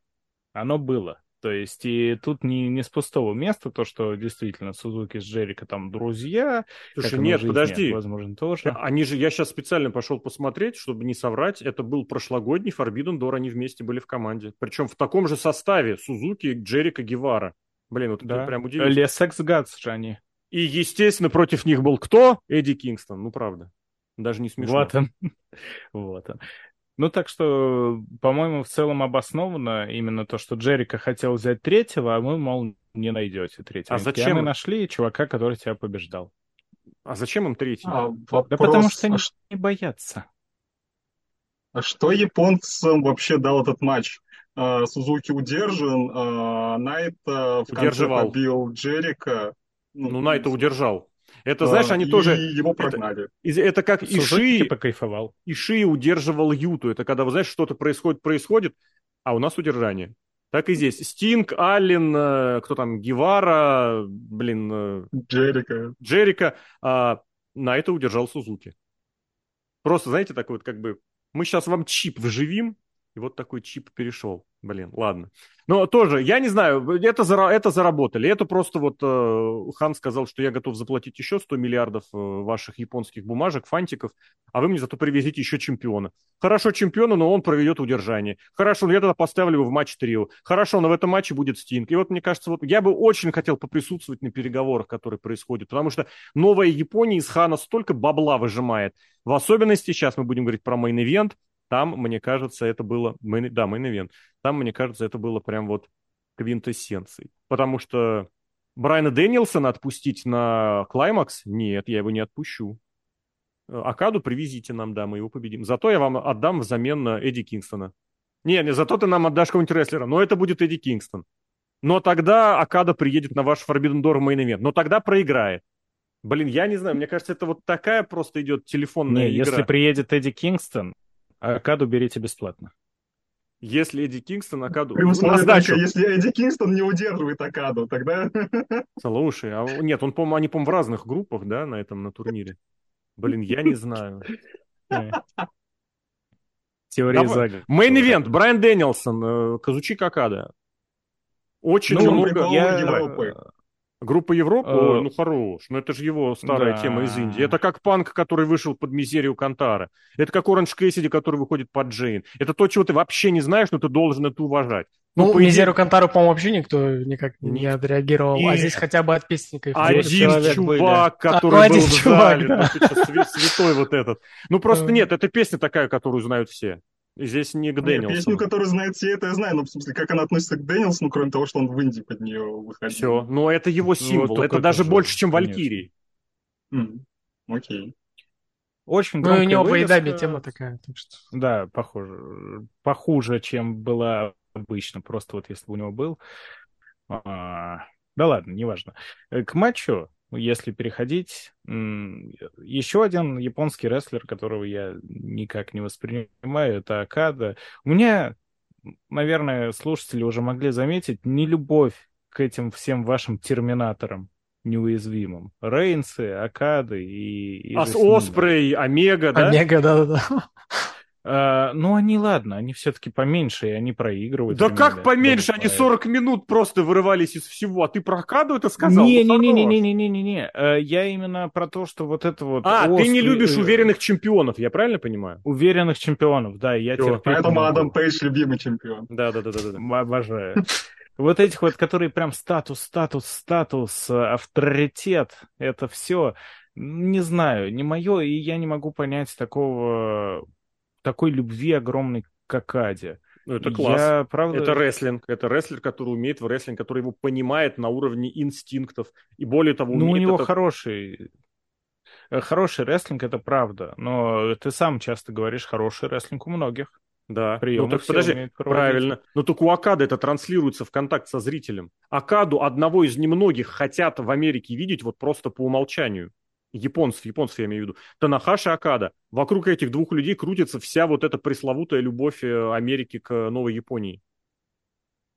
Оно было. То есть, и тут не, не с пустого места то, что действительно Сузуки с Джерика там друзья. Слушай, нет, жизни, подожди. Возможно, тоже. Они же, я сейчас специально пошел посмотреть, чтобы не соврать, это был прошлогодний Forbidden Door, они вместе были в команде. Причем в таком же составе Сузуки, Джерика, Гевара. Блин, вот да. это прям удивительно. Лесекс Гатс же они. И, естественно, против них был кто? Эдди Кингстон. Ну, правда. Даже не смешно. Вот он. вот он. Ну, так что, по-моему, в целом обоснованно именно то, что Джерика хотел взять третьего, а мы, мол, не найдете третьего. А зачем? Мы нашли чувака, который тебя побеждал. А зачем им третий? А, вопрос... Да потому что они а не боятся. А что японцам вообще дал этот матч? А, Сузуки удержан, а Найт в конце побил Джерика. Ну, ну Найта удержал. Это, знаешь, они и тоже... его прогнали. Это, это как Иши... покайфовал. Иши удерживал Юту. Это когда, вы знаешь, что-то происходит, происходит, а у нас удержание. Так и здесь. Стинг, Аллен, э, кто там, Гевара, блин... Э, Джерика. Джерика. А, на это удержал Сузуки. Просто, знаете, такой вот как бы... Мы сейчас вам чип вживим, и вот такой чип перешел. Блин, ладно. Но тоже, я не знаю, это, зара, это заработали. Это просто вот э, Хан сказал, что я готов заплатить еще 100 миллиардов э, ваших японских бумажек, фантиков, а вы мне зато привезите еще чемпиона. Хорошо чемпиона, но он проведет удержание. Хорошо, я тогда поставлю его в матч трио. Хорошо, но в этом матче будет Стинг. И вот мне кажется, вот я бы очень хотел поприсутствовать на переговорах, которые происходят, потому что новая Япония из Хана столько бабла выжимает. В особенности, сейчас мы будем говорить про main event, там, мне кажется, это было... Да, main event. Там, мне кажется, это было прям вот квинтэссенцией. Потому что Брайана Дэниелсона отпустить на клаймакс? Нет, я его не отпущу. Акаду привезите нам, да, мы его победим. Зато я вам отдам взамен на Эдди Кингстона. Не, не, зато ты нам отдашь какого-нибудь рестлера, но это будет Эдди Кингстон. Но тогда Акада приедет на ваш Forbidden Door мейн ивент. Но тогда проиграет. Блин, я не знаю, мне кажется, это вот такая просто идет телефонная не, игра. Если приедет Эдди Кингстон, Акаду берите бесплатно. Если Эдди Кингстон Акаду... При условии, только, если Эдди Кингстон не удерживает Акаду, тогда... Слушай, а нет, он, по они, по в разных группах, да, на этом, на турнире. Блин, я не знаю. Теория заговора. Мейн-ивент, Брайан Дэнилсон, э, Казучи Какада. Очень ну, много... Я... Группа Европы, uh, ну хорош, ну это же его старая да. тема из Индии. Это как панк, который вышел под мизерию Кантара. Это как Оранж Кэссиди, который выходит под Джейн. Это то, чего ты вообще не знаешь, но ты должен это уважать. Ну, ну мизерию Кантару, по-моему, вообще никто никак Нет. не отреагировал. И... А здесь хотя бы от песни Один чувак, были. который а, ну, был один в зале, да. ну, святой вот этот. Ну просто нет, это песня такая, которую знают все. Здесь не к Дэниелсону. Песню, которую знает все, это я знаю, но в смысле, как она относится к Дэниелсону, кроме того, что он в Индии под нее выходил. Все, но это его ну, символ, ну, это даже больше, чем Валькирий. Mm. Окей. Очень Ну, у него поедами тема такая. Так что... Да, похоже. Похуже, чем была обычно, просто вот если бы у него был. А... Да ладно, неважно. Э, к матчу если переходить, еще один японский рестлер, которого я никак не воспринимаю, это Акада. У меня, наверное, слушатели уже могли заметить не любовь к этим всем вашим терминаторам неуязвимым. Рейнсы, Акады и... и а Оспрей, Омега, да? Омега, да-да-да. А, ну, они, ладно, они все-таки поменьше, и они проигрывают. Да как поменьше? Они 40 минут просто вырывались из всего. А ты про Акаду это сказал? Не-не-не-не-не-не-не. Э, я именно про то, что вот это вот... А, острый... ты не любишь уверенных чемпионов, я правильно понимаю? Уверенных чемпионов, да. Я Все, поэтому Адам Пейдж любимый чемпион. Да-да-да. Обожаю. Вот этих вот, которые прям статус, статус, статус, авторитет, это все, не знаю, не мое, и я не могу понять такого такой любви огромной к Акаде. Ну, это класс. Я, правда... Это рестлинг. Это рестлер, который умеет в рестлинг, который его понимает на уровне инстинктов. И более того, Ну, у него это... хороший... Э, хороший рестлинг, это правда. Но ты сам часто говоришь, хороший рестлинг у многих. Да. Приемы ну так подожди, правильно. Но только у Акада это транслируется в контакт со зрителем. Акаду одного из немногих хотят в Америке видеть вот просто по умолчанию японцев, японцев я имею в виду, Танахаши Акада. Вокруг этих двух людей крутится вся вот эта пресловутая любовь э, Америки к Новой Японии.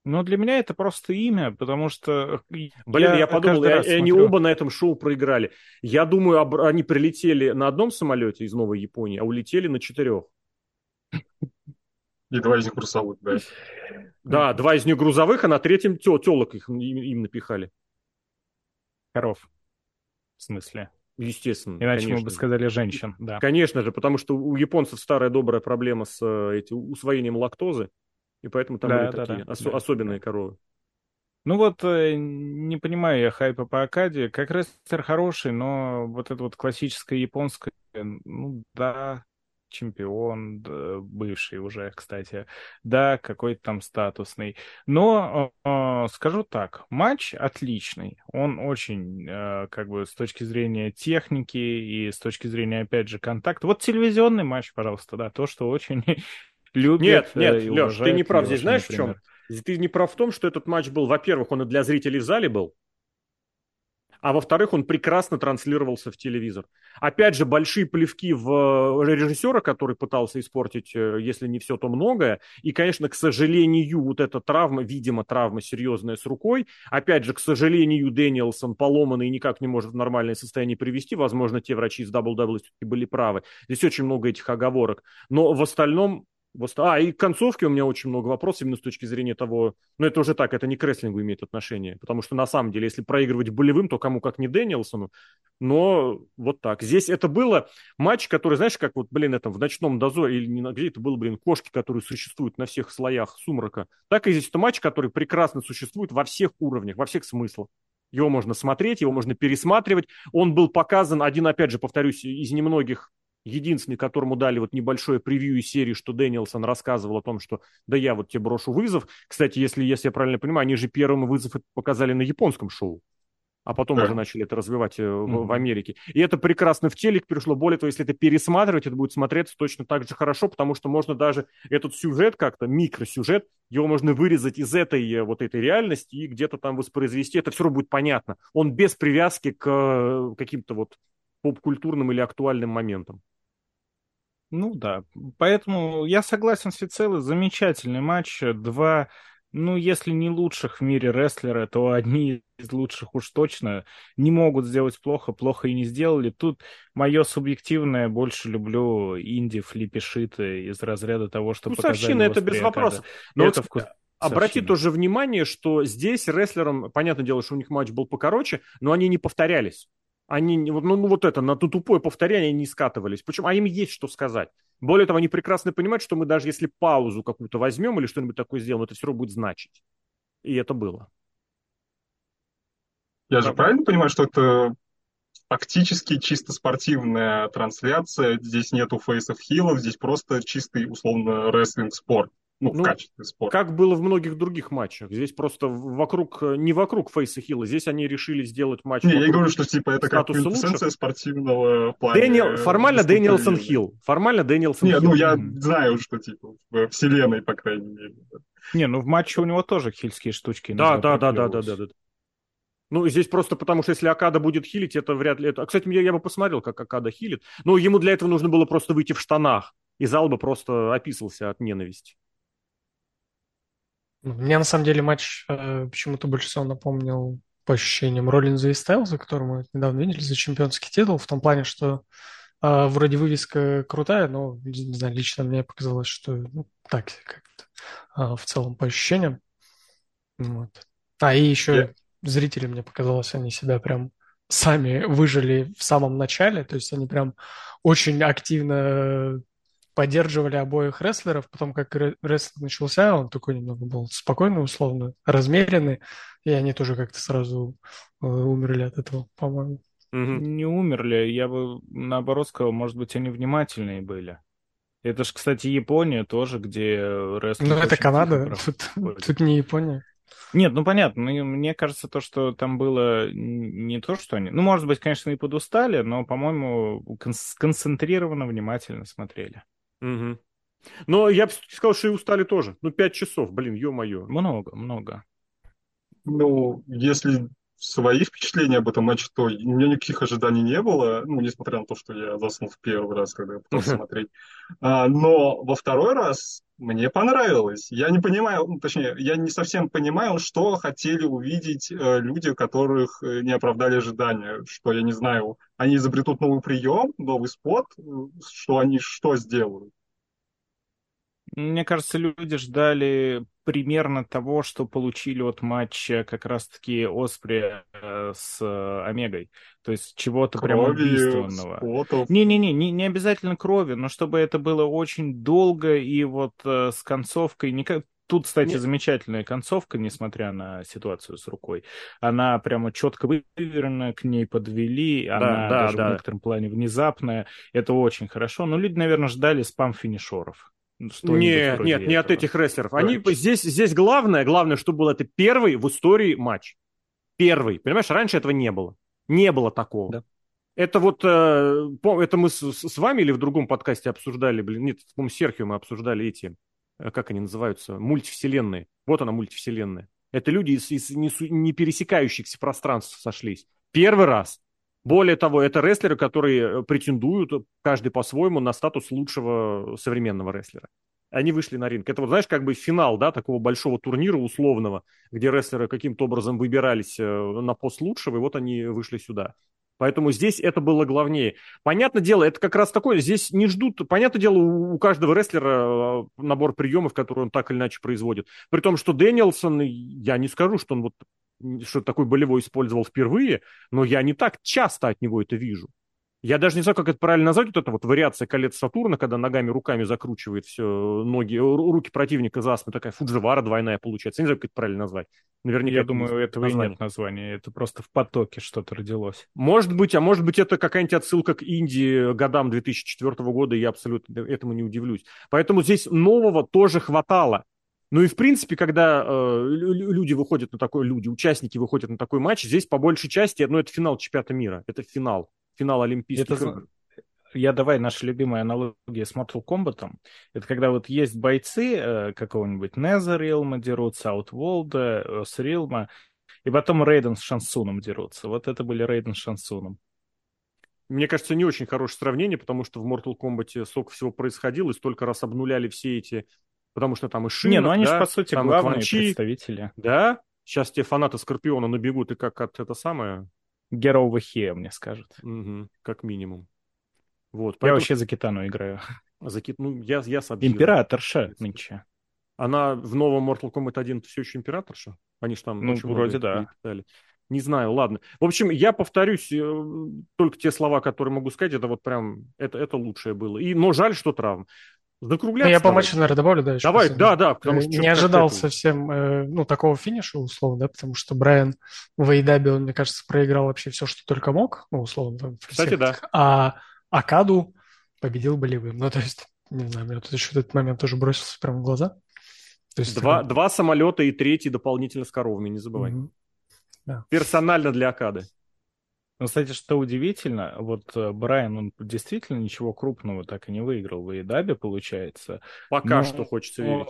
Ну, для меня это просто имя, потому что... Блин, я, я подумал, и, они оба на этом шоу проиграли. Я думаю, они прилетели на одном самолете из Новой Японии, а улетели на четырех. И два из них грузовых, да. Да, два из них грузовых, а на третьем телок их им, им напихали. Коров. В смысле? Естественно. Иначе мы бы сказали женщин, да. Конечно же, потому что у японцев старая добрая проблема с э, эти, усвоением лактозы, и поэтому там да, были да, такие да, ос- да, особенные коровы. Ну вот, э, не понимаю я хайпа по Акаде. Как рестлер хороший, но вот это вот классическое японское, ну да, чемпион, бывший уже, кстати, да, какой-то там статусный. Но э, скажу так, матч отличный, он очень, э, как бы, с точки зрения техники и с точки зрения, опять же, контакта. Вот телевизионный матч, пожалуйста, да, то, что очень любят Нет, нет, Леш, ты не прав, здесь знаешь в чем? Ты не прав в том, что этот матч был, во-первых, он и для зрителей в зале был, а во-вторых, он прекрасно транслировался в телевизор. Опять же, большие плевки в э, режиссера, который пытался испортить, э, если не все, то многое. И, конечно, к сожалению, вот эта травма, видимо, травма серьезная с рукой. Опять же, к сожалению, Дэниелсон поломанный и никак не может в нормальное состояние привести. Возможно, те врачи из WWE были правы. Здесь очень много этих оговорок. Но в остальном а, и к концовке у меня очень много вопросов именно с точки зрения того, ну это уже так, это не к рестлингу имеет отношение, потому что на самом деле, если проигрывать болевым, то кому как не Дэниелсону, но вот так. Здесь это было матч, который, знаешь, как вот, блин, это в ночном дозоре, или не где это было, блин, кошки, которые существуют на всех слоях сумрака, так и здесь это матч, который прекрасно существует во всех уровнях, во всех смыслах. Его можно смотреть, его можно пересматривать. Он был показан, один, опять же, повторюсь, из немногих единственный, которому дали вот небольшое превью из серии, что Дэниелсон рассказывал о том, что да я вот тебе брошу вызов. Кстати, если, если я правильно понимаю, они же первым вызов показали на японском шоу а потом да. уже начали это развивать mm-hmm. в, в Америке. И это прекрасно в телек пришло. Более того, если это пересматривать, это будет смотреться точно так же хорошо, потому что можно даже этот сюжет как-то, микросюжет, его можно вырезать из этой э, вот этой реальности и где-то там воспроизвести. Это все равно будет понятно. Он без привязки к э, каким-то вот поп-культурным или актуальным моментам. Ну да, поэтому я согласен с всецело. Замечательный матч. Два, ну если не лучших в мире рестлера, то одни из лучших уж точно. Не могут сделать плохо, плохо и не сделали. Тут мое субъективное, больше люблю инди флипишиты из разряда того, что ну, показали это без вопросов. Но это вот, вкус... обрати тоже внимание, что здесь рестлерам, понятное дело, что у них матч был покороче, но они не повторялись. Они, ну, ну вот это, на то тупое повторение не скатывались. Почему? А им есть что сказать. Более того, они прекрасно понимают, что мы даже если паузу какую-то возьмем или что-нибудь такое сделаем, это все равно будет значить. И это было. Я же правильно понимаю, что это фактически чисто спортивная трансляция. Здесь нету фейсов хилов, здесь просто чистый, условно, рестлинг-спорт. Ну, ну, в качестве спорта. Как было в многих других матчах. Здесь просто вокруг, не вокруг фейса хила, здесь они решили сделать матч Не, я говорю, что типа это как квинтэссенция спортивного плана. Дэниел, формально Дэниелсон heel. Формально Дэниелсон heel. Не, ну я знаю, что типа в вселенной, по крайней мере. Не, ну в матче у него тоже хильские штучки. Да, да, да, да, да, да, да. Ну, здесь просто потому, что если Окада будет хилить, это вряд ли... Это... Кстати, я, я бы посмотрел, как Окада хилит. Но ему для этого нужно было просто выйти в штанах. И зал бы просто описался от ненависти. Ну, мне, на самом деле, матч э, почему-то больше всего напомнил по ощущениям Роллинза и Стайлза, который мы недавно видели за чемпионский титул, в том плане, что э, вроде вывеска крутая, но, не знаю, лично мне показалось, что ну, так как-то э, в целом по ощущениям. Вот. А, и еще yeah зрители, мне показалось, они себя прям сами выжили в самом начале, то есть они прям очень активно поддерживали обоих рестлеров, потом как рестлинг начался, он такой немного был спокойный, условно, размеренный, и они тоже как-то сразу э, умерли от этого, по-моему. Не умерли, я бы наоборот сказал, может быть, они внимательные были. Это же, кстати, Япония тоже, где рестлинг... Ну, это Канада, тут, тут не Япония. Нет, ну понятно. Мне кажется, то, что там было не то, что они... Ну, может быть, конечно, и подустали, но, по-моему, сконцентрированно, внимательно смотрели. Угу. Но я бы сказал, что и устали тоже. Ну, пять часов, блин, ё-моё. Много, много. Ну, если свои впечатления об этом матче, то у меня никаких ожиданий не было, ну, несмотря на то, что я заснул в первый раз, когда я пытался смотреть. А, но во второй раз мне понравилось. Я не понимаю, ну, точнее, я не совсем понимаю, что хотели увидеть э, люди, которых э, не оправдали ожидания. Что, я не знаю, они изобретут новый прием, новый спот, э, что они что сделают. Мне кажется, люди ждали примерно того, что получили от матча как раз-таки Оспри э, с э, Омегой. То есть чего-то прям убийственного. Не-не-не, не, не обязательно крови, но чтобы это было очень долго и вот э, с концовкой... Не как... Тут, кстати, Нет. замечательная концовка, несмотря на ситуацию с рукой. Она прямо четко выверена, к ней подвели, да, она да, даже да. в некотором плане внезапная. Это очень хорошо. Но люди, наверное, ждали спам-финишеров. Нет, нет, этого. не от этих рестлеров. Они здесь, здесь главное, главное, что был это первый в истории матч. Первый. Понимаешь, раньше этого не было. Не было такого. Да. Это вот, э, это мы с, вами или в другом подкасте обсуждали, блин, нет, по-моему, Серхио мы обсуждали эти, э, как они называются, мультивселенные. Вот она, мультивселенная. Это люди из, из не, не пересекающихся пространств сошлись. Первый раз. Более того, это рестлеры, которые э, претендуют, каждый по-своему, на статус лучшего современного рестлера. Они вышли на ринг. Это вот, знаешь, как бы финал, да, такого большого турнира условного, где рестлеры каким-то образом выбирались э, на пост лучшего, и вот они вышли сюда. Поэтому здесь это было главнее. Понятное дело, это как раз такое, здесь не ждут, понятное дело, у каждого рестлера э, набор приемов, которые он так или иначе производит. При том, что Дэниелсон, я не скажу, что он вот что такой болевой использовал впервые, но я не так часто от него это вижу. Я даже не знаю, как это правильно назвать, вот эта вот вариация колец Сатурна, когда ногами, руками закручивает все ноги, руки противника за спину, такая фудживара двойная получается. Я не знаю, как это правильно назвать. Наверняка Я думаю, этого название. и нет названия, это просто в потоке что-то родилось. Может быть, а может быть, это какая-нибудь отсылка к Индии годам 2004 года, я абсолютно этому не удивлюсь. Поэтому здесь нового тоже хватало. Ну и в принципе, когда э, люди выходят на такой, люди, участники выходят на такой матч, здесь по большей части, ну это финал чемпионата мира, это финал, финал Олимпийских это... игр. Я давай наша любимая аналогия с Mortal Kombat. Это когда вот есть бойцы э, какого-нибудь Незерилма дерутся, Аутволда, Срилма, и потом Рейден с Шансуном дерутся. Вот это были Рейден с Шансуном. Мне кажется, не очень хорошее сравнение, потому что в Mortal Kombat столько всего происходило, и столько раз обнуляли все эти потому что там и Шин, Не, ну они да, же, по сути, главные Кванчи, представители. Да? Сейчас те фанаты Скорпиона набегут и как от это самое... Героу Хея, мне скажут. Угу, как минимум. Вот, поэтому... Я вообще за Китану играю. За Кит... Ну, я, я с Императорша нынче. Она в новом Mortal Kombat 1 все еще императорша? Они же там ну, вроде да. Не знаю, ладно. В общем, я повторюсь, э, только те слова, которые могу сказать, это вот прям, это, это лучшее было. И, но жаль, что травм. Закругляться. Я по матчу, наверное, добавлю, да. Давай, да, да. Потому что не ожидал совсем, э, ну, такого финиша, условно, да, потому что Брайан в Эйдабе, он, мне кажется, проиграл вообще все, что только мог, ну, условно. Там, Кстати, да. А Акаду победил болевым. Ну, то есть, не знаю, мне тут еще этот момент тоже бросился прямо в глаза. То есть, два, это... два самолета и третий дополнительно с коровами, не забывай. Угу. Да. Персонально для Акады. Ну, кстати, что удивительно, вот э, Брайан, он действительно ничего крупного так и не выиграл в Эйдабе, получается. Пока но, что хочется верить.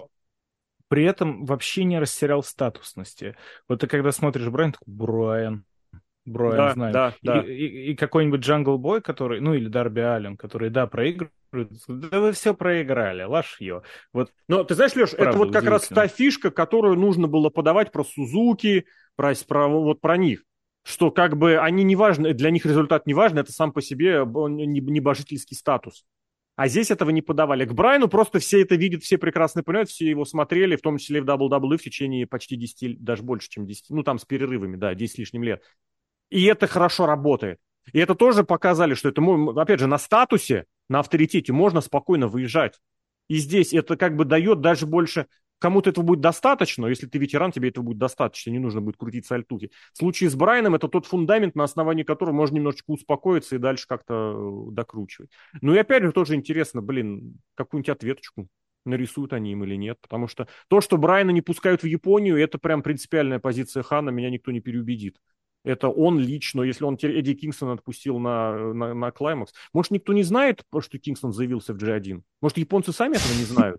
При этом вообще не растерял статусности. Вот ты когда смотришь Брайан, такой, Брайан, Брайан, да, знаем. Да, да. И, и, и какой-нибудь Джангл Бой, который, ну или Дарби Аллен, который, да, проигрывает, да вы все проиграли, лошьё. Вот, Но ты знаешь, Леш, это вот как раз та фишка, которую нужно было подавать про Сузуки, про, про, вот про них что как бы они не важны, для них результат не важен, это сам по себе небожительский статус. А здесь этого не подавали. К Брайну просто все это видят, все прекрасно понимают, все его смотрели, в том числе в WWE в течение почти 10, даже больше, чем 10, ну там с перерывами, да, 10 с лишним лет. И это хорошо работает. И это тоже показали, что это, опять же, на статусе, на авторитете можно спокойно выезжать. И здесь это как бы дает даже больше Кому-то этого будет достаточно, если ты ветеран, тебе этого будет достаточно, не нужно будет крутить сальтухи. В случае с Брайаном это тот фундамент, на основании которого можно немножечко успокоиться и дальше как-то э, докручивать. Ну и опять же тоже интересно, блин, какую-нибудь ответочку нарисуют они им или нет. Потому что то, что Брайана не пускают в Японию, это прям принципиальная позиция Хана, меня никто не переубедит. Это он лично, если он Эдди Кингстон отпустил на, на, на Клаймакс. Может, никто не знает, что Кингстон заявился в G1? Может, японцы сами этого не знают?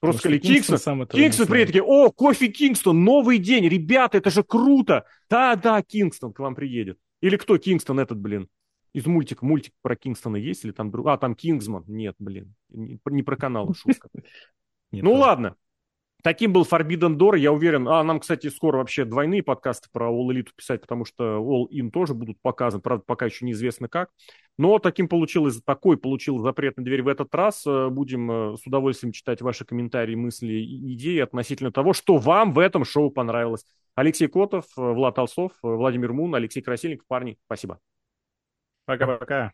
Просто сказали, Кингстон, сам Кингстон при такие, о, кофе Кингстон, новый день, ребята, это же круто. Да-да, Кингстон к вам приедет. Или кто Кингстон этот, блин? Из мультика, мультик про Кингстона есть или там... А, там Кингсман. Нет, блин, не, не про канал шутка. Ну ладно, Таким был Forbidden Door, я уверен. А нам, кстати, скоро вообще двойные подкасты про All Elite писать, потому что All In тоже будут показаны, правда, пока еще неизвестно как. Но таким получилось, такой получил запретный дверь в этот раз. Э, будем э, с удовольствием читать ваши комментарии, мысли и идеи относительно того, что вам в этом шоу понравилось. Алексей Котов, э, Влад Толсов, Владимир Мун, Алексей Красильников. Парни, спасибо. Пока-пока.